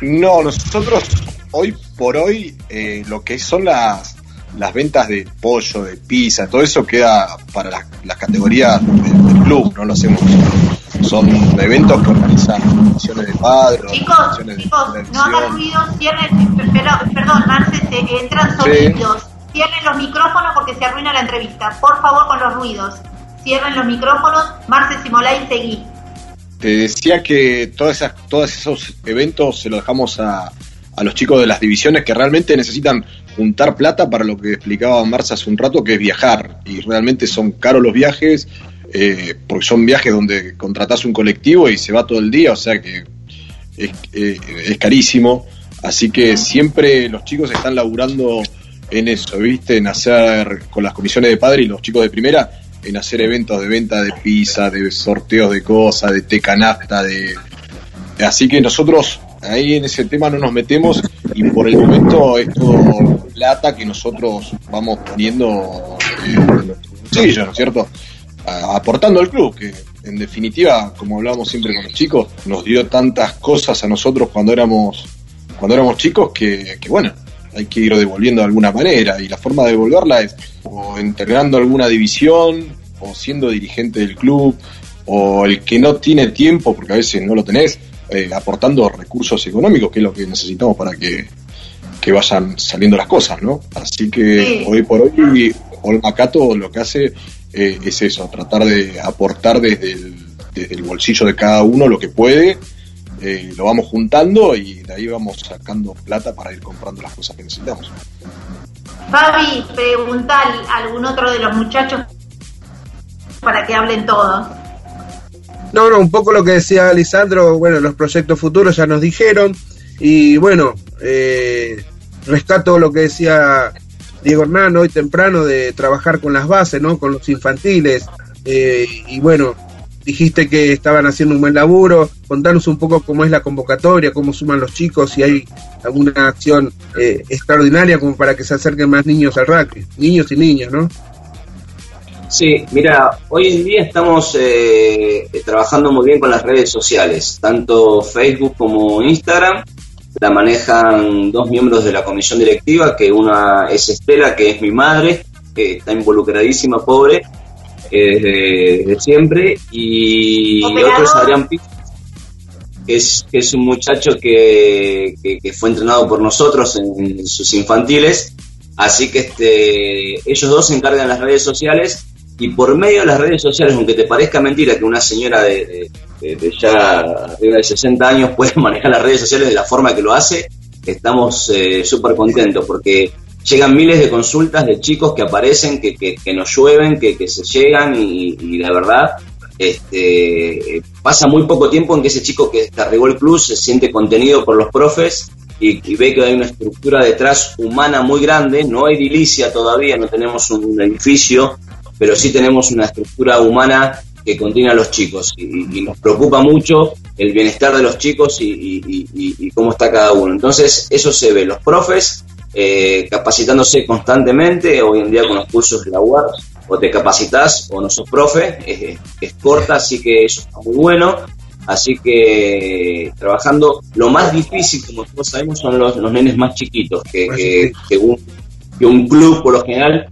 No, nosotros hoy por hoy eh, lo que son las, las ventas de pollo, de pizza, todo eso queda para las, las categorías de- del club, no lo hacemos. Son eventos que organizan comisiones de padres, Chicos, de chicos, no hagan ruido, cierren, perdón, Marce, se entran sonidos. Cierren los micrófonos porque se arruina la entrevista. Por favor, con los ruidos. Cierren los micrófonos. Marce Simolay, seguí. Te decía que todas esas, todos esos eventos se los dejamos a, a los chicos de las divisiones que realmente necesitan juntar plata para lo que explicaba Marcia hace un rato, que es viajar. Y realmente son caros los viajes, eh, porque son viajes donde contratás un colectivo y se va todo el día, o sea que es, eh, es carísimo. Así que siempre los chicos están laburando en eso, ¿viste? En hacer con las comisiones de padre y los chicos de primera, en hacer eventos de venta de pizza, de sorteos de cosas, de té canasta, de. Así que nosotros ahí en ese tema no nos metemos y por el momento es todo plata que nosotros vamos poniendo en nuestro bolsillo, ¿no es cierto? Aportando al club, que en definitiva, como hablábamos siempre con los chicos, nos dio tantas cosas a nosotros cuando éramos cuando éramos chicos que, que, bueno, hay que ir devolviendo de alguna manera y la forma de devolverla es o entrenando alguna división o siendo dirigente del club o el que no tiene tiempo, porque a veces no lo tenés, eh, aportando recursos económicos, que es lo que necesitamos para que, que vayan saliendo las cosas, ¿no? Así que Sí. hoy por hoy Olmacato lo que hace eh, es eso, tratar de aportar desde el, desde el bolsillo de cada uno lo que puede, eh, lo vamos juntando y de ahí vamos sacando plata para ir comprando las cosas que necesitamos. Fabi, pregunta a algún otro de los muchachos para que hablen todos. No, no, un poco lo que decía Lisandro, bueno, los proyectos futuros ya nos dijeron, y bueno, eh, rescato lo que decía Diego Hernán hoy temprano de trabajar con las bases, ¿no? Con los infantiles, eh, y bueno, dijiste que estaban haciendo un buen laburo, contanos un poco cómo es la convocatoria, cómo suman los chicos, si hay alguna acción eh, extraordinaria como para que se acerquen más niños al rugby, niños y niñas, ¿no? Sí, mira, hoy en día estamos eh, trabajando muy bien con las redes sociales, tanto Facebook como Instagram. La manejan dos miembros de la comisión directiva, que una es Estela, que es mi madre, que está involucradísima, pobre, eh, desde, siempre, y otro es Adrián Pico, que es, que es un muchacho que, que, fue entrenado por nosotros en, sus infantiles, así que este, ellos dos se encargan las redes sociales y por medio de las redes sociales, aunque te parezca mentira que una señora de, ya arriba de 60 años puede manejar las redes sociales de la forma que lo hace, estamos eh, súper contentos porque llegan miles de consultas de chicos que aparecen, que, que, nos llueven, que, que se llegan y, la verdad este, pasa muy poco tiempo en que ese chico que arribó el club se siente contenido por los profes y, y, ve que hay una estructura detrás humana muy grande, no hay edilicia todavía, no tenemos un edificio, pero sí tenemos una estructura humana que contiene a los chicos y, nos preocupa mucho el bienestar de los chicos y, cómo está cada uno. Entonces, eso se ve. Los profes eh, capacitándose constantemente, hoy en día con los cursos de la UAR, o te capacitas o no sos profe, es, corta, así que eso está muy bueno. Así que trabajando, lo más difícil, como todos sabemos, son los, los nenes más chiquitos, que, que, un, que un club por lo general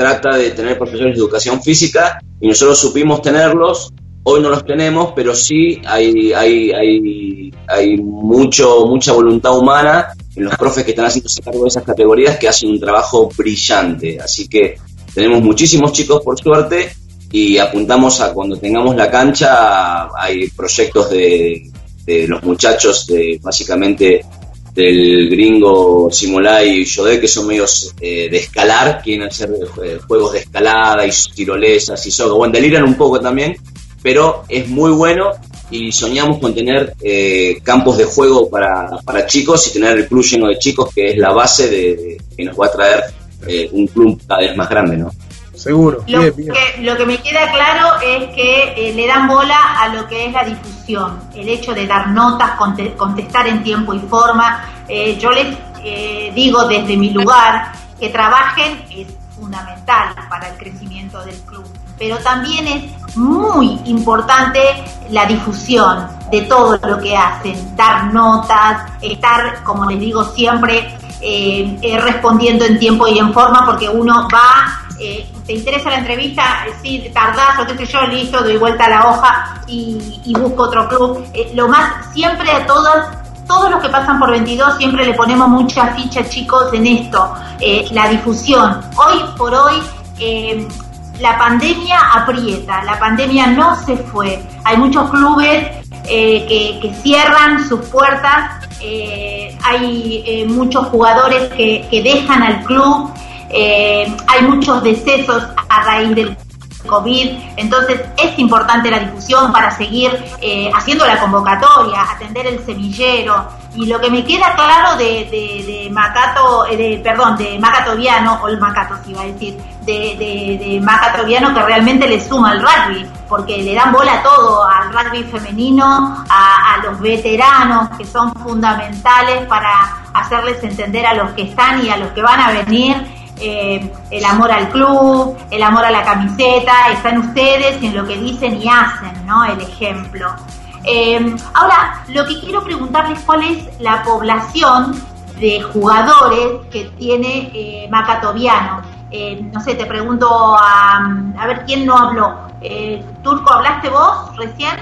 trata de tener profesores de educación física y nosotros supimos tenerlos, hoy no los tenemos, pero sí hay, hay, hay, hay mucho, mucha voluntad humana en los profes que están haciéndose cargo de esas categorías que hacen un trabajo brillante. Así que tenemos muchísimos chicos por suerte y apuntamos a cuando tengamos la cancha, hay proyectos de, de los muchachos de básicamente del gringo Simulay y Jodé, que son medios eh, de escalar, quieren hacer eh, juegos de escalada y tirolesas y soga. Bueno, deliran un poco también, pero es muy bueno y soñamos con tener eh, campos de juego para, para, chicos y tener el club lleno de chicos, que es la base de, que nos va a traer un club cada vez más grande, ¿no? Seguro. Lo, Que, lo que me queda claro es que eh, le dan bola a lo que es la difusión, el hecho de dar notas, contestar en tiempo y forma. Eh, yo les eh, digo desde mi lugar que trabajen es fundamental para el crecimiento del club, pero también es muy importante la difusión de todo lo que hacen, dar notas, estar, como les digo siempre, respondiendo en tiempo y en forma, porque uno va eh, te interesa la entrevista, eh, sí, tardás o qué sé yo, listo, doy vuelta a la hoja y, busco otro club. Eh, lo más, siempre a todos, todos los que pasan por 22, siempre le ponemos mucha ficha, chicos, en esto, la difusión. Hoy por hoy, la pandemia aprieta, la pandemia no se fue. Hay muchos clubes que, cierran sus puertas, hay muchos jugadores que dejan al club. Eh, hay muchos decesos a raíz del COVID, entonces es importante la difusión para seguir eh, haciendo la convocatoria, atender el semillero. Y lo que me queda claro de, de, Macato, eh, de, perdón, de Macatoviano, o el Macato si iba a decir, de, de, Macatoviano que realmente le suma al rugby, porque le dan bola a todo, al rugby femenino, a los veteranos que son fundamentales para hacerles entender a los que están y a los que van a venir eh, el amor al club, el amor a la camiseta, están ustedes en lo que dicen y hacen, ¿no? El ejemplo. Eh, ahora, lo que quiero preguntarles cuál es la población de jugadores que tiene eh, Macatoviano. no sé, te pregunto a, a ver quién no habló. Turco, ¿hablaste vos recién?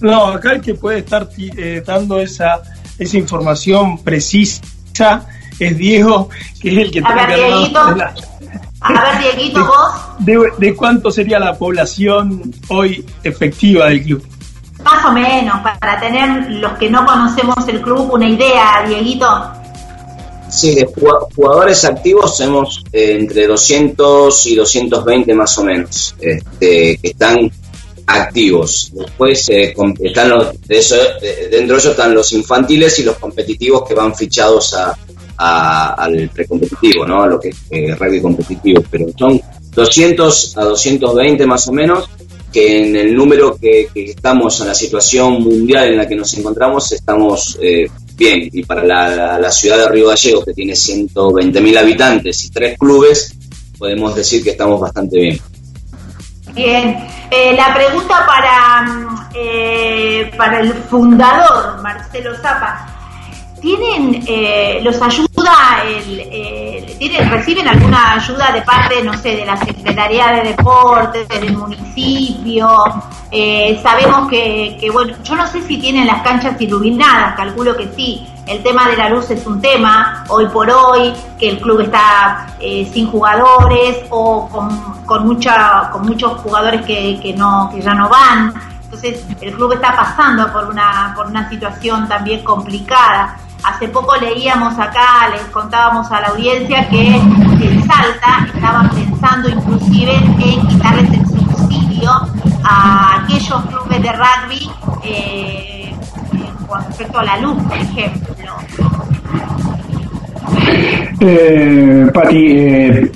No, acá el que puede estar dando esa esa información precisa es Diego, que es el que a ver, Dieguito, A ver, Dieguito, vos. De, cuánto sería la población hoy efectiva del club? Más o menos, para tener los que no conocemos el club una idea, Dieguito. Sí, de jugadores activos tenemos eh, entre 200 y 220 más o menos, este, que están activos. Después eh, están los, de eso, dentro de ellos están los infantiles y los competitivos que van fichados a, al precompetitivo, ¿no? A lo que es eh, rugby competitivo. Pero son 200 a 220 más o menos, que en el número que, estamos, en la situación mundial en la que nos encontramos, estamos eh, bien. Y para la, la ciudad de Río Gallegos, que tiene 120.000 habitantes y tres clubes, podemos decir que estamos bastante bien. Bien, eh, la pregunta para, mm, eh, para el fundador, Marcelo Zapa. ¿Tienen, eh, los ayuda, el, ¿tienen, reciben alguna ayuda de parte, no sé, de la Secretaría de Deportes, del municipio? Eh, sabemos que, que, bueno, yo no sé si tienen las canchas iluminadas, calculo que sí. El tema de la luz es un tema, hoy por hoy, que el club está eh, sin jugadores o con, con, mucha, con muchos jugadores que, que, no, que ya no van. Entonces, el club está pasando por una, por una situación también complicada. Hace poco leíamos acá, les contábamos a la audiencia que en Salta estaban pensando inclusive en quitarles el subsidio a aquellos clubes de rugby eh, con respecto a la luz, por ejemplo. Eh, Pati, eh,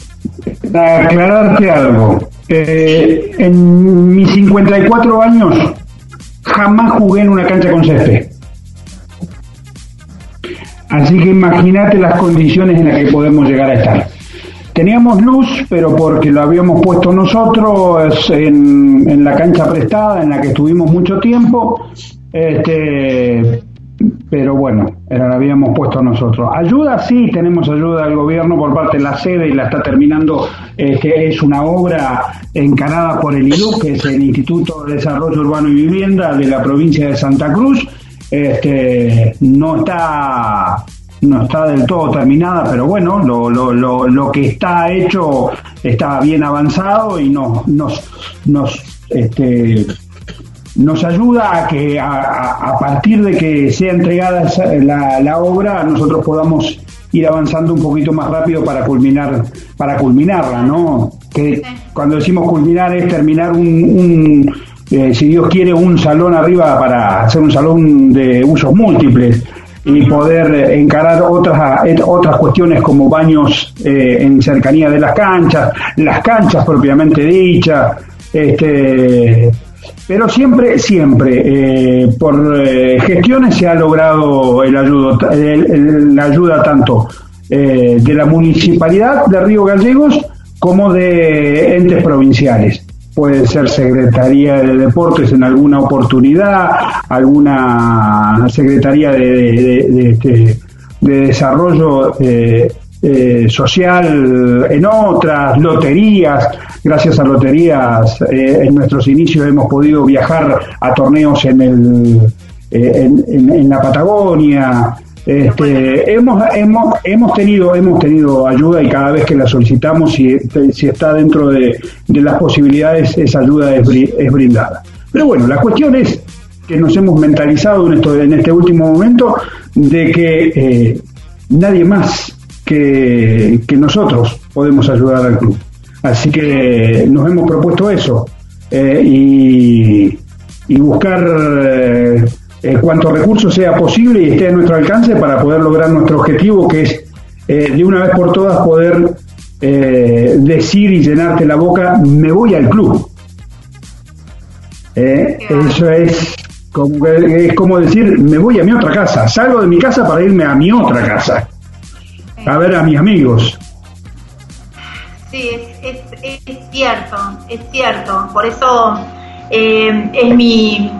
para aclararte algo. Eh, en mis 54 años jamás jugué en una cancha con césped. Así que imagínate las condiciones en las que podemos llegar a estar. Teníamos luz, pero porque lo habíamos puesto nosotros en, la cancha prestada, en la que estuvimos mucho tiempo. Este, pero bueno, la habíamos puesto nosotros. Ayuda, sí, tenemos ayuda del gobierno por parte de la sede y la está terminando, que es una obra encarada por el IDU, que es el Instituto de Desarrollo Urbano y Vivienda de la provincia de Santa Cruz. Este, no está no está del todo terminada, pero bueno, lo, lo, lo, lo que está hecho está bien avanzado y nos, nos, nos este, nos ayuda a que a, partir de que sea entregada la, la obra nosotros podamos ir avanzando un poquito más rápido para culminar para culminarla no que cuando decimos culminar es terminar un, un, eh, si Dios quiere un salón arriba para hacer un salón de usos múltiples y poder eh, encarar otras eh, otras cuestiones como baños eh, en cercanía de las canchas las canchas propiamente dichas este pero siempre, siempre, eh, por eh, gestiones se ha logrado el ayudo, el- el- la ayuda tanto de la municipalidad de Río Gallegos como de entes provinciales. Puede ser Secretaría de Deportes en alguna oportunidad, alguna Secretaría de, este, de Desarrollo eh, eh, Social en otras, loterías. Gracias a loterías, eh, en nuestros inicios hemos podido viajar a torneos en, el, en- en la Patagonia. Este, hemos, hemos, hemos, tenido, hemos tenido ayuda y cada vez que la solicitamos, si, si está dentro de, de las posibilidades, esa ayuda es, es brindada. Pero bueno, la cuestión es que nos hemos mentalizado en, esto, en este último momento de que eh, nadie más que, que nosotros podemos ayudar al club. Así que nos hemos propuesto eso eh, y, y buscar eh, eh, cuanto recursos sea posible y esté a nuestro alcance para poder lograr nuestro objetivo, que es eh, de una vez por todas poder eh, decir y llenarte la boca, me voy al club. Eh, eso es como, es como decir, me voy a mi otra casa, salgo de mi casa para irme a mi otra casa, a ver a mis amigos. Sí, es, es, es cierto, es cierto. Por eso eh, es mi,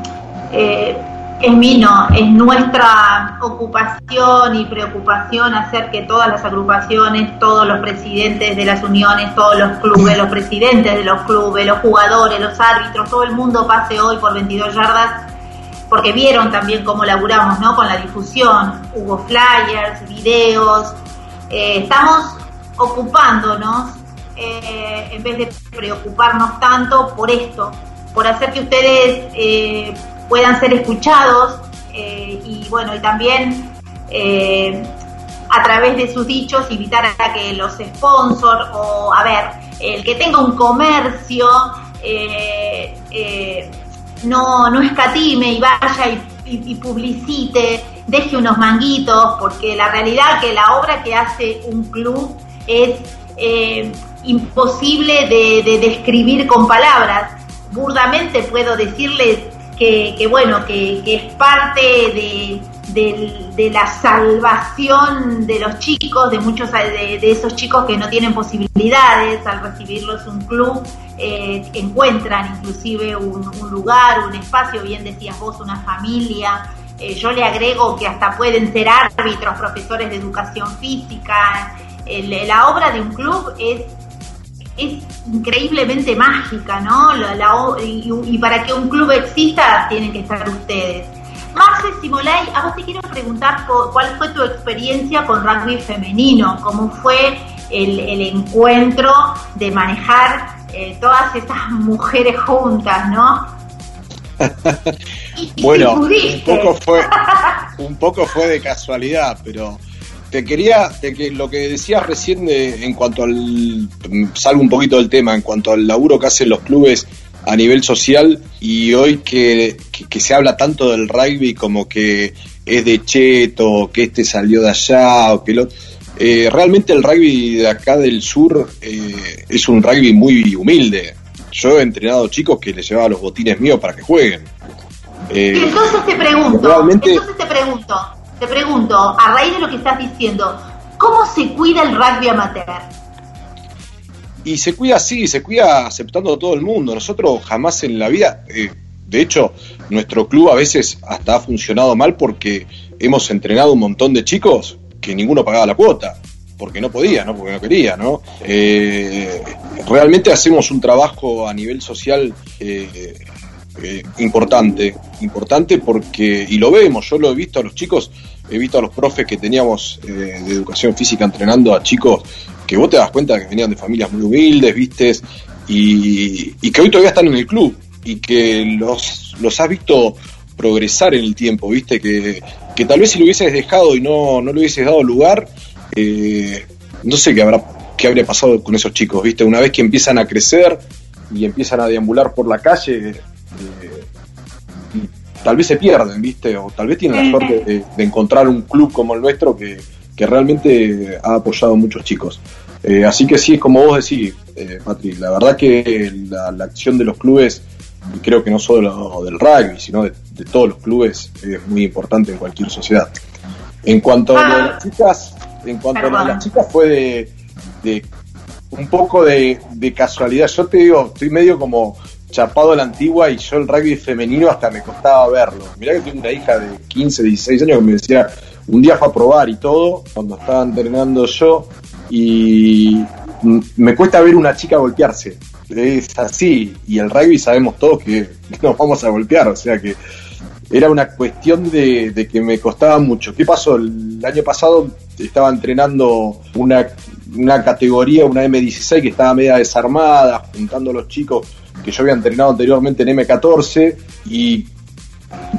eh, es mi no, es nuestra ocupación y preocupación hacer que todas las agrupaciones, todos los presidentes de las uniones, todos los clubes, los presidentes de los clubes, los jugadores, los árbitros, todo el mundo pase hoy por 22 yardas porque vieron también cómo laburamos ¿no? con la difusión, hubo flyers, videos, eh, estamos ocupándonos eh, en vez de preocuparnos tanto por esto, por hacer que ustedes eh, puedan ser escuchados eh, y bueno, y también eh, a través de sus dichos invitar a que los sponsors o a ver, el que tenga un comercio eh, no, no escatime y vaya y, publicite, deje unos manguitos, porque la realidad que la obra que hace un club es imposible de, de describir con palabras. Burdamente puedo decirles que, bueno, que, es parte de, de la salvación de los chicos, de muchos de, esos chicos que no tienen posibilidades al recibirlos un club, eh, encuentran inclusive un, lugar, un espacio, bien decías vos, una familia. Eh, yo le agrego que hasta pueden ser árbitros, profesores de educación física. La obra de un club es es increíblemente mágica, ¿no? La- la y, y para que un club exista tienen que estar ustedes. Marce Simolay, a vos te quiero preguntar cuál fue tu experiencia con rugby femenino, cómo fue el, el encuentro de manejar eh, todas estas mujeres juntas, ¿no? Y- Bueno, un poco fue, un poco fue de casualidad, pero te quería, te que- lo que decías recién de- en cuanto al, mm, salgo un poquito del tema, en cuanto al laburo que hacen los clubes a nivel social y hoy que, que- que se habla tanto del rugby como que es de cheto, que este salió de allá o que lo... eh, realmente el rugby de acá del sur eh, es un rugby muy humilde. Yo he entrenado chicos que les llevaba los botines míos para que jueguen. Eh, entonces te pregunto, realmente- entonces te pregunto, te pregunto, a raíz de lo que estás diciendo, ¿cómo se cuida el rugby amateur? Y se cuida así, se cuida aceptando a todo el mundo. Nosotros jamás en la vida, eh, de hecho, nuestro club a veces hasta ha funcionado mal porque hemos entrenado un montón de chicos que ninguno pagaba la cuota, porque no podía, no porque no quería, ¿no? Eh, realmente hacemos un trabajo a nivel social eh, eh, importante, importante porque, y lo vemos, yo lo he visto a los chicos, he visto a los profes que teníamos eh, de educación física entrenando a chicos que vos te das cuenta que venían de familias muy humildes, vistes, y, que hoy todavía están en el club y que los, los has visto progresar en el tiempo, viste, que, que tal vez si lo hubieses dejado y no, no le hubieses dado lugar, eh, no sé qué habrá qué habría pasado con esos chicos, viste, una vez que empiezan a crecer y empiezan a deambular por la calle, eh, y tal vez se pierden, viste, o tal vez tienen la suerte de, de encontrar un club como el nuestro que, que realmente ha apoyado a muchos chicos. Eh, así que sí, es como vos decís, eh, Patri, la verdad que la, la acción de los clubes, y creo que no solo del rugby, sino de, de todos los clubes, es muy importante en cualquier sociedad. En cuanto a lo de las chicas, en cuanto a lo de las chicas fue de, de un poco de, de casualidad. Yo te digo, estoy medio como chapado a la antigua y yo el rugby femenino hasta me costaba verlo. Mirá que tengo una hija de 15, 16 años que me decía, un día fue a probar y todo, cuando estaba entrenando yo, y me cuesta ver una chica golpearse. Es así, y el rugby sabemos todos que nos vamos a golpear, o sea que era una cuestión de, de que me costaba mucho. ¿Qué pasó? El año pasado estaba entrenando una, una categoría, una M16 que estaba media desarmada, juntando a los chicos que yo había entrenado anteriormente en M14 y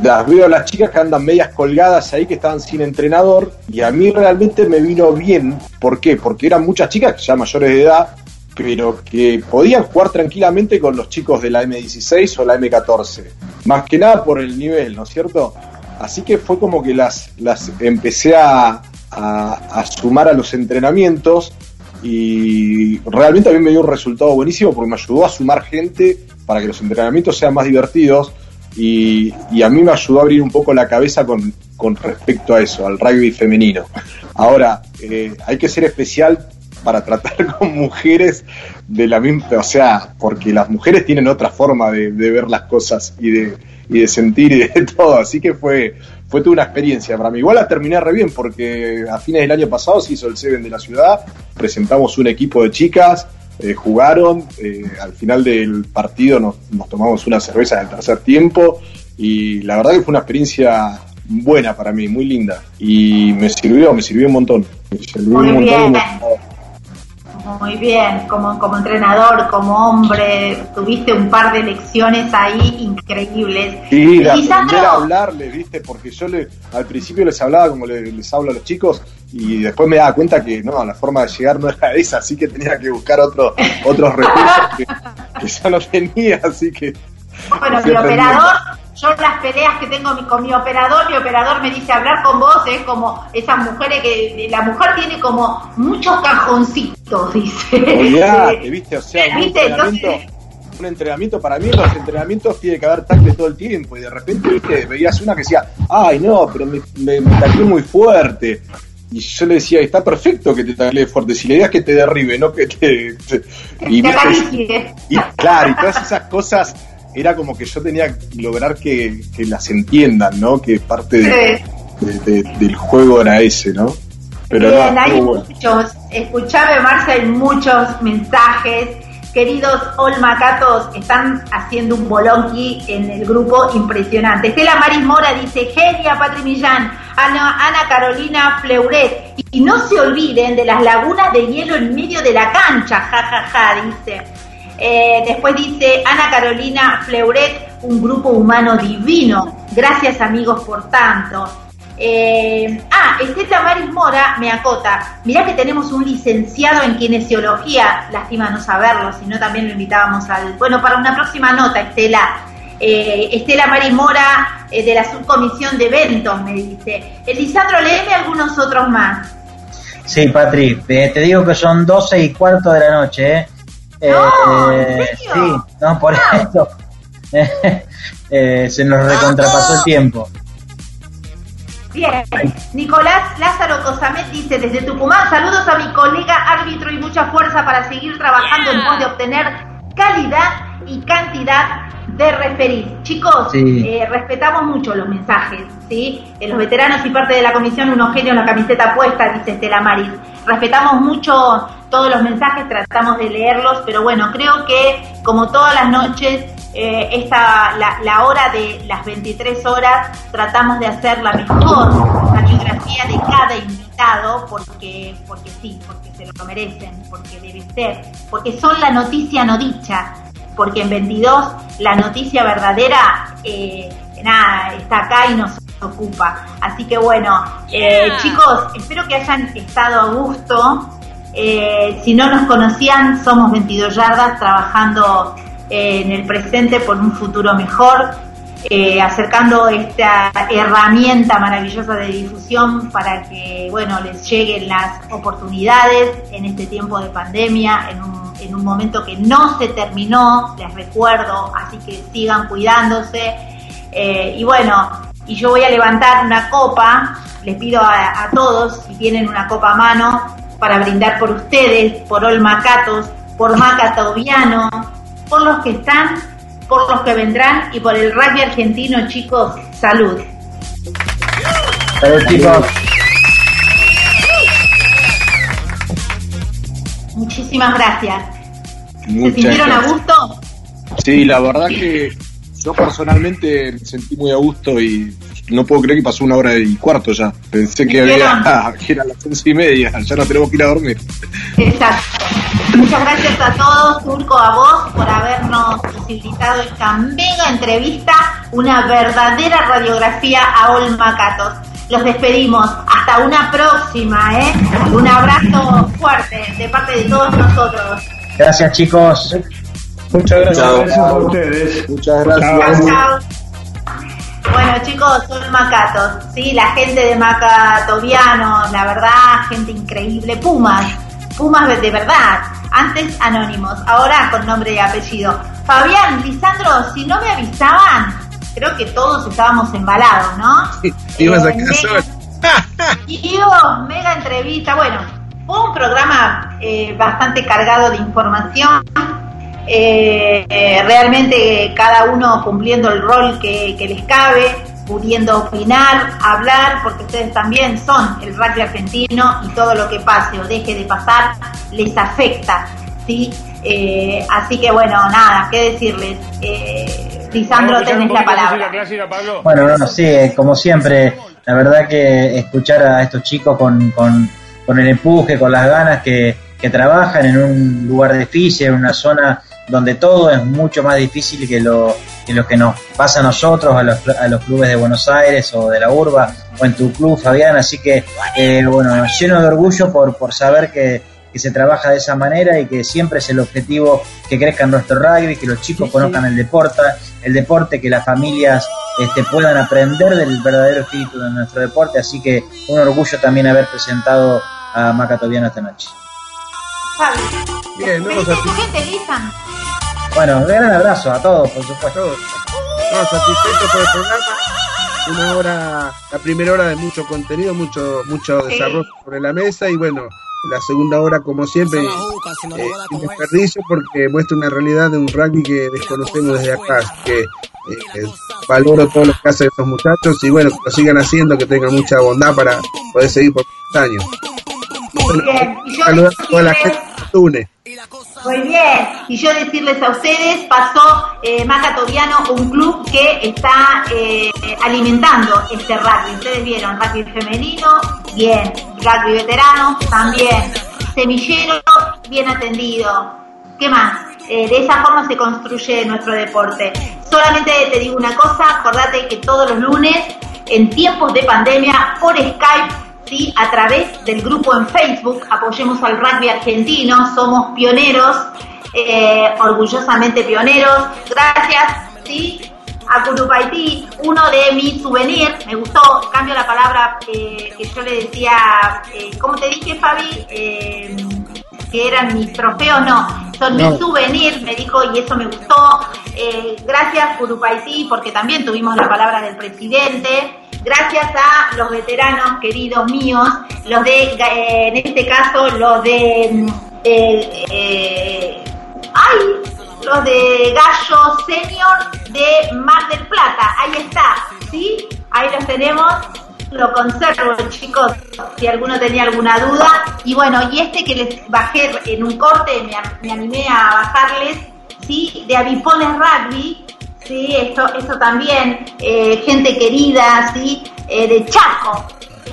las veo a las chicas que andan medias colgadas ahí que estaban sin entrenador y a mí realmente me vino bien. ¿Por qué? Porque eran muchas chicas ya mayores de edad pero que podían jugar tranquilamente con los chicos de la M16 o la M14. Más que nada por el nivel, ¿no es cierto? Así que fue como que las, las empecé a, a, sumar a los entrenamientos y realmente a mí me dio un resultado buenísimo porque me ayudó a sumar gente para que los entrenamientos sean más divertidos y, y a mí me ayudó a abrir un poco la cabeza con, con respecto a eso, al rugby femenino. Ahora, eh, hay que ser especial para tratar con mujeres de la misma, o sea, porque las mujeres tienen otra forma de, de ver las cosas y de, y de sentir y de todo, así que fue, fue toda una experiencia para mí. Igual la terminé re bien porque a fines del año pasado se hizo el Seven de la ciudad, presentamos un equipo de chicas, eh, jugaron, eh, al final del partido nos, nos tomamos una cerveza en el tercer tiempo y la verdad que fue una experiencia buena para mí, muy linda y me sirvió, me sirvió un montón. Me sirvió Muy un montón. bien. Muy bien, como, como entrenador, como hombre, tuviste un par de lecciones ahí increíbles. Sí, de aprender a hablarles, ¿viste? Porque yo le, al principio les hablaba como le- les, hablo a los chicos y después me daba cuenta que no, la forma de llegar no era esa, así que tenía que buscar otro, otros recursos que, que ya no tenía, así que... bueno, mi aprendiendo. Yo las peleas que tengo con mi operador, mi operador me dice hablar con vos, es como esas mujeres que la mujer tiene como muchos cajoncitos, dice. Olvidate, ¿viste? O sea, un ¿Viste? entrenamiento, un entrenamiento, para mí los entrenamientos tiene que haber tackle todo el tiempo y de repente ¿viste? veías una que decía, ay no, pero me, me, me muy fuerte. Y yo le decía, está perfecto que te taclee fuerte, si la idea es que te derribe, no que te... te- y, Te y claro, y todas esas cosas era como que yo tenía que lograr que, que las entiendan, ¿no? Que parte de- de- de- del juego era ese, ¿no? Pero Bien, no, hay bueno. muchos. Escuchame, Marcia, hay muchos mensajes. Queridos Olmacatos, están haciendo un bolonqui en el grupo impresionante. Estela Maris Mora dice, genia Patri Millán, Ana, Ana Carolina Fleuret. Y no se olviden de las lagunas de hielo en medio de la cancha, jajaja, dice. Eh, después dice Ana Carolina Fleuret, un grupo humano divino. Gracias amigos por tanto. Eh, ah, Estela Maris Mora me acota. Mirá que tenemos un licenciado en kinesiología. Lástima no saberlo, si no también lo invitábamos al. Bueno, para una próxima nota, Estela. Eh, Estela Maris Mora eh, de la subcomisión de eventos me dice. Elisandro, léeme algunos otros más. Sí, Patri, eh, te digo que son 12 y cuarto de la noche, ¿eh? No, ¿en Eh, serio? Sí, no, por eso. Eh, se nos recontrapasó el tiempo. Bien, Nicolás Lázaro Cosamet dice desde Tucumán, saludos a mi colega árbitro y mucha fuerza para seguir trabajando en pos de obtener calidad y cantidad de referir. Chicos, Sí. eh, respetamos mucho los mensajes, ¿sí? Eh, los veteranos y parte de la comisión, unos genios en la camiseta puesta, dice Estela Maris. Respetamos mucho todos los mensajes, tratamos de leerlos, pero bueno, creo que como todas las noches, eh, esta, la, la hora de las 23 horas, tratamos de hacer la mejor radiografía de cada invitado, porque, porque sí, porque se lo merecen, porque debe ser, porque son la noticia no dicha, porque en 22 la noticia verdadera, eh, nada, está acá y nos ocupa. Así que bueno, eh, chicos, espero que hayan estado a gusto. Eh, si no nos conocían, somos 22 yardas trabajando eh, en el presente por un futuro mejor, eh, acercando esta herramienta maravillosa de difusión para que, bueno, les lleguen las oportunidades en este tiempo de pandemia, en un, en un momento que no se terminó, les recuerdo, así que sigan cuidándose. Y bueno, y yo voy a levantar una copa, les pido a todos, si tienen una copa a mano, para brindar por ustedes, por Olmacatos, por Macatoviano, por los que están, por los que vendrán y por el rugby argentino, chicos, salud. Salud, chicos. Muchísimas gracias. ¿Se sintieron a gusto? Sí, la verdad que yo personalmente me sentí muy a gusto y no puedo creer que pasó una hora y cuarto ya. Pensé que había que era las once y media, ya no tenemos que ir a dormir. Exacto. Muchas gracias a todos, Turco, a vos, por habernos posibilitado esta mega entrevista, una verdadera radiografía a Olma Catos. Los despedimos. Hasta una próxima, ¿eh? Un abrazo fuerte de parte de todos nosotros. Gracias, chicos. Muchas gracias, gracias a ustedes. Muchas Chao, chao. Bueno, chicos, son Macatos, ¿sí? La gente de Macatoviano, la verdad, gente increíble. Pumas, Pumas de verdad. Antes anónimos, ahora con nombre y apellido. Fabián, Lisandro, si no me avisaban, creo que todos estábamos embalados, ¿no? Ibas a Eh, solo. y hubo mega entrevista. Bueno, fue un programa eh, bastante cargado de información. Eh, eh, realmente cada uno cumpliendo el rol que, que les cabe, pudiendo opinar, hablar, porque ustedes también son el rugby argentino y todo lo que pase o deje de pasar les afecta. ¿sí? Eh, así que bueno, nada, qué decirles. Eh, Lisandro, tenés la palabra. Bueno, no, no, sí, eh, como siempre, la verdad que escuchar a estos chicos con, con, con el empuje, con las ganas que, que trabajan en un lugar difícil, en una zona donde todo es mucho más difícil que lo que, lo que nos pasa a nosotros, a los, a los clubes de Buenos Aires o de la Urba, o en tu club, Fabián. Así que, eh, bueno, lleno de orgullo por, por saber que, que se trabaja de esa manera y que siempre es el objetivo que crezca nuestro rugby, que los chicos conozcan el deporte, el deporte, que las familias este, puedan aprender del verdadero espíritu de nuestro deporte. Así que un orgullo también haber presentado a Macatoviano esta noche. Fabi, Bien, vamos ¿Pediste a tu gente, Lisan? Bueno, un gran abrazo a todos, por supuesto. No, satisfecho por el programa. Una hora, la primera hora de mucho contenido, mucho, mucho Sí. desarrollo sobre la mesa y bueno, la segunda hora como siempre, eh, sin desperdicio porque muestra una realidad de un rugby que desconocemos desde acá. Así que eh, valoro todo lo que hacen estos muchachos y bueno, que lo sigan haciendo, que tengan mucha bondad para poder seguir por muchos años. Bueno, saludar a toda la gente que nos une. Muy bien, y yo decirles a ustedes, pasó eh, un club que está eh, alimentando este rugby. Ustedes vieron rugby femenino, bien, rugby veterano, también, semillero, bien atendido. ¿Qué más? Eh, de esa forma se construye nuestro deporte. Solamente te digo una cosa, acordate que todos los lunes, en tiempos de pandemia, por Skype, ¿sí? a través del grupo en Facebook, apoyemos al rugby argentino, somos pioneros, eh, orgullosamente pioneros. Gracias, ¿sí? A Curupaití, uno de mis souvenirs, me gustó, cambio la palabra eh, que yo le decía, eh, ¿cómo te dije, Fabi? Que eran mis trofeos, no, son No. mis souvenirs, me dijo, y eso me gustó. Eh, gracias, Curupaití, porque también tuvimos la palabra del presidente. Gracias a los veteranos queridos míos, los de, eh, en este caso, los de, mm, eh, ay, los de Gallo Senior de Mar del Plata, ahí está, ¿sí? Ahí los tenemos, lo conservo, chicos, si alguno tenía alguna duda. Y bueno, y este que les bajé en un corte, me, animé a bajarles, ¿sí? De Avipones Rugby, Sí, esto, eso también, eh, gente querida, sí, eh, de Chaco,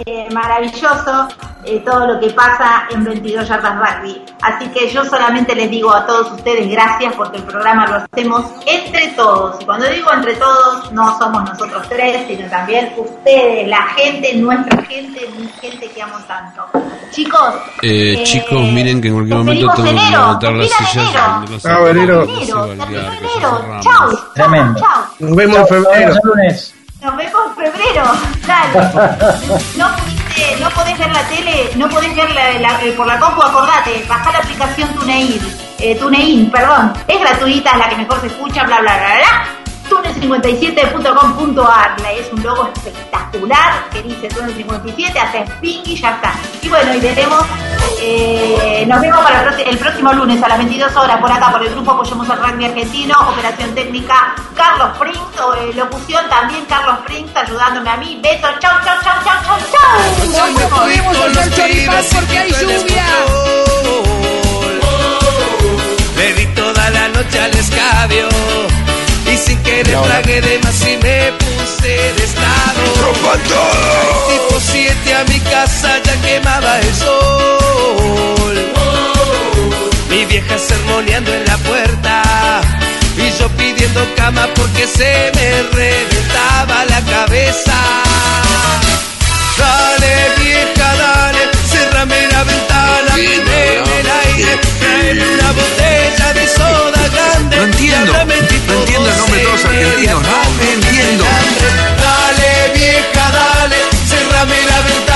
eh, maravilloso eh, todo lo que pasa en 22 yardas rugby. Así que yo solamente les digo a todos ustedes gracias porque el programa lo hacemos entre todos. Y cuando digo entre todos, no somos nosotros tres, sino también ustedes, la gente, nuestra gente, mi gente que amo tanto. Chicos, Eh, eh, chicos, miren que en cualquier momento que enero, levantar las termina sillas. enero. Chao, enero. enero. Nos vemos en febrero. Nos vemos en febrero. Dale. No, pudiste- no podés ver la tele, no podés ver la- la- eh, por la compu, acordate, bajá la aplicación TuneIn, eh, TuneIn, perdón. Es gratuita, es la que mejor se escucha, bla, bla, bla, bla. Tune57.com.ar la- es un logo espectacular que dice Tune57, haces ping y ya está. Y bueno, y veremos, eh, nos vemos para el, el próximo lunes a las 22 horas por acá por el grupo Apoyemos al Rugby Argentino, operación técnica Carlos Prince, o, eh, locución también Carlos Prince ayudándome a mí. Besos, chau, chau, chau, chau, chau, chau. No podemos choripán porque hay lluvia. Le di toda la noche al escabio y sin querer tragué de más y me puse de estado. Tipo 7 a mi casa ya quemaba el sol. Mi vieja sermoneando en la puerta y yo pidiendo cama porque se me reventaba la cabeza. Dale vieja, dale, cerrame la ventana, prendeme el aire, traeme una botella de soda grande. No entiendo, no entiendo el nombre de todos los 12 y media, argentinos, no entiendo. Dale vieja, dale, cerrame la ventana,